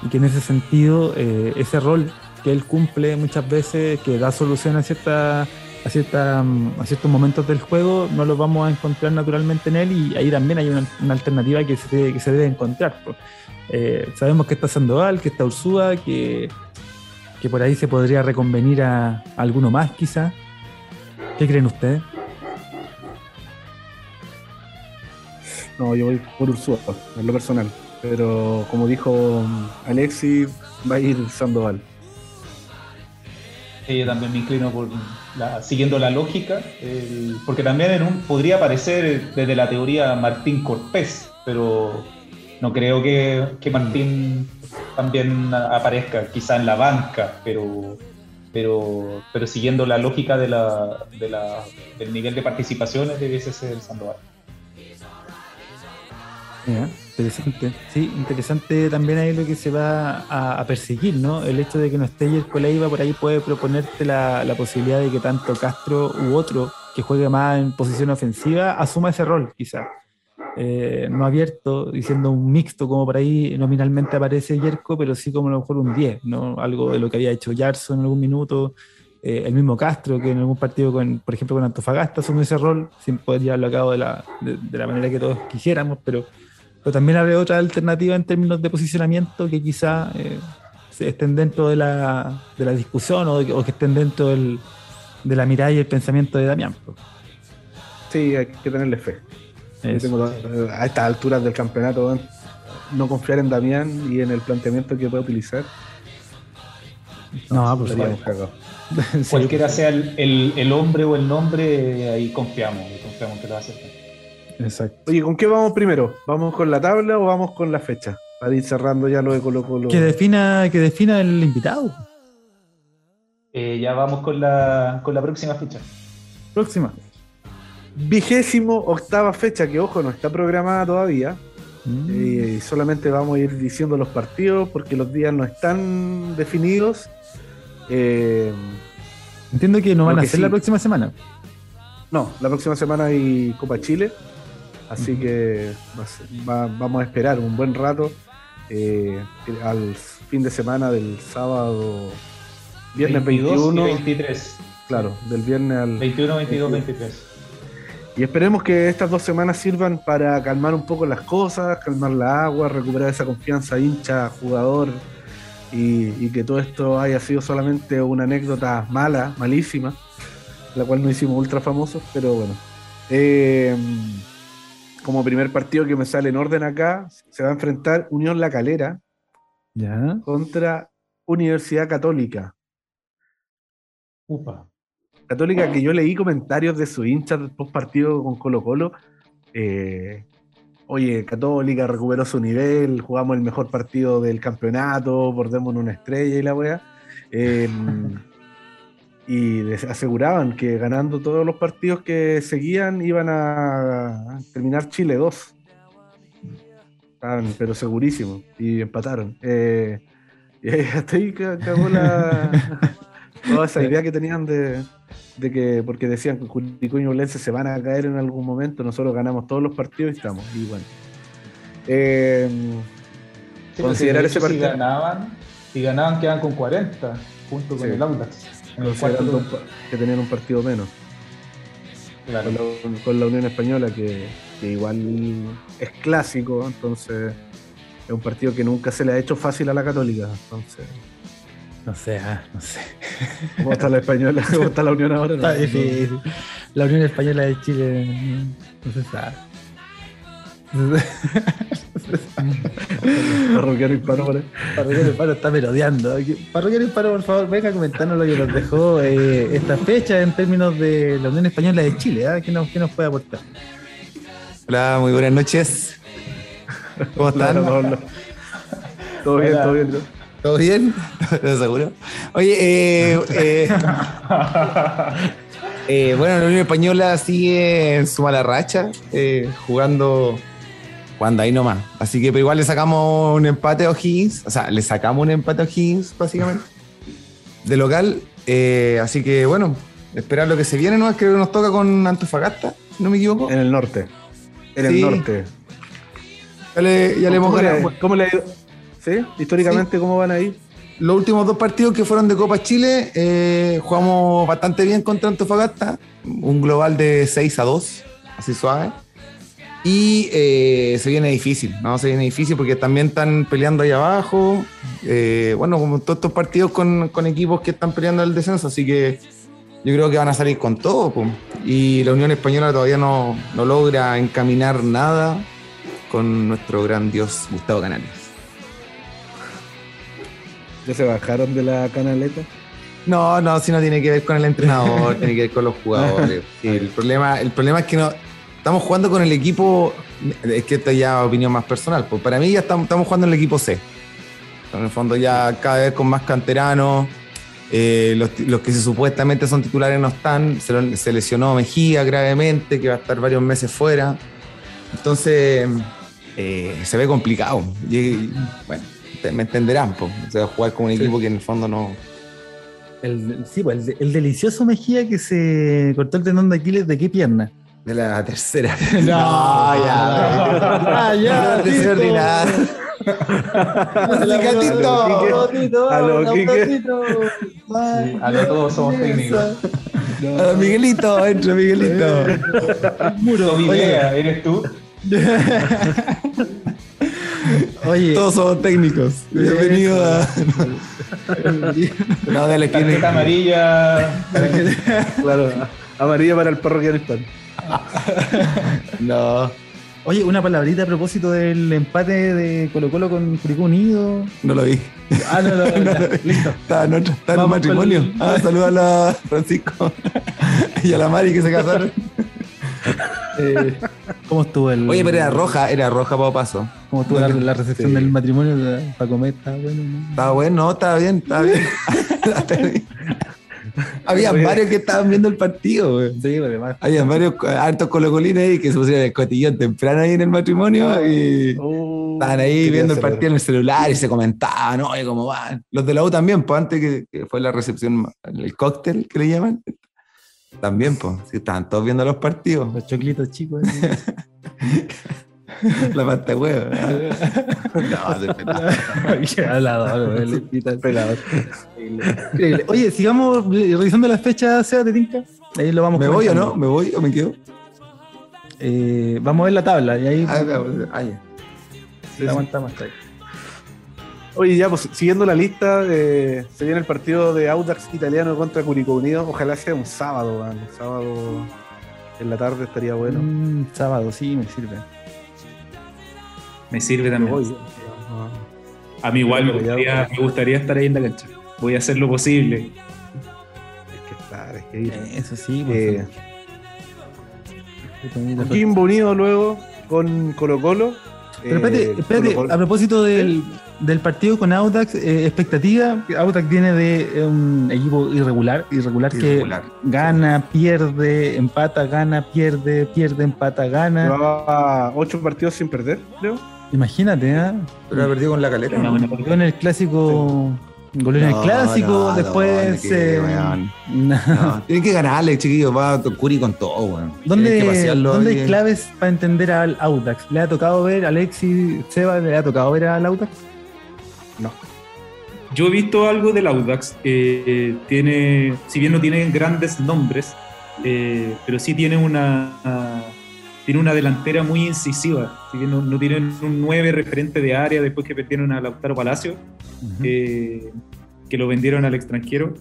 y que en ese sentido eh, ese rol que él cumple muchas veces, que da solución a ciertas a, cierta, a ciertos momentos del juego no los vamos a encontrar naturalmente en él y ahí también hay una, alternativa que se, que se debe encontrar. Eh, sabemos que está Sandoval, que está Ursúa, que, que por ahí se podría reconvenir a, alguno más quizá. ¿Qué creen ustedes? No, yo voy por Ursúa, en lo personal. Pero como dijo Alexi, va a ir Sandoval. yo también me inclino por, siguiendo la lógica, porque también en un, podría aparecer desde la teoría Martín Cortés, pero no creo que, Martín también aparezca, quizá en la banca, pero, pero, pero siguiendo la lógica de la, del nivel de participaciones debiese ser el Interesante, sí, interesante también ahí lo que se va a, perseguir, ¿no? El hecho de que no esté Jerko Leiva por ahí puede proponerte la, la, posibilidad de que tanto Castro u otro que juegue más en posición ofensiva asuma ese rol, quizás. Eh, no abierto, diciendo un mixto, como por ahí nominalmente aparece Jerko, pero sí como a lo mejor un 10, ¿no? Algo de lo que había hecho Yarso en algún minuto, eh, el mismo Castro, que en algún partido, con, por ejemplo, con Antofagasta asumió ese rol, sin poder llevarlo a cabo de la, de, de la manera que todos quisiéramos, pero pero también abre otra alternativa en términos de posicionamiento que quizá eh, estén dentro de la, de la discusión o, que estén dentro del, de la mirada y el pensamiento de Damián. Sí, hay que tenerle fe. a estas alturas del campeonato, no confiar en Damián y en el planteamiento que puede utilizar. No, pues Cualquiera sea el, el, hombre o el nombre, ahí confiamos, confiamos que lo va a hacer. Exacto. Oye, ¿con qué vamos primero? ¿Vamos con la tabla o vamos con la fecha? Para ir cerrando ya lo de Colo Colo. Que defina, que defina el invitado. Eh, ya vamos con la, con la próxima fecha. Próxima. Vigésimo octava fecha, que ojo, no está programada todavía. Mm. Eh, solamente vamos a ir diciendo los partidos porque los días no están definidos. Eh, Entiendo que no van a ser la próxima semana. No, la próxima semana hay Copa Chile. Así que vamos a esperar un buen rato eh, al fin de semana del sábado, viernes 21 y 23. Claro, del viernes al 21, 22, 23. Y esperemos que estas dos semanas sirvan para calmar un poco las cosas, calmar la agua, recuperar esa confianza hincha, jugador, y, que todo esto haya sido solamente una anécdota mala, malísima, la cual no hicimos ultra famosos, pero bueno. Eh, como primer partido que me sale en orden acá, se va a enfrentar Unión La Calera contra Universidad Católica. Upa. Católica que yo leí comentarios de su hincha post partido con Colo Colo. Eh, oye, Católica recuperó su nivel, jugamos el mejor partido del campeonato, bordemos una estrella y la wea. Em, y les aseguraban que ganando todos los partidos que seguían iban a terminar Chile 2. Estaban, pero segurísimo, y empataron. Eh, y [LAUGHS] hasta ahí cagó la, [LAUGHS] toda esa idea que tenían de, que, porque decían que Curicó y se van a caer en algún momento, nosotros ganamos todos los partidos y estamos. Y bueno. Eh, considerar ese partido. Si ganaban, si ganaban quedan con 40, junto con el Audax considerando que tenían un partido menos. Con, la, Unión Española, que, igual es clásico, entonces es un partido que nunca se le ha hecho fácil a la Católica. Entonces. No sé, ah, no sé. ¿Cómo está la Española? [LAUGHS] ¿Cómo está la Unión ahora? Está difícil. La Unión Española de Chile no se sabe. Parroquiano Hispano, por Parroquiano Hispano está merodeando. Parroquiano Hispano, por favor, venga a comentarnos lo que nos dejó eh, esta fecha en términos de la Unión Española de Chile. ¿eh? ¿Qué, nos, ¿Qué, nos, puede aportar? Hola, muy buenas noches. ¿Cómo están? Todo bien, todo bien. ¿Todo bien? ¿Lo seguro? Oye, eh, eh, [LAUGHS] eh, bueno, la Unión Española sigue en su mala racha, eh, jugando cuando ahí nomás. Así que pero igual le sacamos un empate a O'Higgins. O sea, le sacamos un empate a O'Higgins, básicamente. [LAUGHS] De local. Eh, así que bueno, esperar lo que se viene, ¿no? Creo que nos toca con Antofagasta, si no me equivoco. En el norte. En el norte. Ya le, ya le hemos ganado. ¿Cómo le ha ido? ¿Sí? Históricamente, ¿cómo van ahí? Los últimos dos partidos que fueron de Copa Chile, eh, jugamos bastante bien contra Antofagasta. Un global de 6 a 2, así suave. Y eh, se viene difícil, ¿no? Se viene difícil porque también están peleando ahí abajo. Eh, bueno, como todos estos partidos con, equipos que están peleando el descenso, así que yo creo que van a salir con todo. Y la Unión Española todavía no, logra encaminar nada con nuestro gran dios Gustavo Canales. ¿Ya se bajaron de la canaleta? No, no, si no tiene que ver con el entrenador, [LAUGHS] tiene que ver con los jugadores. [LAUGHS] el, problema, el problema es que no, estamos jugando con el equipo, es que esta ya opinión más personal, pues para mí ya estamos, jugando en el equipo C. En el fondo ya cada vez con más canteranos, eh, los, que supuestamente son titulares no están, se, lesionó Mejía gravemente, que va a estar varios meses fuera. Entonces, eh, se ve complicado. Y, bueno, me entenderán, pues. O sea, jugar con un equipo que en el fondo no. El, sí, pues, el, el delicioso Mejía que se cortó el tendón de Aquiles, ¿de qué pierna? De la tercera. [LAUGHS] No, ya. Ah, ya, No, Tito. Tito. A lo Quique. A lo todos somos técnicos. Ah, Miguelito, entra Miguelito. [LAUGHS] Toby Vega, ¿eres tú? [LAUGHS] Oye, Todos somos técnicos. Bienvenido a. No, dale, Tarjeta tiene. amarilla. Claro, amarilla para el perro que el pan. [LAUGHS] No, oye, una palabrita a propósito del empate de Colo Colo con Curicó Unido. no lo vi. Ah, no, [LAUGHS] no, no, ya, listo. Estaba en, otra, estaba en un matrimonio. el- Ah, saluda a la Francisco [LAUGHS] y a la Mari que se casaron. Eh, ¿Cómo estuvo el. Oye, pero era roja, era roja para paso. ¿Cómo estuvo la, la recepción Sí. del matrimonio de- para comer? Está bueno, ¿no? Estaba bueno, no, estaba bien, estaba bien. Había varios que estaban viendo el partido, güey. Sí, además. Había varios eh, hartos colocolines ahí que se pusieron el cotillón temprano ahí en el matrimonio y Oh, estaban ahí viendo el partido en el celular y se comentaban, oye, cómo van. Los de la U también, pues antes que, que fue la recepción, el cóctel que le llaman. También, pues, sí, estaban todos viendo los partidos. Los choclitos chicos. [LAUGHS] [LAUGHS] La pasta huevo. [LAUGHS] No, de pelado. [LAUGHS] Oye, sigamos re- revisando las fechas, Seba, ¿te tinca? Ahí lo vamos ¿Me voy o no? ¿Me voy o me quedo? Eh, vamos a ver la tabla y ahí Ah, ah, ya. Sí, sí. aguantamos hasta ahí. Oye, ya, pues siguiendo la lista, eh, se viene el partido de Audax italiano contra Curicó Unido. Ojalá sea un sábado, man. Un sábado en la tarde estaría bueno. Mm, sábado, sí, me sirve. Me sirve también. voy. A mí igual me gustaría, me gustaría estar ahí en la cancha. Voy a hacer lo posible. Es que estar, es que ir. Eso sí, pues. Eh. Coquimbo Unido luego con Colo Colo. Pero espérate, espérate, a propósito del, del partido con Audax, eh, expectativa, Audax viene de eh, un equipo irregular, irregular, Irregular. que gana, pierde, empata, gana, pierde, pierde, empata, gana. Llevaba ocho partidos sin perder, creo. Imagínate, ¿eh? Pero ha perdido con la calera. ¿no? buena Goleó en el clásico, goleó en el No, clásico, no, después... no, que, eh, no. No, tienen que ganarle, chiquillos. Va Curi con todo, weón. ¿Dónde, pasearlo ¿dónde hay claves para entender al Audax? ¿Le ha tocado ver a Alexis Seba? ¿Le ha tocado ver al Audax? Yo he visto algo del Audax. eh, tiene, si bien no tiene grandes nombres, eh, pero sí tiene una, tiene una delantera muy incisiva. Si bien no, no tienen un 9 referente de área después que perdieron a Lautaro Palacio, eh, que lo vendieron al extranjero.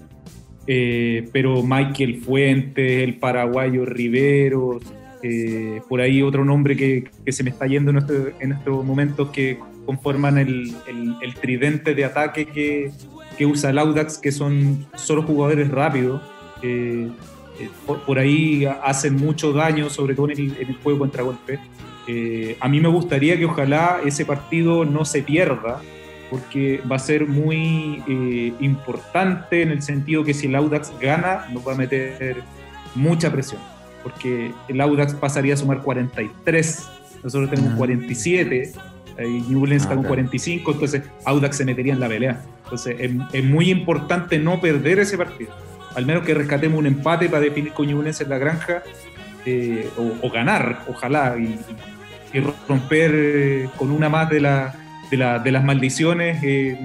Eh, pero Michael Fuentes, el paraguayo Riveros, eh, por ahí otro nombre que, que se me está yendo en, este- en estos momentos que conforman el, el- el tridente de ataque que, que usa el Audax, que son solo jugadores rápidos. Eh, por, por ahí hacen mucho daño, sobre todo en el, en el juego contra golpe. Eh, a mí me gustaría que ojalá ese partido no se pierda, porque va a ser muy eh, importante en el sentido que si el Audax gana, nos va a meter mucha presión, porque el Audax pasaría a sumar 43, nosotros tenemos Ah. 47, y Newlands está Ah, con claro. 45, entonces Audax se metería en la pelea. Entonces es, es muy importante no perder ese partido, al menos que rescatemos un empate para definir con Newlands en la granja, eh, o, o ganar, ojalá, y, y romper eh, con una más de la de, la- de las maldiciones, eh,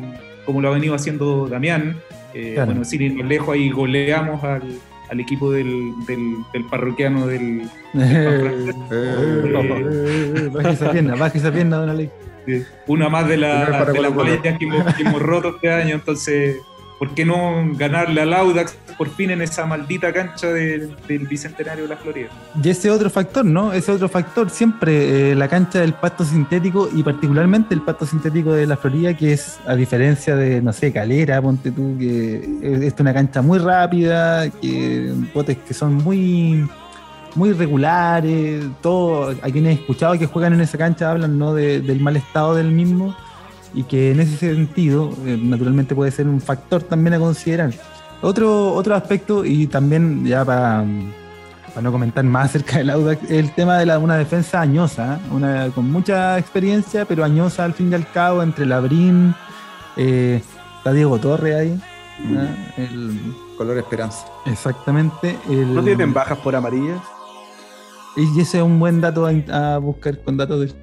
como lo ha venido haciendo Damián. Eh, Claro. Bueno, sin ir más lejos, ahí goleamos al, al equipo del, del, del parroquiano del... [LAUGHS] Baje esa pierna, baje esa pierna, una más de, la, de las que hemos, que hemos roto este año. Entonces, ¿por qué no ganarle al Audax por fin en esa maldita cancha del, Bicentenario de la Florida? Y ese otro factor, ¿no? Ese otro factor, siempre eh, la cancha del pasto sintético y particularmente el pasto sintético de la Florida, que es, a diferencia de, no sé, Calera, ponte tú, que es es una cancha muy rápida, que botes que son muy muy regulares, todo, a quienes he escuchado que juegan en esa cancha hablan ¿no? de- del mal estado del mismo y que en ese sentido eh, naturalmente puede ser un factor también a considerar. Otro, otro aspecto y también ya para, para no comentar más acerca del Audax, el tema de la, una defensa añosa, una, con mucha experiencia, pero añosa al fin y al cabo, entre Labrín, eh, está Diego Torre ahí. ¿eh? El- Color esperanza. exactamente. el- ¿No tienen bajas por amarillas? Y ese es un buen dato a, a buscar con datos del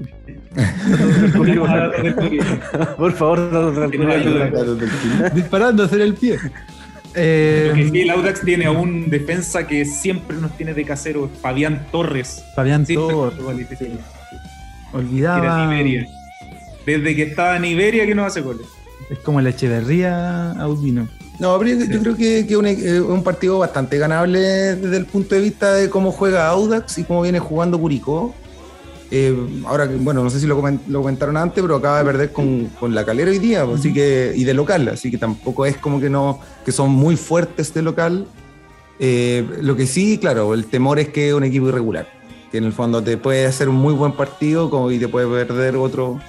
[LAUGHS] Por favor, datos del Curio. Disparándose en el pie. Eh, Lo que sí, el Audax tiene a un defensa que siempre nos tiene de casero, Fabián Torres. Fabián Torres, olvidaba. Desde que estaba en Iberia que no hace goles. Es como el Echeverría Audino. No, pero yo, yo creo que es un, eh, un partido bastante ganable desde el punto de vista de cómo juega Audax y cómo viene jugando Curicó. Eh, ahora, que, bueno, no sé si lo, comen- lo comentaron antes, pero acaba de perder con, con la calera hoy día, pues, así que, y de local, así que tampoco es como que no, que son muy fuertes de local. Eh, lo que sí, claro, el temor es que es un equipo irregular, que en el fondo te puede hacer un muy buen partido como, y te puede perder otro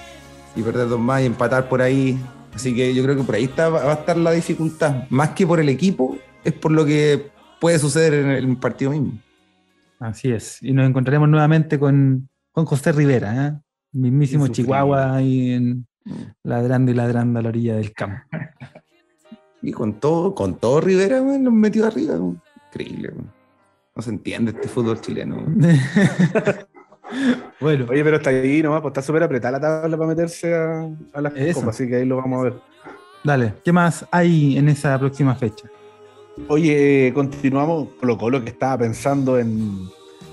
y perder dos más y empatar por ahí. Así que yo creo que por ahí está, va a estar la dificultad. Más que por el equipo, es por lo que puede suceder en el partido mismo. Así es. Y nos encontraremos nuevamente con, con José Rivera, ¿eh? El mismísimo. Chihuahua ahí en ladrando y ladrando a la orilla del campo. [LAUGHS] Y con todo, con todo Rivera, weón, nos metió arriba. Increíble. No se entiende este fútbol chileno. [LAUGHS] bueno, Oye, pero está ahí nomás, pues está súper apretada la tabla para meterse a, a las Eso. copas, así que ahí lo vamos a ver. dale. ¿Qué más hay en esa próxima fecha? Oye, continuamos Colo Colo que estaba pensando en,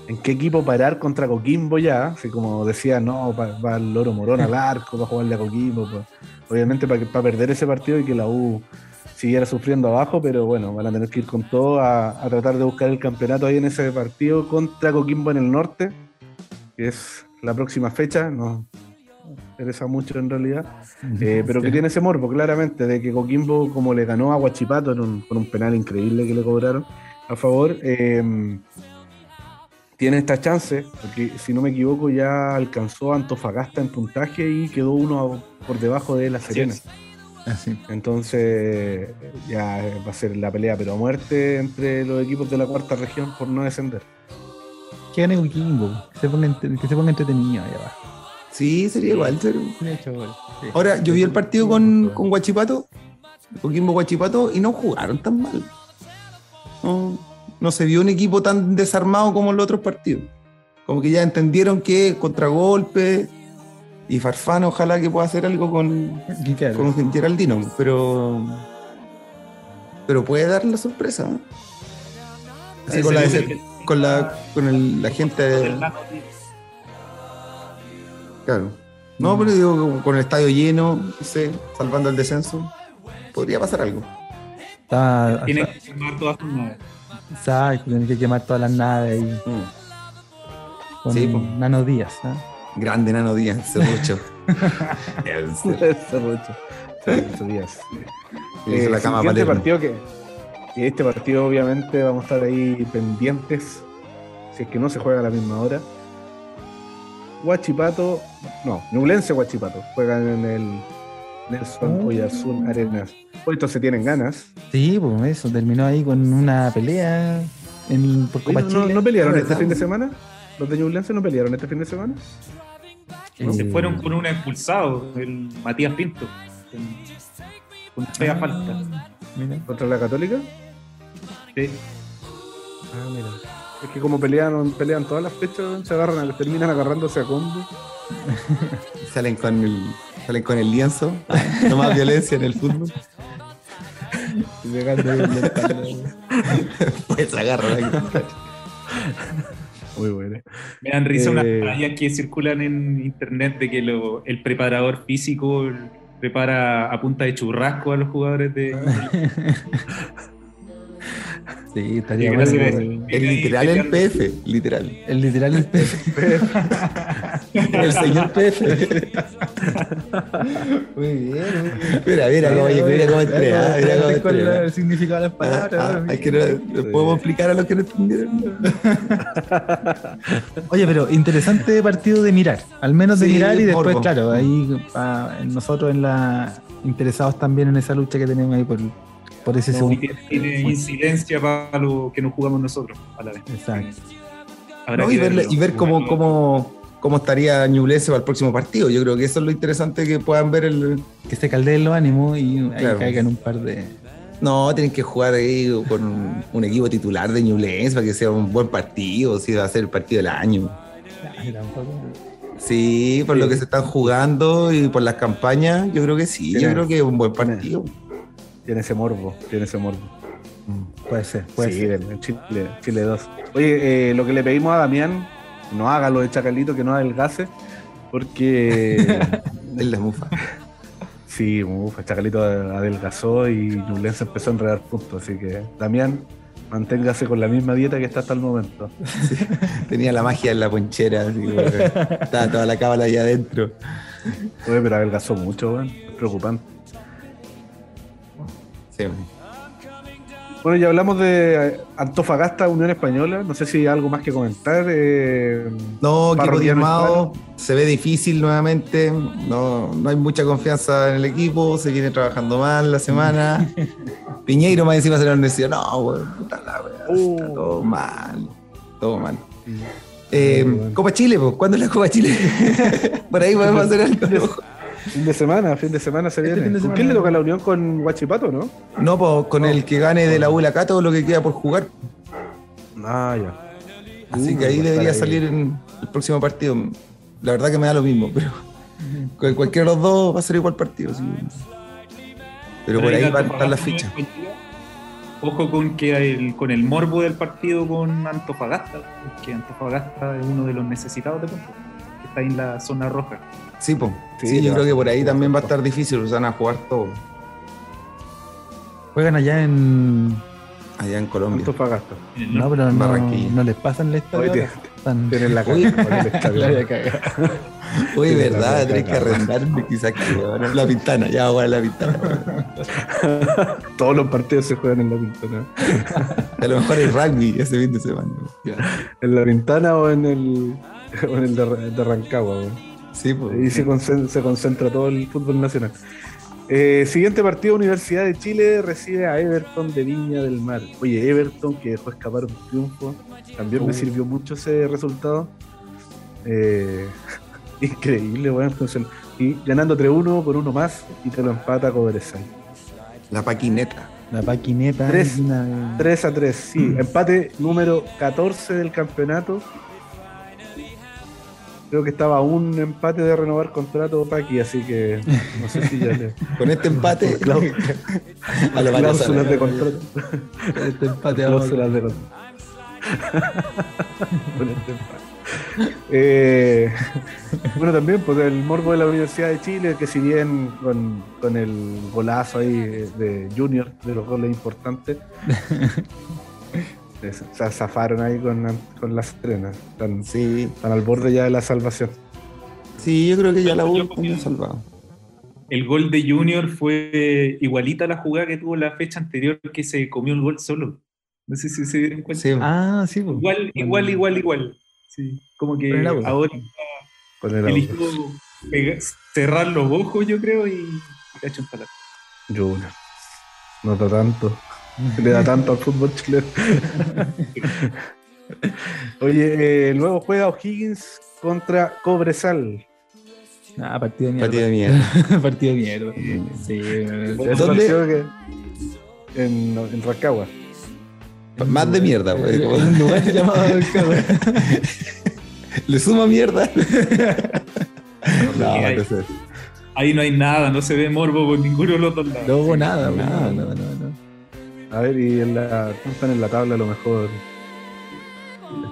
en qué equipo parar contra Coquimbo ya. Así como decía, no, va, va el Loro Morón al arco, va a jugarle a Coquimbo. pues. Obviamente para, que- para perder ese partido y que la U siguiera sufriendo abajo, pero bueno, van a tener que ir con todo a, a tratar de buscar el campeonato ahí en ese partido contra Coquimbo en el norte, que es la próxima fecha. Nos interesa mucho en realidad. Eh, pero que tiene ese morbo, claramente, de que Coquimbo, como le ganó a Guachipato un- con un penal increíble que le cobraron a favor, eh, tiene esta chance, porque si no me equivoco, ya alcanzó a Antofagasta en puntaje y quedó uno por debajo de La Serena. Entonces, ya va a ser la pelea, pero a muerte entre los equipos de la cuarta región por no descender. Que gane Coquimbo, que se ponga, que se ponga entretenido ahí abajo. Sí, sería igual. sería- De hecho, bueno, sí. Ahora, yo vi el partido con, con Guachipato, Coquimbo Guachipato, y no jugaron tan mal. No, no se vio un equipo tan desarmado como en los otros partidos. Como que ya entendieron que contragolpe y Farfán, ojalá que pueda hacer algo con, claro, con Geraldino, pero pero puede dar la sorpresa. ¿no? Así Sí, con, la, sí. Con la con el- la gente de- El Naco, claro. No, pero digo con el estadio lleno, no sé, salvando el descenso, podría pasar algo. está, Tiene que sumar todas sus nueve. exacto, tiene que quemar todas las naves ahí con Sí, po. Nano Díaz. ¿ah? Grande Nano Díaz, Cerrucho. Esos días. Le hizo Eh, la cama Palermo. partido que, que este partido obviamente vamos a estar ahí pendientes si es que no se juega a la misma hora. Huachipato, no, Ñublense Huachipato juegan en el Nelson Oh. Oyarzún Arenas. Hoy entonces tienen ganas. Sí, pues eso, terminó ahí con una pelea en, por Oye, Copa ¿no, Chile. no pelearon este fin de semana? ¿Los de Ñublense no pelearon este fin de semana? Eh, Se fueron con un expulsado, el Matías Pinto. Con, fea falta. Mira. ¿Contra la Católica? Sí. Ah, mira. Es que como pelean, pelean todas las fechas, se agarran, terminan agarrándose a combo. [LAUGHS] Salen con el, salen con el lienzo. No más violencia en el fútbol. Pues se agarran ahí. Muy bueno. Me dan risa Eh. unas tallas que circulan en internet de que lo- el preparador físico prepara a punta de churrasco a los jugadores de. [LAUGHS] Sí, estaría bueno. Es literal el PF, literal. el literal el PF. [LAUGHS] El señor PF. [LAUGHS] Muy bien. Mira, mira cómo, mira cómo entrega, mira cómo ¿Cuál es entrega. el significado de las Ah, palabras? ah, es que no, no podemos explicar a los que no entendieron. [LAUGHS] Oye, pero interesante partido de mirar, al menos de Sí, mirar y después, morbo. claro, ahí ah, nosotros en la interesados también en esa lucha que tenemos ahí por, por ese Y segundo. tiene, tiene incidencia para lo que nos jugamos nosotros a la vez. Exacto. No, y, verle- verlo. y ver cómo, cómo, cómo estaría Ñublense para el próximo partido. Yo creo que eso es lo interesante que puedan ver el. Que se caldeen los ánimos y ahí Claro. caigan un par de. No, tienen que jugar ahí con un, equipo titular de Ñublense para que sea un buen partido, si va a ser el partido del año. Sí, por lo que se están jugando y por las campañas, yo creo que sí. Yo creo que es un buen partido. Tiene ese morbo, tiene ese morbo. Puede ser, puede sí, ser. en Chile, Chile 2. Oye, eh, lo que le pedimos a Damián, no haga lo de Chacalito, que no adelgase, porque [LAUGHS] Es la mufa. sí, uf, Chacalito adelgazó y Ñublense empezó a enredar puntos. Así que, Damián, manténgase con la misma dieta que está hasta el momento. [LAUGHS] Tenía la magia en la ponchera, así estaba toda la cábala ahí adentro. Oye, pero adelgazó mucho, weón. Es preocupante. Sí. Bueno, ya hablamos de eh, Antofagasta, Unión Española. No sé si hay algo más que comentar. eh, No, equipo diezmado, se ve difícil nuevamente, no, no hay mucha confianza en el equipo, se viene trabajando mal la semana. [LAUGHS] Piñeiro más encima se lo decidió, no, puta la weá, está todo mal, todo mal. Eh. Copa Chile, pues, ¿cuándo es la Copa Chile? [LAUGHS] Por ahí podemos hacer algo. Fin de semana, fin de semana se Este viene. fin de ¿Con semana. quién le toca la unión con Huachipato, no? No, con el que gane de la U la Cato lo que queda por jugar. Ah, ya. Así Uh, que ahí va a estar debería ahí. salir en el próximo partido. La verdad que me da lo mismo, pero con cualquiera de los dos va a ser igual partido. sí. Pero por ahí van a estar las fichas. Ojo con que el, con el morbo del partido con Antofagasta, que Antofagasta es uno de los necesitados de puntos, que está en la zona roja. Sí, pues. Sí, yo creo que por ahí también va a estar difícil, van a jugar todo Juegan allá en. allá en Colombia. No, pero no, Barranquilla. no les pasan el estadio. Oye, ahora. Están- Tienen la Uy. La. Oye, Sí, [LAUGHS] verdad, la- tenés que la- arrendarme quizás que la pintana, ya voy a la pintana. [LAUGHS] Todos los partidos se juegan en la pintana. A lo mejor el rugby ese fin de semana. [LAUGHS] En la pintana o en el, o en el de, de Rancagua. Sí, pues. Ahí se concentra, se concentra todo el fútbol nacional. Eh, siguiente partido, Universidad de Chile recibe a Everton de Viña del Mar. Oye, Everton que dejó escapar un triunfo. También me sirvió mucho ese resultado. Eh, [LAUGHS] increíble, weón. Entonces, y ganando 3-1 por uno más y te lo empata Cobresal. La paquineta. La paquineta. Tres. y una- 3 a 3, sí. Empate número 14 del campeonato. Creo que estaba a un empate de renovar contrato Paqui, así que no sé si ya le. [LAUGHS] Con este empate, [LAUGHS] Clau- [LAUGHS] a lo cláusulas de contrato. Este empate vamos- Cláusulas de contrato. Con este empate. Eh, bueno, también, pues el morbo de la Universidad de Chile, que si bien con, con el golazo ahí de Junior, de los goles importantes, se, zafaron ahí con, con las estrenas. Están, Sí, están al borde ya de la salvación. sí, yo creo que ya la U está salvado. El gol de Junior fue igualita a la jugada que tuvo la fecha anterior que se comió el gol solo. No sé si se dieron cuenta. Sí, Ah, sí, pues. Igual, igual, igual, igual. Sí, como que Con el auto. ahora Con el eligió cerrar los ojos, yo creo, y cacho un palazo. Junior. No da tanto. Le da tanto al fútbol chileno. [LAUGHS] Oye, eh, luego juega O'Higgins contra Cobresal. Ah, partido de mierda. partido de mierda. [LAUGHS] partido de mierda. Sí, Ese ¿Dónde? En, en Rancagua. Más de mierda, güey. En como- un lugar [LAUGHS] llamado Rancagua. Le suma mierda. no, no sé. Ahí no hay nada, no se ve morbo por ninguno de los dos lados. No hubo nada, Nada. no, no, no, no. A ver, y en la, ¿cómo están en la tabla a lo mejor.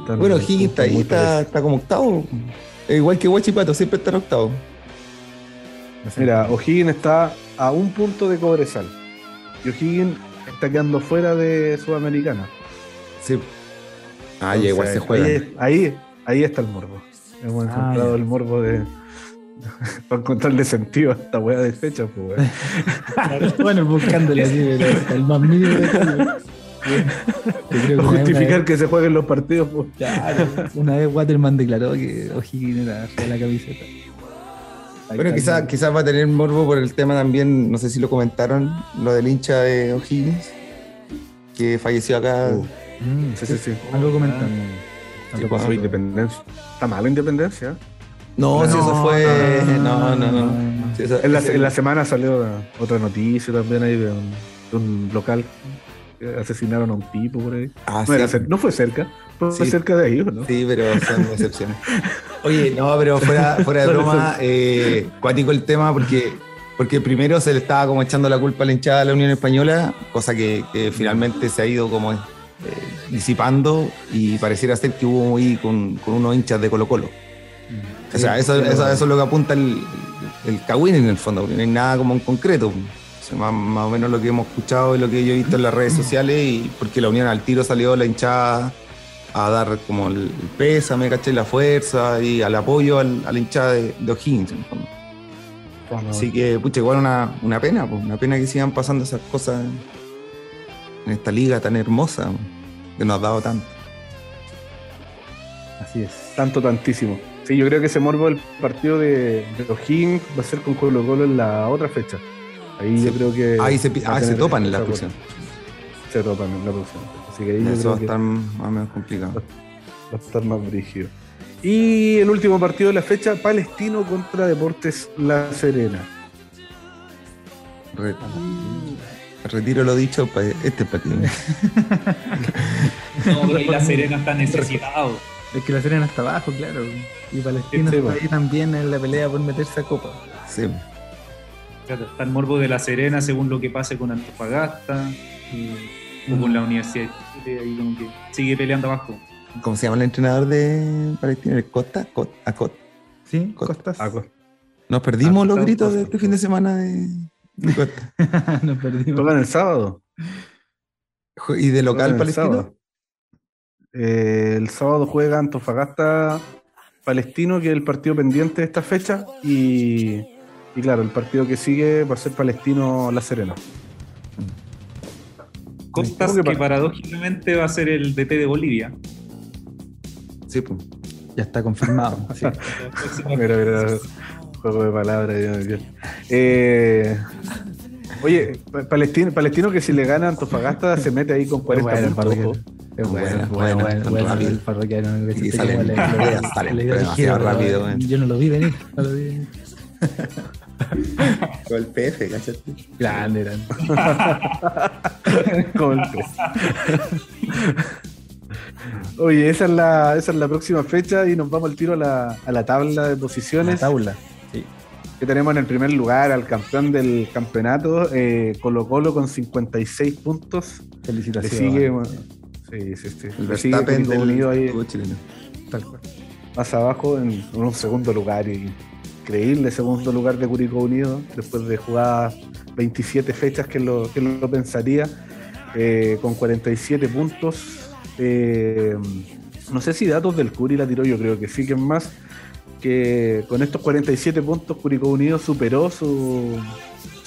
Están- Bueno, Higgins está ahí, está, está como octavo. Eh, Igual que Huachipato, siempre está en octavo. Mira, O'Higgins está a un punto de Cobresal. Y O'Higgins está quedando fuera de Sudamericana. Sí. Ah, ya igual se juega. Ahí, ahí, ahí está el morbo. Hemos Ah, encontrado ya. el morbo de. [LAUGHS] para encontrarle sentido a esta weá de fecha, pues weón. Bueno, buscándole así, el, el más mínimo de creo que vez- justificar que se jueguen los partidos, pues. Claro, una vez Waterman declaró que O'Higgins era de la camiseta. Ahí Bueno, quizás quizás va a tener morbo por el tema también, no sé si lo comentaron, lo del hincha de O'Higgins, que falleció acá. Uh. Mm, Sí, sí, sí. Algo comentan. ¿Qué pasó Independencia? Está mal Independencia. No, si eso fue. No, no, no. Eso- En la, en la semana salió otra noticia también ahí de un, de un local. que Asesinaron a un tipo por ahí. Ah, no, sí. era no fue cerca, fue Sí. cerca de ahí, ¿o ¿no? Sí, pero son [LAUGHS] excepciones. Oye, no, pero fuera, [LAUGHS] fuera de broma, eh, cuático el tema porque, porque primero se le estaba como echando la culpa a la hinchada de la Unión Española, cosa que, que finalmente se ha ido como eh, disipando y pareciera ser que hubo ahí con, con unos hinchas de Colo Colo. O sea, eso, eso, eso es lo que apunta el, el Cagüín en el fondo, porque no hay nada como en concreto. O sea, más, más o menos lo que hemos escuchado y lo que yo he visto en las redes sociales, y porque la Unión al tiro salió la hinchada a dar como el pésame, ¿cachai? La fuerza y al apoyo al, a la hinchada de, de O'Higgins. en el fondo. Así que, pucha, igual una, una pena, pues, una pena que sigan pasando esas cosas en esta liga tan hermosa que nos ha dado tanto. Así es. Tanto, tantísimo. Sí, yo creo que ese morbo del partido de, de O'Higgins va a ser con Colo Colo en la otra fecha. Ahí Sí. yo creo que. Ahí se, ah, se topan en la próxima. Se topan en la próxima. Así que ahí yo Eso va a estar más o menos complicado. va a estar más brígido. Y el último partido de la fecha, Palestino contra Deportes La Serena. Re- retiro lo dicho para este partido. [LAUGHS] No, pero ahí la Serena está necesitado. Es que la Serena está abajo, claro. Y Palestino Sí, está ahí también en la pelea por meterse a Copa. Sí. Claro, está el morbo de la Serena según lo que pase con Antofagasta y- o con la Universidad de Chile, ahí como que sigue peleando abajo. ¿Cómo se llama el entrenador de Palestina? ¿El Costa? Cot- Acot. ¿Sí? Costa. Costas. Co- Nos perdimos los gritos de este fin de semana de, de Costa. [LAUGHS] Nos perdimos. Tocan el sábado. ¿Y de local Tocan el palestino? sábado. Eh, el sábado juega Antofagasta Palestino, que es el partido pendiente de esta fecha. Y, y claro, el partido que sigue va a ser Palestino La Serena. Costas ¿Cómo que que pa- paradójicamente va a ser el DT de Bolivia. Sí, pues. Ya está confirmado. [LAUGHS] sí. Mira, mira, juego de palabras. Eh, oye, Pa- Palestino, Palestino que si le gana a Antofagasta se mete ahí con 40 bueno puntos. Es bueno, Bueno, bueno, bueno, el parroquiano. Y salen- le- salen, le- le- demasiado le- rápido. Yo no lo vi venir. No lo vi venir. [LAUGHS] Con el PF, ¿cachai? Grande, grande. [LAUGHS] Como el. Oye, esa es, la, esa es la próxima fecha y nos vamos al tiro a la, a la tabla de La posiciones tabla. Sí. que tenemos en el primer lugar al campeón del campeonato, eh, Colo Colo con 56 puntos. Le Felicitaciones. sigue, bueno, sí, sí, sí. El Verstappen del ahí chileno. Tal cual. más abajo en, un segundo lugar. Increíble segundo lugar de Curicó Unido después de jugar 27 fechas que lo, que lo pensaría eh, con 47 puntos. Eh, no sé si datos del Curi la tiró, yo creo que sí que es más que con estos 47 puntos Curicó Unido superó su,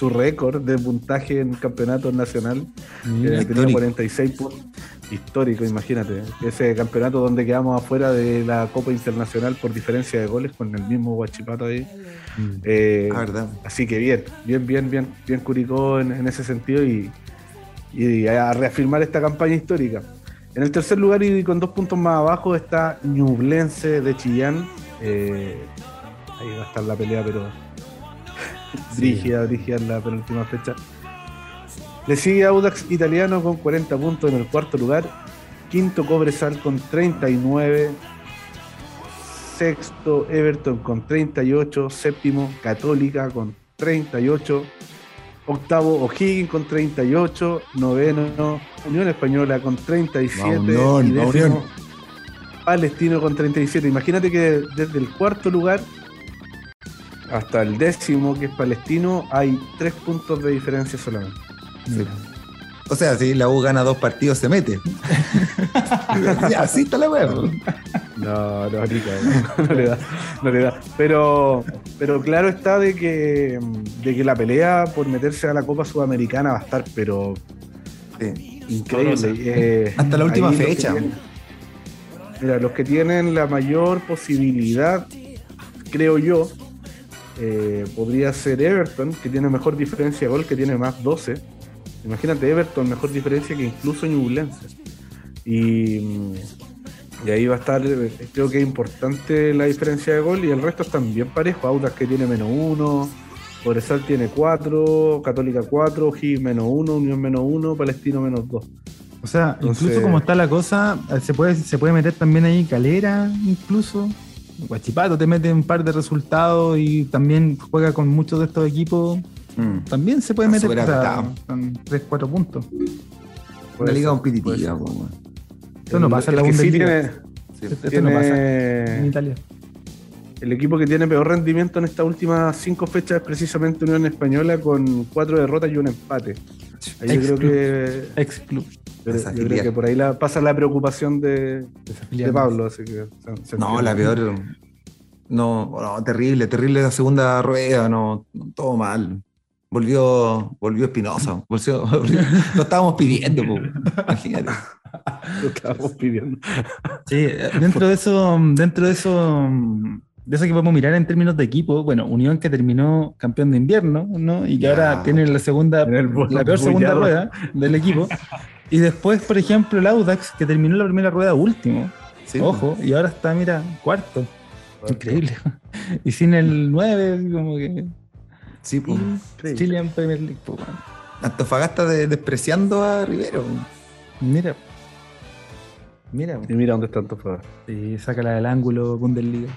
su récord de puntaje en campeonato nacional que tenía Histórico. 46 puntos. Histórico, imagínate. Ese campeonato donde quedamos afuera de la Copa Internacional por diferencia de goles con el mismo Guachipato ahí. Eh, Ah, verdad. así que bien, bien, bien, bien, bien Curicó en, en ese sentido y, y a reafirmar esta campaña histórica. En el tercer lugar y con dos puntos más abajo está Ñublense de Chillán. Eh, ahí va a estar la pelea, pero brígida, brígida en la penúltima fecha. Le sigue Audax Italiano con 40 puntos en el cuarto lugar. Quinto Cobresal con 39. Sexto Everton con 38. Séptimo Católica con 38. Octavo O'Higgins con 38. Noveno Unión Española con 37. Unión, y décimo, Unión. Palestino con 37. Imagínate que desde el cuarto lugar hasta el décimo, que es Palestino, hay tres puntos de diferencia solamente. O sea, si la U gana dos partidos, se mete. [LAUGHS] [LAUGHS] Así está la po. No, no, ni cagando. [LAUGHS] no le da, no le da. Pero, pero claro está de que, de que la pelea por meterse a la Copa Sudamericana va a estar, pero Sí. increíble. Eh, Hasta la última los fecha. tienen- mira, los que tienen la mayor posibilidad, creo yo, eh, podría ser Everton, que tiene mejor diferencia de gol, que tiene más 12. Imagínate, Everton, mejor diferencia que incluso Ñublense. Y, Y ahí va a estar, eh, creo que es importante la diferencia de gol y el resto están bien parejos. Audas que tiene menos uno, Forestal tiene cuatro, Católica cuatro, Gis menos uno, Unión menos uno, Palestino menos dos. O sea, Entonces- incluso como está la cosa, se puede, se puede meter también ahí Calera, incluso. Guachipato te mete un par de resultados y también juega con muchos de estos equipos. Mm. También se puede Está meter con 3, 4 puntos. Una liga competitiva. weón. Esto no pasa en la sí Bundesliga. tiene- Sí. Esto tiene- no pasa en Italia. El equipo que tiene peor rendimiento en estas últimas cinco fechas es precisamente Unión Española con cuatro derrotas y un empate. Ahí yo creo que, Ex club. yo creo que por ahí la, pasa la preocupación de, de. Pablo. Así que se- se No, la peor. No, no, terrible, terrible la segunda rueda, no, no, todo mal. Volvió, volvió Espinosa. Volvió, [LAUGHS] volvió- lo estábamos pidiendo, po. imagínate. Lo estábamos pidiendo. Sí, dentro de eso, dentro de eso, de eso que podemos mirar en términos de equipo, bueno, Unión que terminó campeón de invierno, ¿no? Y que ahora tiene la segunda, la peor segunda rueda del equipo. Y después, por ejemplo, el Audax, que terminó la primera rueda último, Sí, ojo, y ahora está, mira, cuarto. Increíble. [LAUGHS] Y sin el 9, así como que. Sí, po. Increíble. Chilean Premier League, po, weón. Antofagasta de- despreciando a Rivero. Mira. Mira, Y mira dónde está Antofagasta. y sácala del ángulo Bundesliga.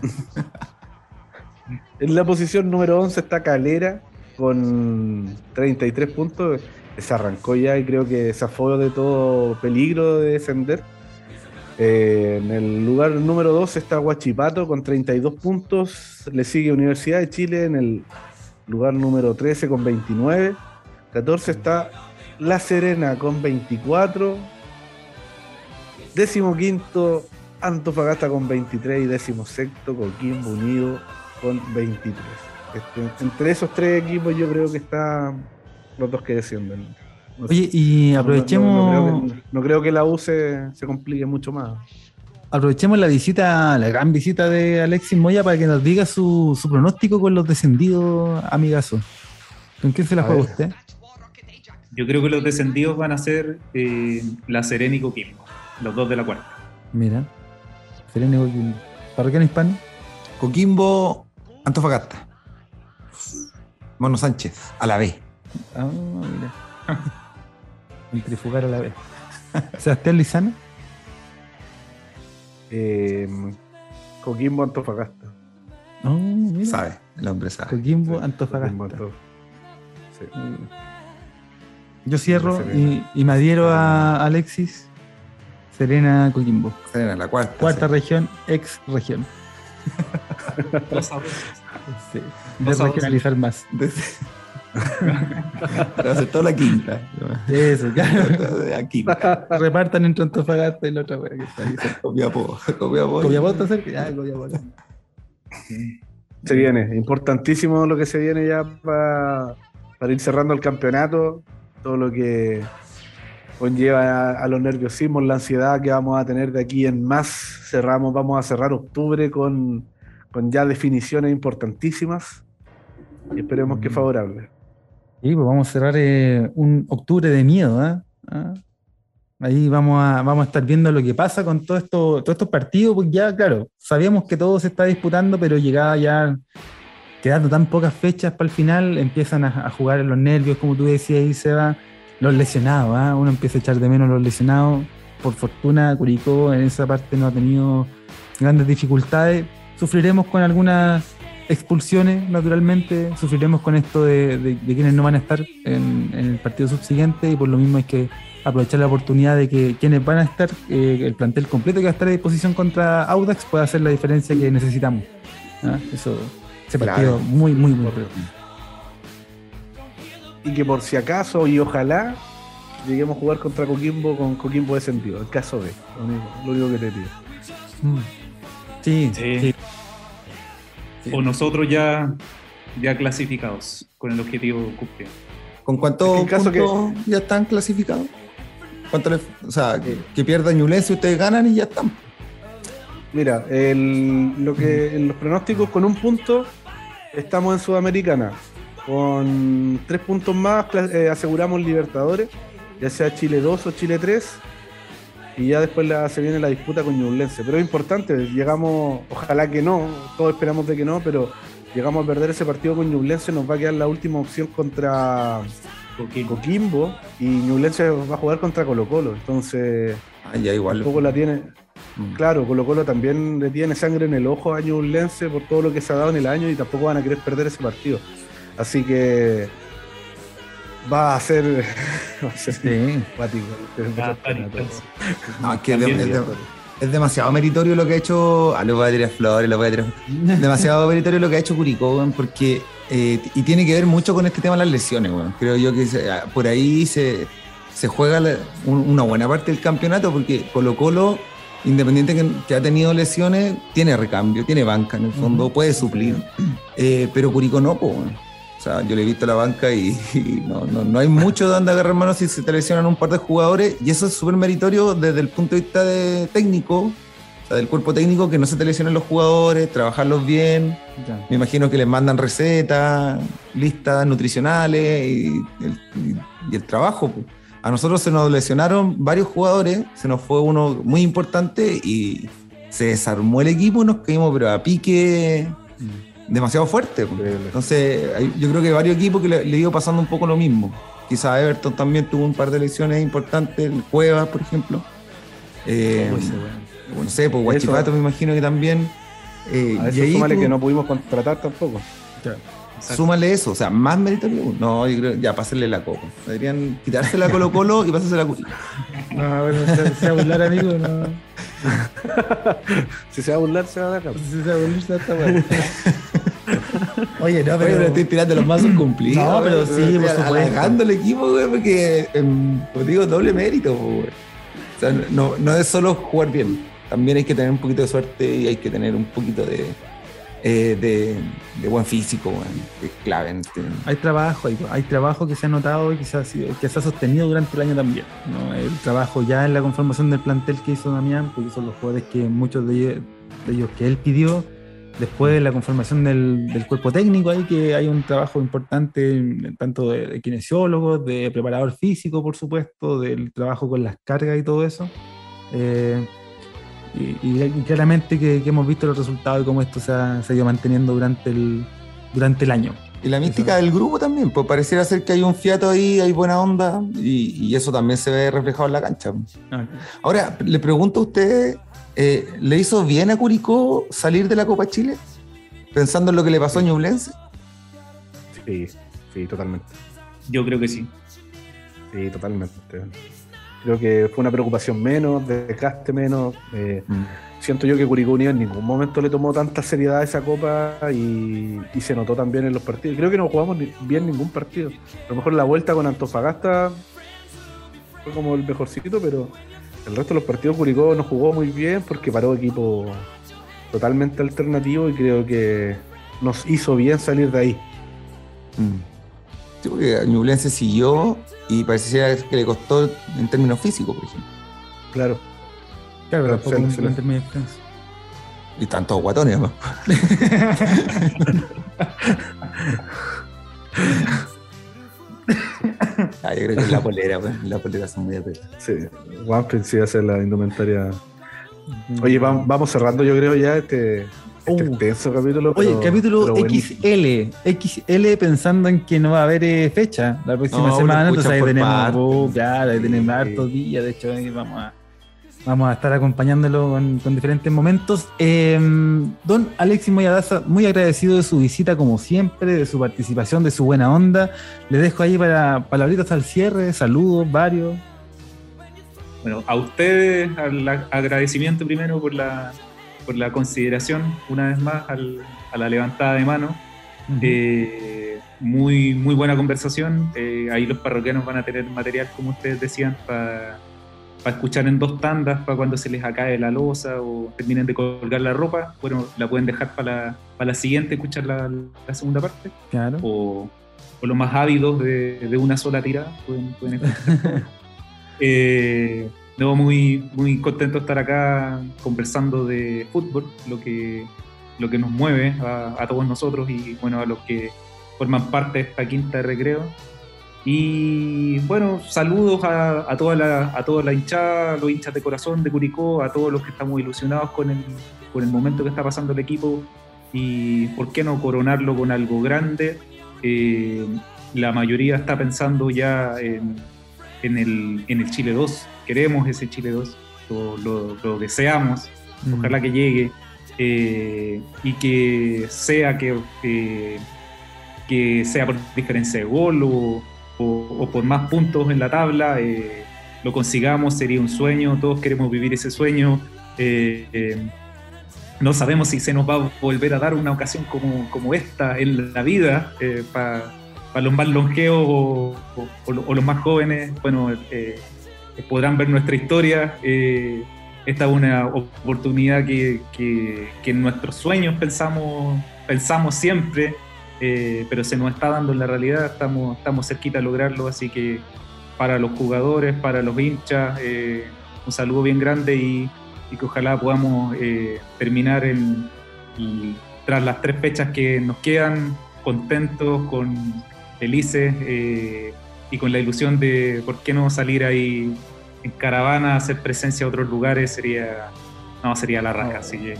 [LAUGHS] En la posición número 11 está Calera con 33 puntos. Se arrancó ya y creo que se afó de todo peligro de descender. Eh, en el lugar número 2 está Huachipato con 32 puntos. Le sigue Universidad de Chile en el lugar número 13 con 29. 14 está La Serena con 24. Décimo quinto Antofagasta con 23 y décimo sexto Coquimbo Unido con 23. Este, entre esos tres equipos yo creo que están los dos que descienden. No sé. Oye, y No- no- aprovechemos. No, creo, que, no creo que la U se, se complique mucho más. Aprovechemos la visita, la gran visita de Alexis Moya para que nos diga su, su pronóstico con los descendidos, amigazo. ¿Con quién se la A juega usted? Yo creo que los descendidos van a ser eh, La Serena y Coquimbo, los dos de la cuarta. Mira, Serena Coquimbo. ¿Parroquiano hispano? Coquimbo, Antofagasta. Mono Sánchez, a la B. Ah, mira. [LAUGHS] Centrifugar a la vez. [LAUGHS] Sebastián Lizano. Eh, Coquimbo Antofagasta. Oh, mira. Sabe, el hombre sabe. Coquimbo, Coquimbo, Antofagasta. Sí. Yo cierro y, y me adhiero a Alexis. Serena Coquimbo. Serena, la cuarta. Cuarta sí. región, ex región. [LAUGHS] Dos. Sí. Dos. regionalizar más. Para hacer toda la quinta. Eso, claro. La quinta. [LAUGHS] Repartan entre Antofagasta y la otra wea que está ahí. Copiapó. Copiapó. Copiapó está cerca. Ya, Copiapó. Se viene, importantísimo lo que se viene ya pa- para ir cerrando el campeonato, todo lo que conlleva a, a los nerviosismos, la ansiedad que vamos a tener de aquí en más. Cerramos, vamos a cerrar octubre con, con ya definiciones importantísimas y esperemos que favorable. Sí, pues vamos a cerrar eh, un octubre de miedo, ¿ah? ¿Ah? Ahí vamos a, vamos a estar viendo lo que pasa con todo esto, todos estos partidos, porque ya, claro, sabíamos que todo se está disputando, pero llegaba ya quedando tan pocas fechas para el final, empiezan a, a jugar en los nervios, como tú decías ahí, Seba, los lesionados, ¿ah? uno empieza a echar de menos los lesionados. Por fortuna, Curicó en esa parte no ha tenido grandes dificultades. Sufriremos con algunas expulsiones, naturalmente. Sufriremos con esto de, de- de quienes no van a estar en, en el partido subsiguiente y por lo mismo hay que aprovechar la oportunidad de que quienes van a estar, eh, el plantel completo que va a estar a disposición contra Audax pueda hacer la diferencia que necesitamos. ¿Ah? Eso, ese partido Claro. muy, muy, muy rico. Y que por si acaso y ojalá lleguemos a jugar contra Coquimbo con Coquimbo descendido, el caso B, lo único, lo único que te pido. Mm. Sí, Sí. sí. O nosotros ya, ya clasificados con el objetivo cumplido. ¿Con cuántos Es que puntos ya están clasificados? ¿Cuánto le- o sea, que, que pierda Ñublense, ustedes ganan y ya están. Mira, el- lo que en los pronósticos con un punto estamos en Sudamericana. Con tres puntos más eh, aseguramos Libertadores, ya sea Chile 2 o Chile 3. y ya después la, se viene la disputa con Ñublense. Pero es importante, llegamos, ojalá que no, todos esperamos de que no, pero llegamos a perder ese partido con Ñublense, nos va a quedar la última opción contra Coquimbo y Ñublense va a jugar contra Colo Colo, entonces Ah, ya igual. tampoco la tiene. Mm. Claro, Colo Colo también le tiene sangre en el ojo a Ñublense por todo lo que se ha dado en el año y tampoco van a querer perder ese partido. Así que va a ser, [LAUGHS] va a Sí. No, es que es, de- También, es de- es demasiado meritorio lo que ha hecho. Ah, le voy a tirar flores, le voy a tirar. [LAUGHS] demasiado meritorio lo que ha hecho Curicó, porque. eh, y tiene que ver mucho con este tema de las lesiones, weón. Creo yo que se- ah, por ahí se, se juega la- un- una buena parte del campeonato, porque Colo Colo, independiente que, que ha tenido lesiones, tiene recambio, tiene banca en el fondo, puede suplir. Eh, pero Curicó no, po, sea, yo le he visto la banca y, [LAUGHS] y no, no, no hay mucho de donde agarrar mano si se te lesionan un par de jugadores. Y eso es súper meritorio desde el punto de vista de técnico, o sea, del cuerpo técnico, que no se te lesionen los jugadores, trabajarlos bien. Ya. Me imagino que les mandan recetas, listas nutricionales y el, y- y el trabajo. pues. A nosotros se nos lesionaron varios jugadores, se nos fue uno muy importante y se desarmó el equipo y nos caímos pero a pique demasiado fuerte. Increíble. Entonces, yo creo que varios equipos que le, le ido pasando un poco lo mismo. Quizá Everton también tuvo un par de lesiones importantes, el Cuevas, por ejemplo. Eh, no sé, pues Guachipato me imagino que también. Eh, A y eso ahí súmale tú- que no pudimos contratar tampoco. Súmale eso, o sea, más meritorio. No, yo creo, ya, pásenle la copa. Deberían quitársela a Colo Colo y pasársela a Curicó. [LAUGHS] No, bueno, se, se va a burlar, amigo. No. [LAUGHS] [LAUGHS] Si se va a burlar, se va a dar. Se va a burlar, se está [LAUGHS] bueno. Oye, no, Oye, pero estoy tirando los mazos [CLEARS THROAT] cumplidos. No, pero sí, Estoy por supuesto. halagando al equipo, güey, porque, em, pues digo, doble mérito, güey. O sea, no, no es solo jugar bien. También hay que tener un poquito de suerte y hay que tener un poquito de, eh, de, de buen físico, que es clave este- Hay trabajo, hay, hay trabajo que se ha notado y que se ha, que se ha sostenido durante el año también. ¿no? El trabajo ya en la conformación del plantel que hizo Damián, porque son los jugadores que muchos de ellos, de ellos que él pidió. Después de la conformación del, del cuerpo técnico, ahí que hay un trabajo importante, tanto de, de kinesiólogos, de preparador físico, por supuesto, del trabajo con las cargas y todo eso. Eh, y, claramente que, que hemos visto los resultados y cómo esto se ha, se ha ido manteniendo durante el, durante el año. Y la mística del grupo también, pues pareciera ser que hay un fiato ahí, hay buena onda, y, y eso también se ve reflejado en la cancha. Ahora, le pregunto a usted, eh, ¿le hizo bien a Curicó salir de la Copa Chile? Pensando en lo que le pasó a Ñublense. Sí, sí, totalmente. Yo creo que sí. Sí, totalmente. Creo que fue una preocupación menos, desgaste menos. eh, siento yo que Curicó Unido en ningún momento le tomó tanta seriedad a esa copa y, y se notó también en los partidos. Creo que no jugamos ni- bien ningún partido. A lo mejor la vuelta con Antofagasta fue como el mejorcito, pero el resto de los partidos Curicó no jugó muy bien porque paró equipo totalmente alternativo y creo que nos hizo bien salir de ahí. Mm. Sí, porque Ñublense siguió y parecía que le costó en términos físicos, por ejemplo. Claro. Claro, pero tampoco se plantel le- muy extenso. Y tantos guatones, ¿no? [LAUGHS] Ah, yo creo que es la polera, pues. La polera son muy apretas. Sí, Piece sí hace la indumentaria. Oye, vam- vamos cerrando, yo creo, ya este, este Uh. extenso capítulo. Oye, pero- capítulo pero. XL, XL pensando en que no va a haber eh, fecha la próxima No, semana, entonces ahí tenemos, oh, claro, ahí tenemos Sí. hartos días, de hecho ahí vamos a, vamos a estar acompañándolo con, con diferentes momentos. Eh, don Alexis Moyadaza, muy agradecido de su visita como siempre, de su participación, de su buena onda. Le dejo ahí para palabritas al cierre, saludos, varios. Bueno, a ustedes, al agradecimiento primero por la, por la consideración, una vez más, al- a la levantada de mano. Eh, muy, muy buena conversación. Eh, ahí los parroquianos van a tener material, como ustedes decían, para escuchar en dos tandas, para cuando se les acabe la losa o terminen de colgar la ropa. Bueno, la pueden dejar para la, la siguiente, escuchar la, la segunda parte. Claro. O, o los más ávidos de, de una sola tirada pueden, pueden escuchar. Eh, [LAUGHS] no, muy, muy contento estar acá conversando de fútbol, lo que, lo que nos mueve a, a todos nosotros y bueno, a los que forman parte de esta quinta de recreo. Y bueno, saludos a, a, toda la, a toda la hinchada, los hinchas de corazón de Curicó, a todos los que estamos ilusionados con el, con el momento que está pasando el equipo y por qué no coronarlo con algo grande. Eh, la mayoría está pensando ya en, en, el, en, el, Chile 2, queremos ese Chile 2, lo, lo, lo deseamos, mm. ojalá que llegue eh, y que sea que, eh, que sea por diferencia de gol o o, por más puntos en la tabla, eh, lo consigamos, sería un sueño, todos queremos vivir ese sueño. No sabemos si se nos va a volver a dar una ocasión como, como esta en la vida, para los más longeos o, los más jóvenes, bueno, podrán ver nuestra historia. esta es una oportunidad que, que, que en nuestros sueños pensamos, pensamos siempre. Eh, pero se nos está dando en la realidad, estamos, estamos cerquita de lograrlo, así que para los jugadores, para los hinchas, eh, un saludo bien grande y, que ojalá podamos eh, terminar en, tras las tres fechas que nos quedan contentos, con felices y con la ilusión de por qué no salir ahí en caravana, hacer presencia a otros lugares, sería, no, sería la raja, así que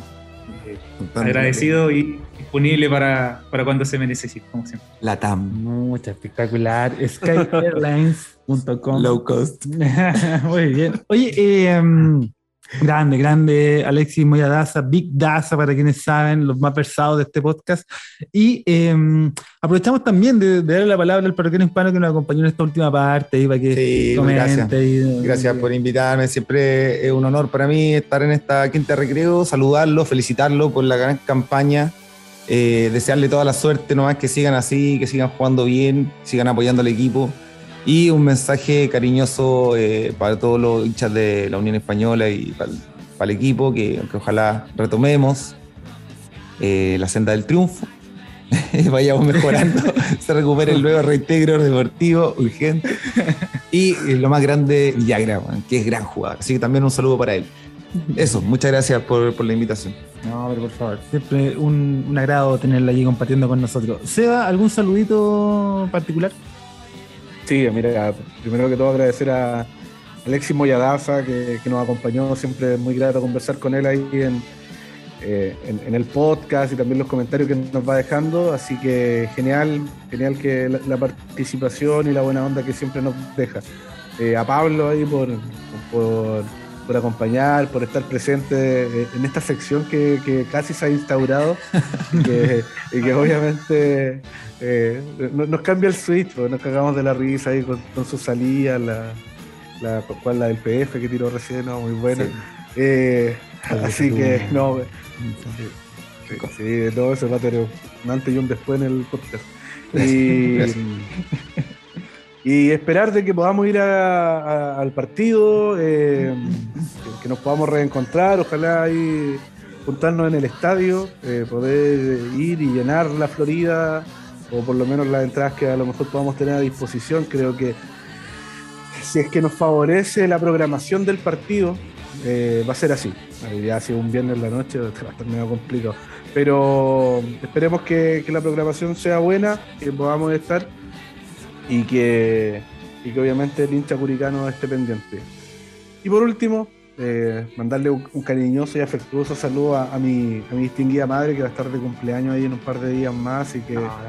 agradecido y disponible para, para, cuando se me necesite, como siempre. La TAM. Mucha espectacular. Skyairlines.com. Low cost. [LAUGHS] Muy bien. Oye, eh, Grande, grande, Alexis Moyadaza, Big Daza para quienes saben, los más versados de este podcast. Y eh, aprovechamos también de, de, darle la palabra al parroquiano hispano que nos acompañó en esta última parte y para que sí, Gracias. Y, gracias por invitarme, siempre es un honor para mí estar en esta quinta recreo, saludarlo, felicitarlo por la gran campaña, eh, desearle toda la suerte, nomás que sigan así, que sigan jugando bien, sigan apoyando al equipo. Y un mensaje cariñoso eh, para todos los hinchas de la Unión Española y para el, para el equipo, que, que, ojalá retomemos eh, la senda del triunfo, [LAUGHS] vayamos mejorando, [LAUGHS] se recupere el nuevo reintegro deportivo urgente. Y lo más grande, Villagra, que es gran jugador. Así que también un saludo para él. Eso, muchas gracias por, por la invitación. No, pero por favor, siempre un, un agrado tenerla allí compartiendo con nosotros. Seba, ¿algún saludito particular? Sí, mira, primero que todo agradecer a Alexis Moyadaza que, nos acompañó, siempre muy grato conversar con él ahí en, eh, en, en, el podcast y también los comentarios que nos va dejando, así que genial, genial que la, la participación y la buena onda que siempre nos deja. Eh, a Pablo ahí por, por, por, acompañar, por estar presente en esta sección que, que casi se ha instaurado y que, [LAUGHS] y que obviamente eh, nos cambia el switch, porque nos cagamos de la risa ahí con, con su salida, la, la, cual la del PF que tiró recién, no, muy buena. Sí. Eh, así que, no, sí, sí, de todo eso va a tener un antes y un después en el podcast. Y, y esperar de que podamos ir a, al partido, eh, que, nos podamos reencontrar, ojalá ahí juntarnos en el estadio, eh, poder ir y llenar la Florida o por lo menos las entradas que a lo mejor podamos tener a disposición. Creo que si es que nos favorece la programación del partido, eh, va a ser así. Ya sido un viernes la noche, va a estar medio complicado. Pero esperemos que, que, la programación sea buena, que podamos estar y que, y que obviamente el hincha curicano esté pendiente. Y por último, eh, mandarle un, un, cariñoso y afectuoso saludo a, a, mi, a mi distinguida madre que va a estar de cumpleaños ahí en un par de días más y que ah,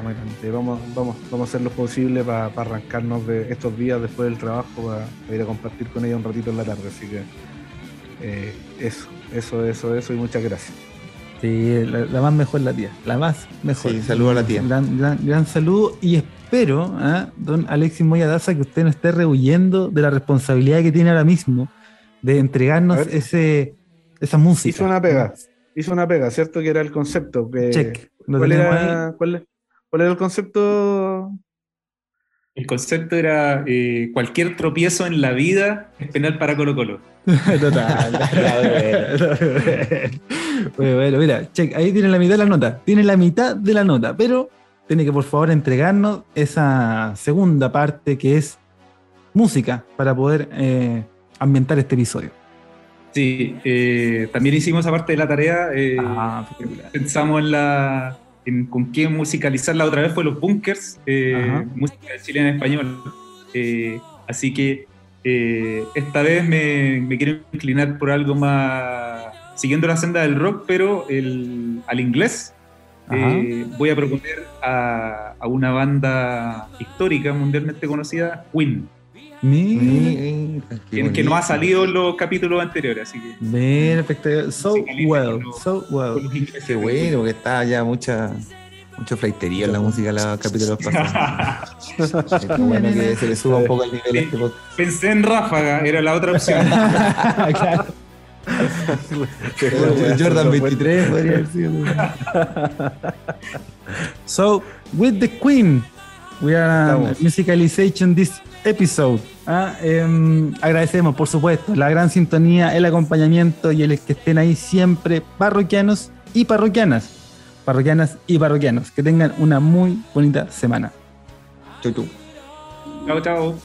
eh, vamos, vamos, vamos a hacer lo posible para pa arrancarnos de estos días después del trabajo para ir a compartir con ella un ratito en la tarde. Así que eh, eso, eso, eso, eso y muchas gracias. Sí, la, la más mejor la tía, la más mejor. Sí, saludo a la tía. Gran, gran, gran saludo y espero, ¿eh? don Alexis Moyadaza, que usted no esté rehuyendo de la responsabilidad que tiene ahora mismo de entregarnos ese, esa música. Hizo una pega, hizo una pega, ¿cierto? Que era el concepto. Que, Check. ¿Cuál era, ¿cuál, ¿Cuál era el concepto? El concepto era eh, cualquier tropiezo en la vida es penal para Colo Colo. [LAUGHS] Total. [LAUGHS] bueno, bueno, mira, check, ahí tiene la mitad de la nota. Tiene la mitad de la nota, pero tiene que por favor entregarnos esa segunda parte que es música para poder eh, ambientar este episodio. Sí, eh, también hicimos aparte de la tarea, eh, ah, pensamos en la en con qué musicalizar la otra vez fue los bunkers, música chilena en español. Así que esta vez me, me quiero inclinar por algo más siguiendo la senda del rock, pero el, al inglés. Eh, voy a proponer a, a una banda histórica mundialmente conocida, Queen, Mira, que, que no ha salido en los capítulos anteriores, así que mira, espectacular. So well, los- so well. Qué bueno, porque está ya mucha, mucho fleitería en la música en los capítulos pasados. [LAUGHS] Está bueno que se le suba un poco el nivel este. Pensé en Ráfaga, era la otra opción. [LAUGHS] claro. Jordan 23 podría haber sido. So, with the Queen, we are Estamos. musicalization this episode. Ah, em, agradecemos, por supuesto, la gran sintonía, el acompañamiento y el que estén ahí siempre parroquianos y parroquianas. Parroquianas y parroquianos. Que tengan una muy bonita semana. Chau, chau. chao, chao.